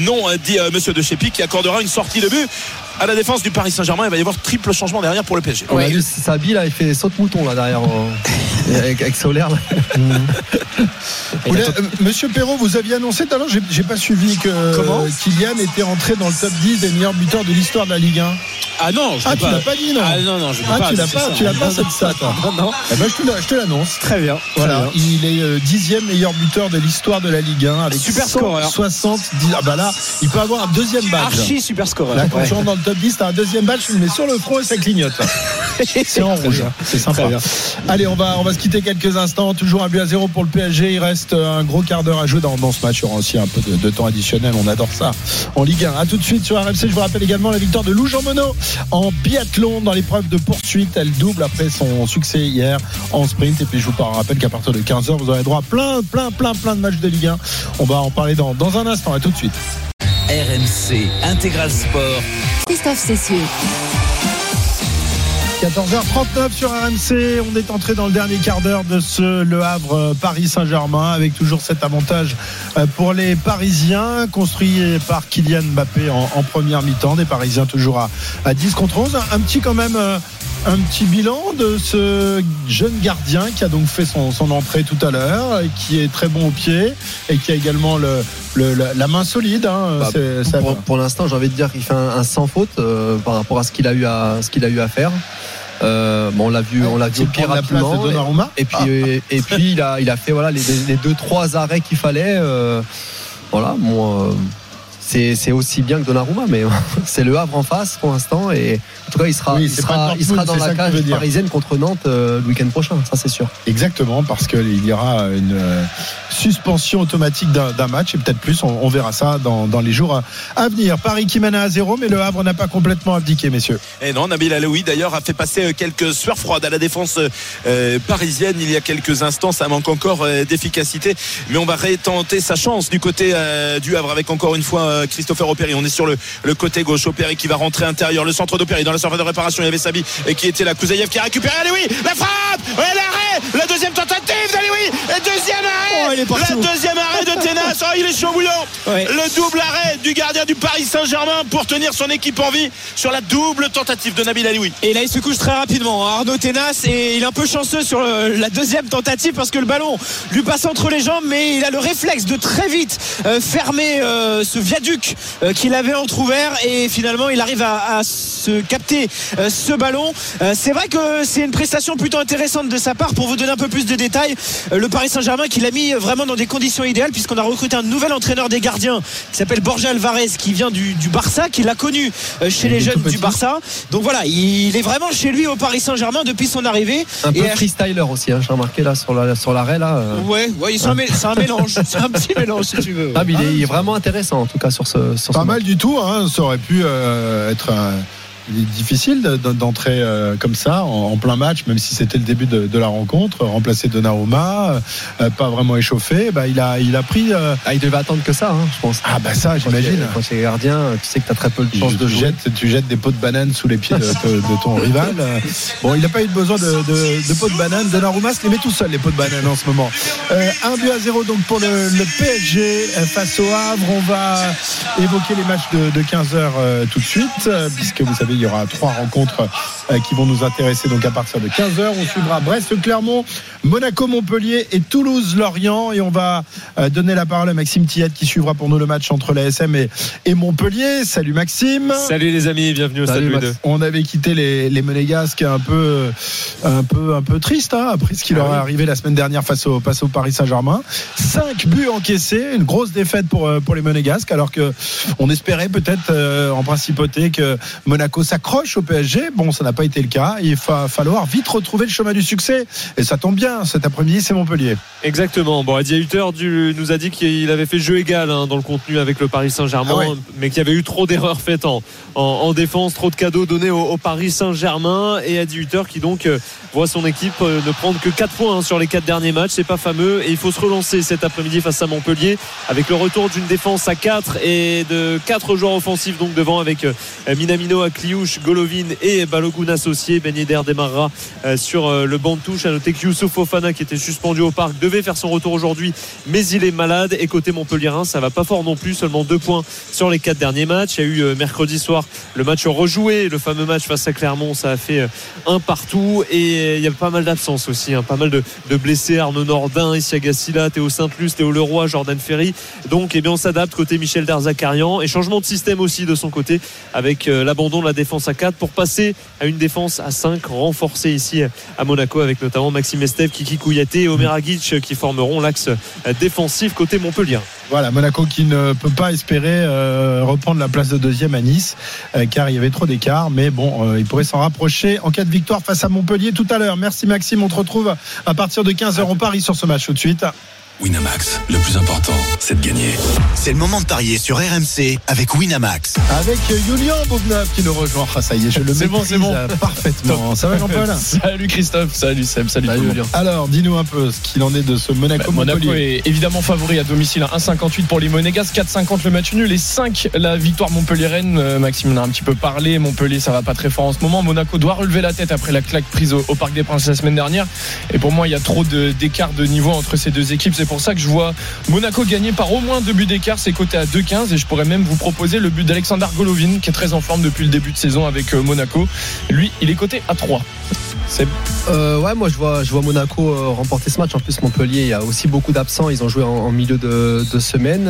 Non, dit Monsieur De Chépi qui accordera une sortie de but à la défense du Paris Saint-Germain. Il va y avoir triple changement derrière pour le PSG. On a vu Sabi là, il fait saute mouton là derrière euh, avec, avec Solaire. Là. Euh, Monsieur Perrault, vous aviez annoncé tout à l'heure, j'ai pas suivi que Comment? Kylian était entré dans le top 10 des meilleurs buteurs de l'histoire de la Ligue 1. Ah non, je Ah, l'ai tu l'as pas dit, non? Ah non, non, je l'ai Ah, pas tu l'as pas, tu ça. l'as pas cette stat. toi. Non, non. Eh ben, je te l'annonce. Très bien. Voilà, Très bien. il est euh, dixième meilleur buteur de l'histoire de la Ligue 1 avec Super scoreur. 70. Ah bah là, il peut avoir un deuxième badge. Archi super scoreur. Là, quand Ouais. tu rentres dans le top 10, t'as un deuxième badge, tu le mets sur le front et ça clignote. C'est en rouge. bien. C'est sympa. Allez, on va, on va se quitter quelques instants. Toujours un but à zéro pour le PSG. Il reste un gros quart d'heure à jouer dans, dans ce match. Il y aura aussi un peu de, de temps additionnel. On adore ça en Ligue 1. À tout de suite sur RMC. Je vous rappelle également la victoire de Lou Jean Monod en biathlon dans l'épreuve de poursuite. Elle double après son succès hier en sprint. Et puis je vous rappelle qu'à partir de 15h, vous aurez droit à plein, plein, plein, plein de matchs de Ligue 1. On va en parler dans, dans un instant. À tout de suite. RMC Intégral Sport. Christophe Cessieux. 14h39 sur RMC, on est entré dans le dernier quart d'heure de ce Le Havre euh, Paris Saint-Germain avec toujours cet avantage euh, pour les Parisiens construit par Kylian Mbappé en, en première mi-temps, des Parisiens toujours à, à 10 contre 11, un, un petit quand même euh, un petit bilan de ce jeune gardien qui a donc fait son, son entrée tout à l'heure, et qui est très bon au pied et qui a également le, le- la, la main solide. hein. Bah, ça- pour pour l'instant, j'ai envie de dire qu'il fait un, un sans faute euh, par rapport à ce qu'il a eu à ce qu'il a eu à faire. Euh, bon, on l'a vu, on l'a vu au de rapidement. Et puis, et, et puis il a, il a fait voilà les, les deux trois arrêts qu'il fallait. euh, voilà, bon, c'est aussi bien que Donnarumma, mais c'est le Havre en face pour l'instant. Et en tout cas, il sera, Oui, il sera, il sera dans la cage parisienne contre Nantes euh, le week-end prochain. Ça, c'est sûr. Exactement, parce qu'il y aura une euh, suspension automatique d'un match et peut-être plus. On, on verra ça dans, dans les jours à, à venir. Paris qui mène à 0, mais le Havre n'a pas complètement abdiqué, messieurs. Et non, Nabil Alaoui d'ailleurs a fait passer euh, quelques sueurs froides à la défense euh, parisienne il y a quelques instants. Ça manque encore euh, d'efficacité, mais on va rétenter sa chance du côté euh, du Havre avec encore une fois euh, Christopher Opéry. On est sur le, le côté gauche. Opéry qui va rentrer intérieur. Le centre d'Opéry dans la surface de réparation. Il y avait Sabi et qui était là. Kouzaïev qui a récupéré. Allez oui, la frappe Ouais, l'arrêt La deuxième tentative d'Allez oui Et deuxième Oh, arrêt partout. La deuxième arrêt de Ténas. Oh, il est chaud bouillant Ouais. Le double arrêt du gardien du Paris Saint-Germain pour tenir son équipe en vie sur la double tentative de Nabil Alioui. Et là, il se couche très rapidement. hein. Arnaud Ténas et il est un peu chanceux sur le- la deuxième tentative parce que le ballon lui passe entre les jambes, mais il a le réflexe de très vite euh, fermer euh, ce viaduc euh, qu'il avait entrouvert et finalement il arrive à, à se capter euh, ce ballon. Euh, c'est vrai que c'est une prestation plutôt intéressante de sa part. Pour vous donner un peu plus de détails, euh, le Paris Saint-Germain qui l'a mis vraiment dans des conditions idéales puisqu'on a recruté un nouvel entraîneur des gardiens qui s'appelle Borja Alvarez qui vient du, du Barça, qui l'a connu chez les jeunes du Barça. Donc voilà, il est vraiment chez lui au Paris Saint-Germain depuis son arrivée. Un peu Et freestyler aussi, hein, j'ai remarqué là sur la- sur l'arrêt là. euh. Ouais, ouais, c'est un, mélange, c'est un petit mélange si tu veux. Ah, mais il est vraiment intéressant en tout cas sur ce. Sur Pas ce mal du tout, hein. ça aurait pu euh, être un- difficile de- de- d'entrer euh, comme ça en, plein match, même si c'était le début de, de la rencontre, remplacer Donnarumma, euh, pas vraiment échauffé. Bah, il a, il a pris. euh, Ah, il devait attendre que ça, hein, je pense. ah bah ça, j'imagine. Quand tu es gardien, tu sais que tu as très peu de chance de jouer. jettes, tu jettes des pots de banane sous les pieds de, de- de ton rival. Euh, Bon, il n'a pas eu besoin de, de, de pots de banane. Donnarumma se les met tout seul, les pots de banane en ce moment. Euh, 1 but à 0 donc pour le, le PSG euh, face au Havre. On va évoquer les matchs de, 15h tout de suite, euh, puisque vous savez, il y aura trois rencontres euh, qui vont nous intéresser donc à partir de 15h. On suivra Brest-Clermont, Monaco-Montpellier et Toulouse-Lorient. Et on va euh, donner la parole à Maxime Tillet qui suivra pour nous le match entre l'ASM et, et Montpellier. Salut Maxime. Salut les amis, bienvenue au Salut, Stade. On avait quitté les, les Monégasques un peu, un peu, un peu triste hein, après ce qui leur est arrivé la semaine dernière face au, face au Paris Saint-Germain. Cinq buts encaissés, une grosse défaite pour, euh, pour les Monégasques, alors que on espérait peut-être euh, en principauté que Monaco s'accroche au PSG. Bon, ça n'a pas été le cas. Il va falloir vite retrouver le chemin du succès. Et ça tombe bien. Cet après-midi, c'est Montpellier. Exactement. Bon, Adi Hutter nous a dit qu'il avait fait jeu égal hein, dans le contenu avec le Paris Saint-Germain, Ah ouais. mais qu'il y avait eu trop d'erreurs faites en, en, en défense, trop de cadeaux donnés au, au Paris Saint-Germain et Adi Hutter qui donc euh, voit son équipe euh, ne prendre que 4 points hein, sur les 4 derniers matchs. C'est pas fameux et il faut se relancer cet après-midi face à Montpellier avec le retour d'une défense à 4 et de 4 joueurs offensifs donc devant avec euh, Minamino, Golovin et Balogun associé. Ben Yedder démarrera euh, sur euh, le banc de touche. À noter que Youssouf Fofana qui était suspendu au parc devait faire son retour aujourd'hui, mais il est malade. Et côté Montpellierin, ça va pas fort non plus, seulement deux points sur les quatre derniers matchs. Il y a eu euh, mercredi soir le match rejoué, le fameux match face à Clermont, ça a fait un partout. Et il y a pas mal d'absences aussi, hein, pas mal de, blessés. Arnaud Nordin, Isiaga Silla, Théo Saint-Luce, Théo Leroy, Jordan Ferry. Donc eh bien, on s'adapte côté Michel Darzakarian. Et changement de système aussi de son côté avec l'abandon de la défense à 4 pour passer à une défense à 5 renforcée ici à Monaco avec notamment Maxime Esteve, Kiki Kouyaté et Omer Agic qui formeront l'axe défensif côté Montpellier. Voilà, Monaco qui ne peut pas espérer euh, reprendre la place de deuxième à Nice, euh, car il y avait trop d'écart. Mais bon, euh, il pourrait s'en rapprocher en cas de victoire face à Montpellier tout à l'heure. Merci Maxime, on te retrouve à partir de 15h. On parie sur ce match tout de suite. Winamax, le plus important, c'est de gagner. C'est le moment de parier sur RMC avec Winamax. Avec Julien Bognov qui nous rejoint. Ah, ça y est, je le C'est bon, c'est bon. parfaitement. Ça va Jean-Paul Salut Christophe, salut Seb, salut, Salut, tout le monde. Julien. Alors, dis-nous un peu ce qu'il en est de ce Bah, Monaco-Montpellier. Monaco est évidemment favori à domicile à 1,58 pour les Monégas, 4,50 le match nul et 5 la victoire Montpellier-Rennes. Euh, Maxime en a un petit peu parlé. Montpellier, ça va pas très fort en ce moment. Monaco doit relever la tête après la claque prise au, au Parc des Princes la semaine dernière. Et pour moi, il y a trop de- d'écart de, niveau entre ces deux équipes. C'est pour ça que je vois Monaco gagner par au moins deux buts d'écart. C'est coté à 2,15 et je pourrais même vous proposer le but d'Alexander Golovin qui est très en forme depuis le début de saison avec euh, Monaco. Lui, il est coté à 3. C'est Euh, ouais, moi je vois, je vois Monaco euh, remporter ce match. En plus, Montpellier, il y a aussi beaucoup d'absents. Ils ont joué en, milieu de, semaine.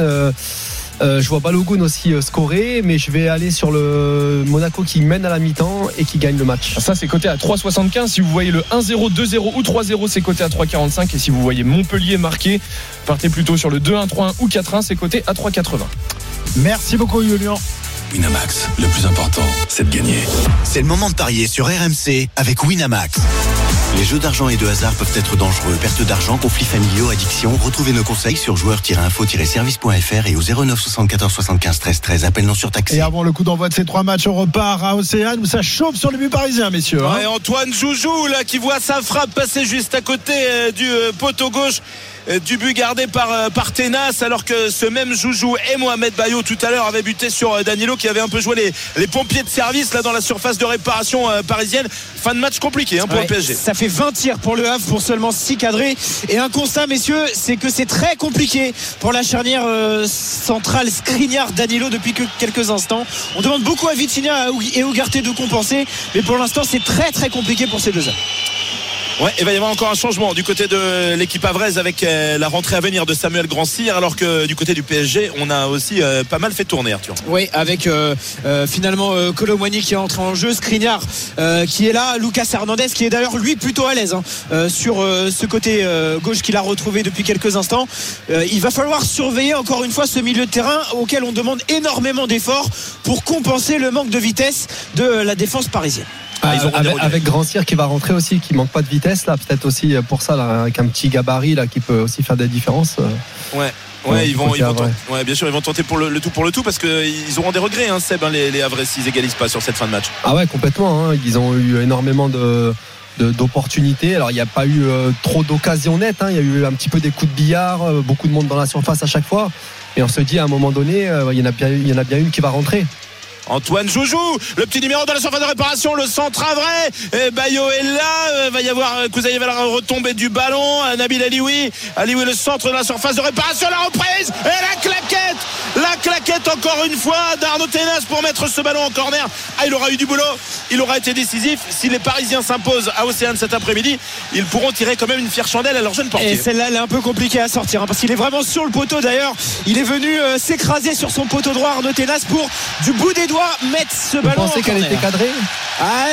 Euh, je vois Balogun aussi euh, scorer, mais je vais aller sur le Monaco qui mène à la mi-temps et qui gagne le match. Ça, c'est coté à 3,75. Si vous voyez le 1-0, 2-0 ou 3-0, c'est coté à 3,45. Et si vous voyez Montpellier marqué, partez plutôt sur le 2-1, 3-1 ou 4-1, c'est coté à 3,80. Merci beaucoup, Julien. Winamax, le plus important, c'est de gagner. C'est le moment de parier sur RMC avec Winamax. Les jeux d'argent et de hasard peuvent être dangereux. Perte d'argent, conflits familiaux, addiction. Retrouvez nos conseils sur joueurs-info-service.fr et au 09 74 75 13 13. Appel non surtaxé. Et avant le coup d'envoi de ces trois matchs, on repart à Océane où ça chauffe sur le but parisien, messieurs. hein. Ouais, Antoine Joujou là qui voit sa frappe passer juste à côté euh, du euh, poteau gauche du but gardé par, euh, par Tenas alors que ce même Joujou et Mohamed Bayo tout à l'heure avaient buté sur euh, Danilo qui avait un peu joué les, les pompiers de service là dans la surface de réparation euh, parisienne. Fin de match compliqué hein, pour Ouais, le PSG. Ça fait 20 tirs pour le Havre pour seulement 6 cadrés. Et un constat, messieurs, c'est que c'est très compliqué pour la charnière euh, centrale Skriniar-Danilo depuis que quelques instants. On demande beaucoup à Vitinha et Ougarté de compenser, mais pour l'instant, c'est très très compliqué pour ces deux hommes. Ouais, il va y avoir encore un changement du côté de l'équipe avraise avec euh, la rentrée à venir de Samuel Grandcir, alors que du côté du PSG, on a aussi euh, pas mal fait tourner, Arthur. Oui, avec euh, finalement euh, qui est entré en jeu, Skriniar qui est là, Lucas Hernandez qui est d'ailleurs lui plutôt à l'aise hein, sur ce côté gauche qu'il a retrouvé depuis quelques instants. Il va falloir surveiller encore une fois ce milieu de terrain auquel on demande énormément d'efforts pour compenser le manque de vitesse de la défense parisienne. Ah, ils des avec, Grand Cyr qui va rentrer aussi, qui manque pas de vitesse là, peut-être aussi pour ça là, avec un petit gabarit là qui peut aussi faire des différences. euh. Ouais. Ouais, Ouais, ils vont, côté ils vont Havrais. tenter- ouais, bien sûr, ils vont tenter pour le, le tout pour le tout parce qu'ils auront des regrets, hein, Seb, hein, les, les Havrais s'ils égalisent pas sur cette fin de match. Ah ouais, complètement. hein. Ils ont eu énormément de d'opportunités. Alors il n'y a pas eu euh, trop d'occasions nettes. Il y a eu un petit peu des coups de billard, euh, beaucoup de monde dans la surface à chaque fois. Et on se dit à un moment donné, euh, il y en a bien, il y en a bien une qui va rentrer. Antoine Joujou, le petit numéro dans la surface de réparation, le centre à vrai. Et Bayo est là. Euh, va y avoir euh, Kouzaïev va retomber du ballon. Euh, Nabil Alioui. Alioui, le centre de la surface de réparation. La reprise et la claquette. La claquette encore une fois d'Arnaud Ténas pour mettre ce ballon en corner. Ah, il aura eu du boulot. Il aura été décisif. Si les Parisiens s'imposent à Océane cet après-midi, ils pourront tirer quand même une fière chandelle à leur jeune Et portier. celle-là, elle est un peu compliquée à sortir hein, parce qu'il est vraiment sur le poteau. D'ailleurs, il est venu s'écraser sur son poteau droit, Arnaud Ténas, pour du bout des doigts mettre ce Vous ballon. pensez en qu'elle était cadrée Ah,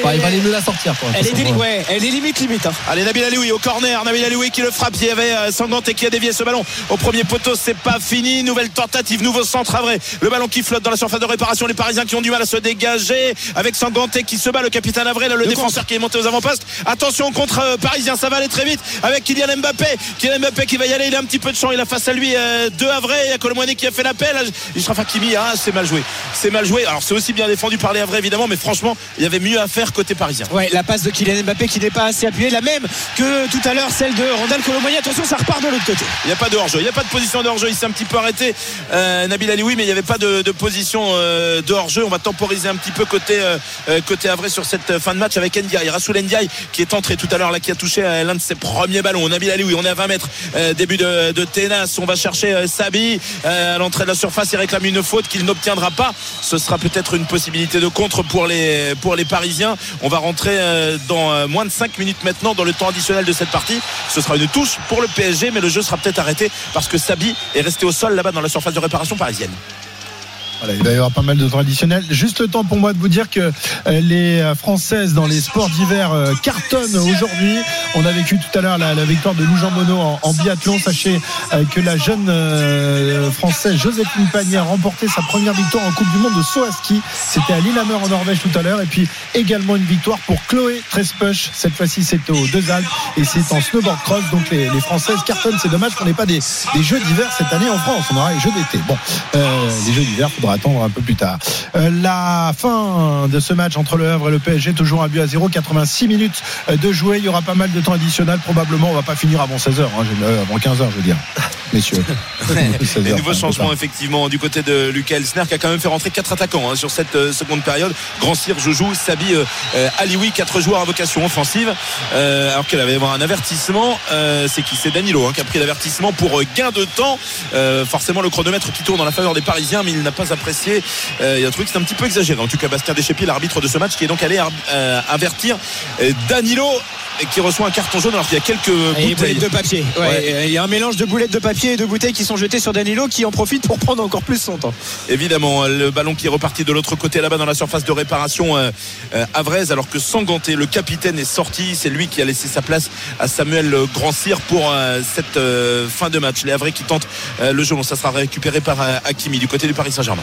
Enfin, Il valait mieux la sortir. Quoi, Elle est, façon, déli- ouais. ouais, elle est limite limite. hein. Allez Nabil Alioui au corner, Nabil Alioui qui le frappe, il y avait euh, Sanganté qui a dévié ce ballon au premier poteau, c'est pas fini, nouvelle tentative, nouveau centre à vrai, le ballon qui flotte dans la surface de réparation, les Parisiens qui ont du mal à se dégager, avec Sanganté qui se bat, le capitaine Avril, le, défenseur qui est monté aux avant-postes, attention contre euh, Parisien, ça va aller très vite, avec Kylian Mbappé, Kylian Mbappé qui va y aller, il a un petit peu de champ, il a face à lui euh, deux Havrais, il y a Colomboigny qui a fait l'appel, Ishraf Hakimi, ah, c'est mal joué, c'est mal joué, alors c'est aussi bien défendu par les Havrais évidemment, mais franchement, il y avait mieux à faire côté parisien. Ouais, la passe de Kylian Mbappé qui n'est pas assez appuyée, la même que tout à l'heure celle de Randall Colomboigny. Attention, ça repart de l'autre côté. Il n'y a pas de hors-jeu, il n'y a pas de position de hors-jeu. Il s'est un petit peu arrêté, euh, Nabil Ali, oui, mais il n'y avait pas de, de position euh, de hors-jeu. On va temporiser un petit peu côté euh, euh, côté sur cette fin de match avec Ndiaye. Rasoul Ndiaye qui est entré tout à l'heure, là, qui a touché l'un de ses premiers ballons. Nabil Ali, oui, on est à 20 mètres, début de, de Ténas. On va chercher Sabi à l'entrée de la surface. Il réclame une faute qu'il n'obtiendra pas. Ce sera peut-être une possibilité de contre pour les pour les Parisiens. On va rentrer euh, dans euh, moins de 5 minutes maintenant dans le temps additionnel de cette partie. Ce sera une touche pour le PSG, mais le jeu sera peut-être arrêté parce que Sabi est resté au sol là-bas dans la surface de réparation parisienne. Voilà, il va y avoir pas mal de traditionnels. Juste le temps pour moi de vous dire que euh, les euh, Françaises dans les sports d'hiver euh, cartonnent aujourd'hui. On a vécu tout à l'heure la, victoire de Lou Jean Monod en, biathlon. Sachez que la jeune Française Joséphine Panier a remporté sa première victoire en Coupe du Monde de saut à ski. C'était à Lillehammer en Norvège tout à l'heure. Et puis également une victoire pour Chloé Trespuch. Cette fois-ci, c'était aux Deux Alpes et c'est en snowboard cross. Donc les, Françaises cartonnent. C'est dommage qu'on n'ait pas des, Jeux d'hiver cette année en France. On aura les Jeux d'été. Bon, les Jeux d'hiver, faudra attendre un peu plus tard. Euh, la fin de ce match entre le Havre et le PSG, toujours un but à 0, 86 minutes de jouer. Il y aura pas mal de temps additionnel. Probablement, on va pas finir avant 16h, hein, euh, avant 15h, je veux dire. Messieurs. 16 Les nouveaux changements effectivement du côté de Lucas Elsner qui a quand même fait rentrer quatre attaquants hein, sur cette euh, seconde période. Grand Cyr, Joujou, Sabi, euh, Alioui, quatre joueurs à vocation offensive. Alors qu'il avait avoir un avertissement, c'est qui? C'est Danilo hein, qui a pris l'avertissement pour gain de temps. Forcément le chronomètre qui tourne en la faveur des Parisiens, mais il n'a pas apprécié. Euh, il a trouvé que c'était un petit peu exagéré. En tout cas, Bastien Deschépy, l'arbitre de ce match, qui est donc allé euh, avertir euh, Danilo qui reçoit un carton jaune alors qu'il y a quelques Et bouteilles. boulettes de papier. Ouais, Ouais. Il y a un mélange de boulettes de papier et de bouteilles qui sont jetées sur Danilo qui en profite pour prendre encore plus son temps. Évidemment, le ballon qui est reparti de l'autre côté là-bas dans la surface de réparation euh, euh, alors que Sanganté, le capitaine, est sorti. C'est lui qui a laissé sa place à Samuel Grandcir pour euh, cette fin de match. Les Havrais qui tentent le jeu, Bon, ça sera récupéré par Hakimi du côté du Paris Saint-Germain.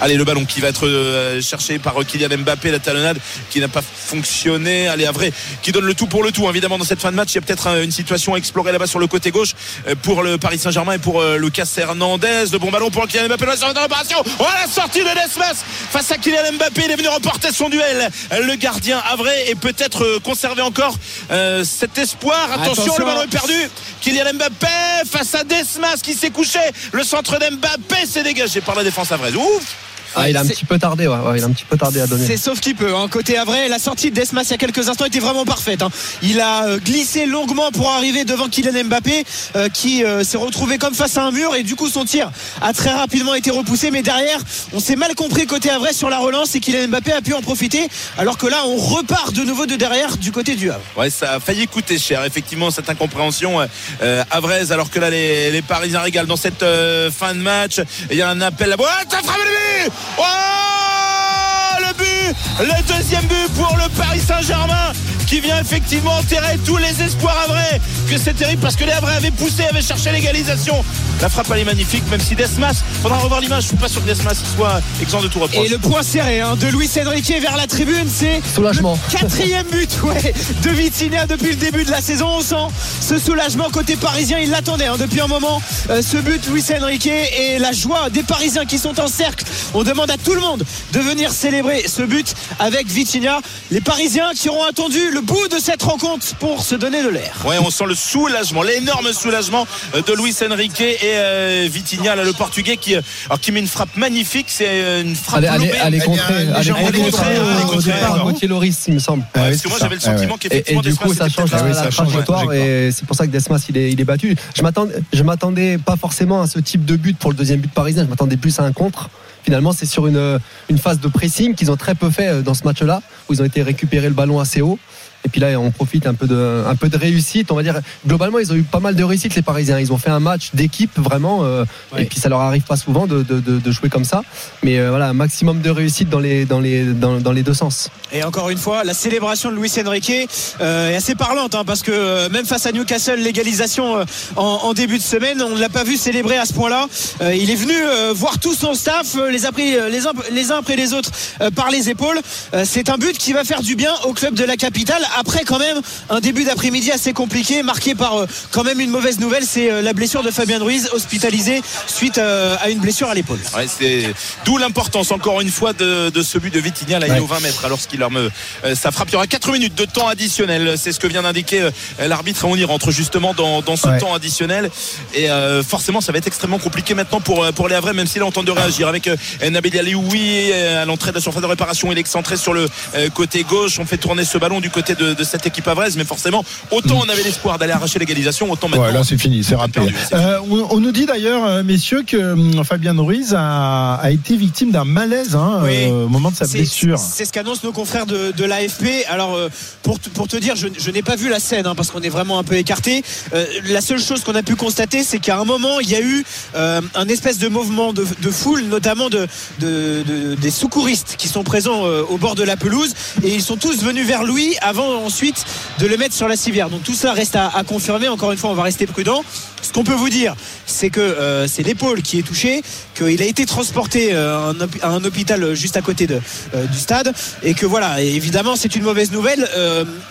Allez, le ballon qui va être euh, cherché par Kylian Mbappé, la talonnade qui n'a pas fonctionné. Allez, Avré qui donne le tout pour le tout. Évidemment, dans cette fin de match, il y a peut-être une situation à explorer là-bas sur le côté gauche euh, pour le Paris Saint-Germain et pour euh, Lucas Hernandez. Le bon ballon pour Kylian Mbappé. Dans l'opération. Oh, la sortie de Desmas face à Kylian Mbappé. Il est venu remporter son duel. Le gardien Avré et peut-être conserver encore euh, cet espoir. Attention, Attention. le ballon est perdu. Kylian Mbappé face à Desmas qui s'est couché. Le centre d'Mbappé s'est dégagé par la défense avraise. Ouf Ah, il a un petit peu tardé, ouais, ouais, il a un petit peu tardé à donner. C'est sauf qu'il peut. hein. Côté Avray, la sortie de Desmas il y a quelques instants était vraiment parfaite. hein. Il a euh, glissé longuement pour arriver devant Kylian Mbappé euh, qui euh, s'est retrouvé comme face à un mur et du coup son tir a très rapidement été repoussé. Mais derrière, on s'est mal compris côté Avray sur la relance et Kylian Mbappé a pu en profiter. Alors que là, on repart de nouveau de derrière du côté du Havre. Ouais, ça a failli coûter cher, effectivement, cette incompréhension euh, euh, avraise, alors que là, les, les Parisiens régalent dans cette euh, fin de match. Il y a un appel là-bas. Oh, ça frappe le but Oh Le but Le deuxième but pour le Paris Saint-Germain qui vient effectivement enterrer tous les espoirs avrais. Que c'est terrible parce que les Havrais avaient poussé, avaient cherché l'égalisation. La frappe, elle est magnifique, même si Desmas, faudra revoir l'image. Je suis pas sûr que Desmas soit exempt de tout reproche. Et le point serré hein, de Luis Enrique vers la tribune, c'est Soulagement. le quatrième but ouais, de Vitinha depuis le début de la saison. On sent ce soulagement côté parisien. Il l'attendait hein, depuis un moment. euh, ce but, Luis Enrique et la joie des Parisiens qui sont en cercle. On demande à tout le monde de venir célébrer ce but avec Vitinha. Les Parisiens qui auront attendu le bout de cette rencontre pour se donner de l'air. Ouais, on sent le soulagement, l'énorme soulagement euh, de Luis Enrique et euh, Vitinha, là, le Portugais, qui, euh, alors, qui met une frappe magnifique. C'est euh, une frappe Allez, allez, euh, au départ. Gauthier Loris, il me semble. Ah oui, parce que moi j'avais le sentiment Ouais, Et, qu'effectivement et du Desmas, coup, ça change la, oui, trajectoire ouais, et c'est pour ça que Desmas il est, il est battu. Je m'attendais pas forcément à ce type de but pour le deuxième but parisien. Je m'attendais plus à un contre. Finalement, c'est sur une, une phase de pressing qu'ils ont très peu fait euh, dans ce match-là, où ils ont été récupérer le ballon assez haut. Et puis là, on profite un peu de, un peu de réussite. On va dire, globalement, ils ont eu pas mal de réussite, les Parisiens. Ils ont fait un match d'équipe, vraiment. euh, Ouais. Et puis, ça leur arrive pas souvent de, de, de, de jouer comme ça. Mais euh, voilà, un maximum de réussite dans les, dans les, dans, dans les deux sens. Et encore une fois, la célébration de Luis Enrique euh, est assez parlante hein, parce que euh, même face à Newcastle, l'égalisation euh, en, en début de semaine, on ne l'a pas vu célébrer à ce point-là. Euh, il est venu euh, voir tout son staff, les a pris les uns, les uns après les autres euh, par les épaules. Euh, c'est un but qui va faire du bien au club de la capitale. Après, quand même, un début d'après-midi assez compliqué, marqué par euh, quand même une mauvaise nouvelle, c'est euh, la blessure de Fabien Ruiz, hospitalisé suite euh, à une blessure à l'épaule. Ouais, c'est d'où l'importance encore une fois de, de ce but de Vitinha là il est Ouais. au 20 mètres alors qu'il leur me euh, ça frappe il y aura 4 minutes de temps additionnel c'est ce que vient d'indiquer euh, l'arbitre on y rentre justement dans, dans ce Ouais. temps additionnel et euh, forcément ça va être extrêmement compliqué maintenant pour pour les Havrais même si là on tente de réagir avec euh, Nabil Alioui euh, à l'entrée de la surface de réparation il est excentré sur le euh, côté gauche on fait tourner ce ballon du côté de, de cette équipe havraise mais forcément autant on avait l'espoir d'aller arracher l'égalisation autant maintenant Ouais, là c'est fini, c'est raté. Euh, on, on nous dit d'ailleurs, euh, messieurs, que hum, Fabien Ruiz a, a été victime d'un malaise hein, Oui. euh, au moment de sa blessure. C'est ce qu'annoncent nos confrères de, de l'AFP. Alors, pour, te- pour te dire, je, je n'ai pas vu la scène hein, parce qu'on est vraiment un peu écarté. Euh, la seule chose qu'on a pu constater, c'est qu'à un moment, il y a eu un espèce de mouvement de, de foule, notamment de, de- de- des secouristes qui sont présents au bord de la pelouse. Et ils sont tous venus vers lui avant ensuite de le mettre sur la civière. Donc tout ça reste à, confirmer. Encore une fois, on va rester prudent. Ce qu'on peut vous dire, c'est que euh, c'est l'épaule qui est touchée, qu'il a été transporté euh, à un hôpital juste à côté euh, du stade, et que voilà, évidemment, c'est une mauvaise nouvelle.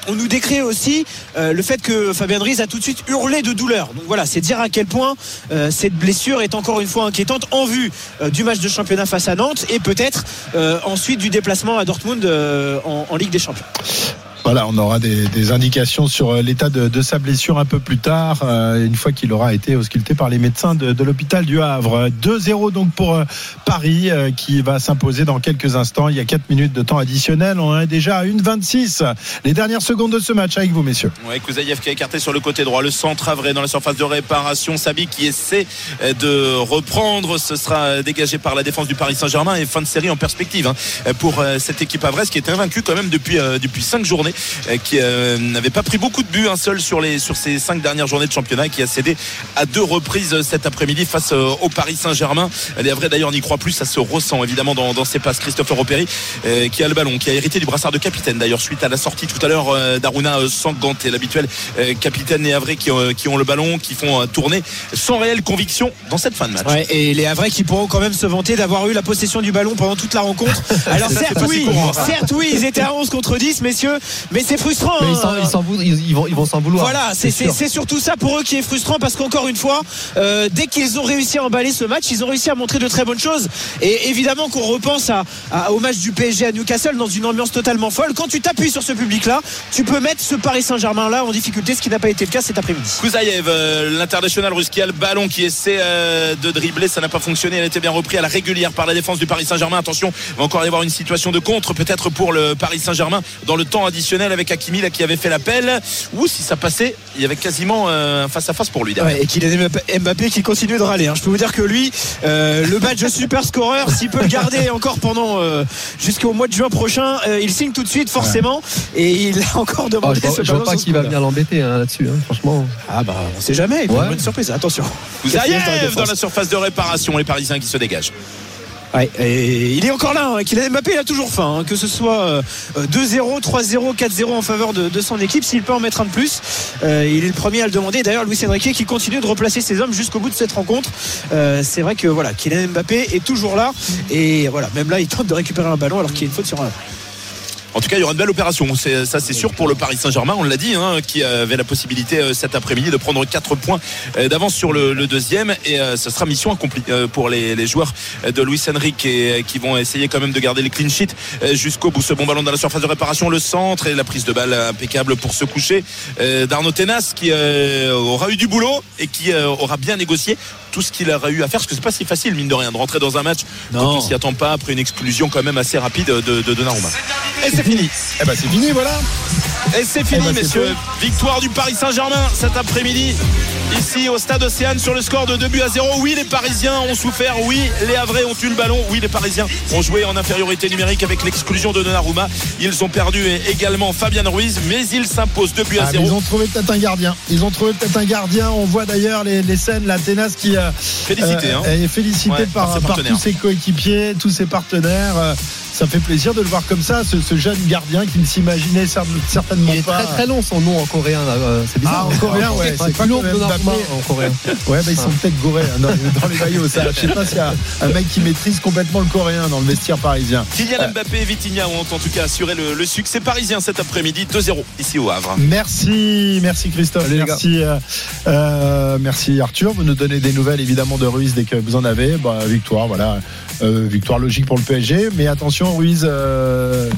On nous décrit aussi le fait que Fabien Dries a tout de suite hurlé de douleur. Donc voilà, c'est dire à quel point cette blessure est encore une fois inquiétante en vue du match de championnat face à Nantes et peut-être ensuite du déplacement à Dortmund en Ligue des Champions. Voilà, on aura des, des indications sur euh, l'état de, de sa blessure un peu plus tard, euh, une fois qu'il aura été ausculté par les médecins de, de l'hôpital du Havre. 2-0 donc pour euh, Paris, qui va s'imposer dans quelques instants. Il y a 4 minutes de temps additionnel. On est déjà à 1,26. Les dernières secondes de ce match avec vous, messieurs. Ouais, Kouzaïev qui a écarté sur le côté droit. Le centre avré dans la surface de réparation. Sabi qui essaie de reprendre. Ce sera dégagé par la défense du Paris Saint-Germain et fin de série en perspective hein, pour cette équipe avraise qui est invaincue quand même depuis, depuis 5 journées. Euh, qui euh, n'avait pas pris beaucoup de buts, un seul sur les sur ces cinq dernières journées de championnat, qui a cédé à deux reprises cet après-midi face euh, au Paris Saint-Germain. Les Havrais d'ailleurs n'y croit plus, ça se ressent évidemment dans, dans ses passes. Christopher Opéry euh, qui a le ballon, qui a hérité du brassard de capitaine d'ailleurs suite à la sortie tout à l'heure euh, d'Aruna euh, Sanganté, l'habituel euh, capitaine et Havrais qui, ont- qui ont le ballon, qui font euh, tourner sans réelle conviction dans cette fin de match. Ouais, et les Havrais qui pourront quand même se vanter d'avoir eu la possession du ballon pendant toute la rencontre. Alors certes oui, courant, ça. certes oui, ils étaient à 11 contre 10 messieurs, mais c'est frustrant. Mais ils, hein. ils vont, ils vont s'en vouloir. Voilà, c'est surtout ça pour eux qui est frustrant parce qu'encore une fois, euh, dès qu'ils ont réussi à emballer ce match, ils ont réussi à montrer de très bonnes choses. Et évidemment qu'on repense à, à- au match du PSG à Newcastle dans une ambiance totalement folle. Quand tu t'appuies sur ce public-là, tu peux mettre ce Paris Saint-Germain là en difficulté, ce qui n'a pas été le cas cet après-midi. Kouzaïev, euh, l'international russe qui a le ballon, qui essaie euh, de dribbler, ça n'a pas fonctionné. Elle était bien repris à la régulière par la défense du Paris Saint-Germain. Attention, il va encore y avoir une situation de contre, peut-être pour le Paris Saint-Germain dans le temps additionnel avec Hakimi là, qui avait fait l'appel. Ou si ça passait, il y avait quasiment euh, un face à face pour lui. derrière. Ouais, et Kylian Mbappé qui continue de râler. hein. Je peux vous dire que lui, euh, le badge de super scoreur, s'il peut le garder encore pendant euh, jusqu'au mois de juin prochain, euh, il signe tout de suite forcément. Et il a encore Ah, demandé je vois, ce je vois pas qui va venir l'embêter hein, là-dessus, hein, franchement. Ah bah on sait jamais, il Ouais. avoir une surprise. Attention. Kouzaïev dans la surface de réparation, les Parisiens qui se dégagent. Ouais, et il est encore là. Hein. Kylian Mbappé, il a toujours faim. hein. Que ce soit euh, 2-0, 3-0, 4-0 en faveur de, de son équipe, s'il peut en mettre un de plus, euh, il est le premier à le demander. D'ailleurs, Luis Enrique qui continue de replacer ses hommes jusqu'au bout de cette rencontre. Euh, c'est vrai que voilà, Kylian Mbappé est toujours là. Et voilà, même là, il tente de récupérer un ballon alors qu'il y a une faute sur un. En tout cas, il y aura une belle opération. Ça, c'est sûr pour le Paris Saint-Germain. On l'a dit, hein, qui avait la possibilité euh, cet après-midi de prendre 4 points euh, d'avance sur le, deuxième. Et euh, ce sera mission accomplie pour les, joueurs de Luis Enrique qui vont essayer quand même de garder les clean sheets jusqu'au bout. Ce bon ballon dans la surface de réparation, le centre et la prise de balle impeccable pour se coucher d'Arnaud Tenas qui aura eu du boulot et qui aura bien négocié tout ce qu'il aura eu à faire. Parce que c'est pas si facile, mine de rien, de rentrer dans un match quand on s'y attend pas après une exclusion quand même assez rapide de, de Donnarumma. Et c'est fini. Eh ben c'est fini, voilà. Et c'est fini, Eh ben, messieurs. Victoire du Paris Saint-Germain cet après-midi. Ici au stade Océane sur le score de 2 buts à 0. Oui, les Parisiens ont souffert. Oui, les Havrais ont eu le ballon. Oui, les Parisiens ont joué en infériorité numérique avec l'exclusion de Donnarumma. Ils ont perdu également Fabien Ruiz, mais ils s'imposent 2 buts à Ah, mais 0. ils ont trouvé peut-être un gardien. Ils ont trouvé peut-être un gardien. On voit d'ailleurs les, les scènes, la Ténas qui euh, Félicité, hein. est félicité Ouais, par, par ses par partenaires. tous ses coéquipiers, tous ses partenaires. Euh, Ça fait plaisir de le voir comme ça, ce, ce jeune gardien qui ne s'imaginait cer- certainement Il est pas. très très long son nom en coréen. là, euh, C'est bizarre. Ah, en coréen, ouais, c'est c'est pas plus long que en coréen. Ouais, bah, ils sont peut-être gorés hein, dans, dans les maillots. Ça. Je sais pas s'il y a un mec qui maîtrise complètement le coréen dans le vestiaire parisien. Kylian Mbappé et Vitinha ont en tout cas assuré le, le succès parisien cet après-midi. 2-0 ici au Havre. Merci, merci Christophe, merci, euh, euh, merci Arthur. Vous nous donnez des nouvelles évidemment de Ruiz dès que vous en avez. Bah, victoire, voilà, Euh, victoire logique pour le PSG. Mais attention, Ruiz euh,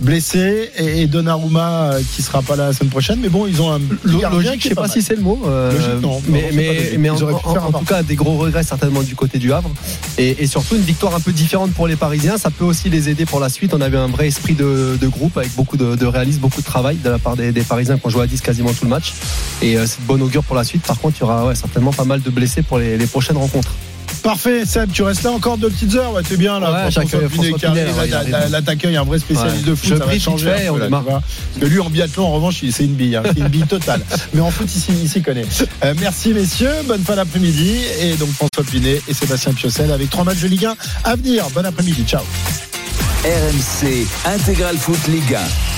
blessé et, et Donnarumma euh, qui sera pas là la semaine prochaine. Mais bon, ils ont un Logique, je sais pas mal. si c'est le mot. Logique, non. mais Non, mais, en, en- tout cas, des gros regrets certainement du côté du Havre. Et, et surtout une victoire un peu différente pour les Parisiens. Ça peut aussi les aider pour la suite. On avait un vrai esprit de, de groupe avec beaucoup de, de réalisme, beaucoup de travail de la part des, des Parisiens qui ont joué à 10 quasiment tout le match. Et c'est de bonne augure pour la suite. Par contre, il y aura ouais, certainement pas mal de blessés pour les, les prochaines rencontres. Parfait, Seb, tu restes là encore deux petites heures? Ouais, t'es bien là. Ouais, Pour j'accueille François Pinet François qui arrive, Pinet, ouais, il là, t'accueilles un vrai spécialiste Ouais. de foot. Je ça va changer. peu, là, vois. Parce que lui, en biathlon, en revanche, c'est une bille. hein. C'est une bille totale. Mais en foot, il s'y- il s'y connaît. Euh, merci, messieurs. Bonne fin d'après-midi. Et donc, François Pinet et Sébastien Piocel avec trois matchs de Ligue 1 à venir. Bon après-midi. Ciao. RMC Intégral Foot Ligue 1.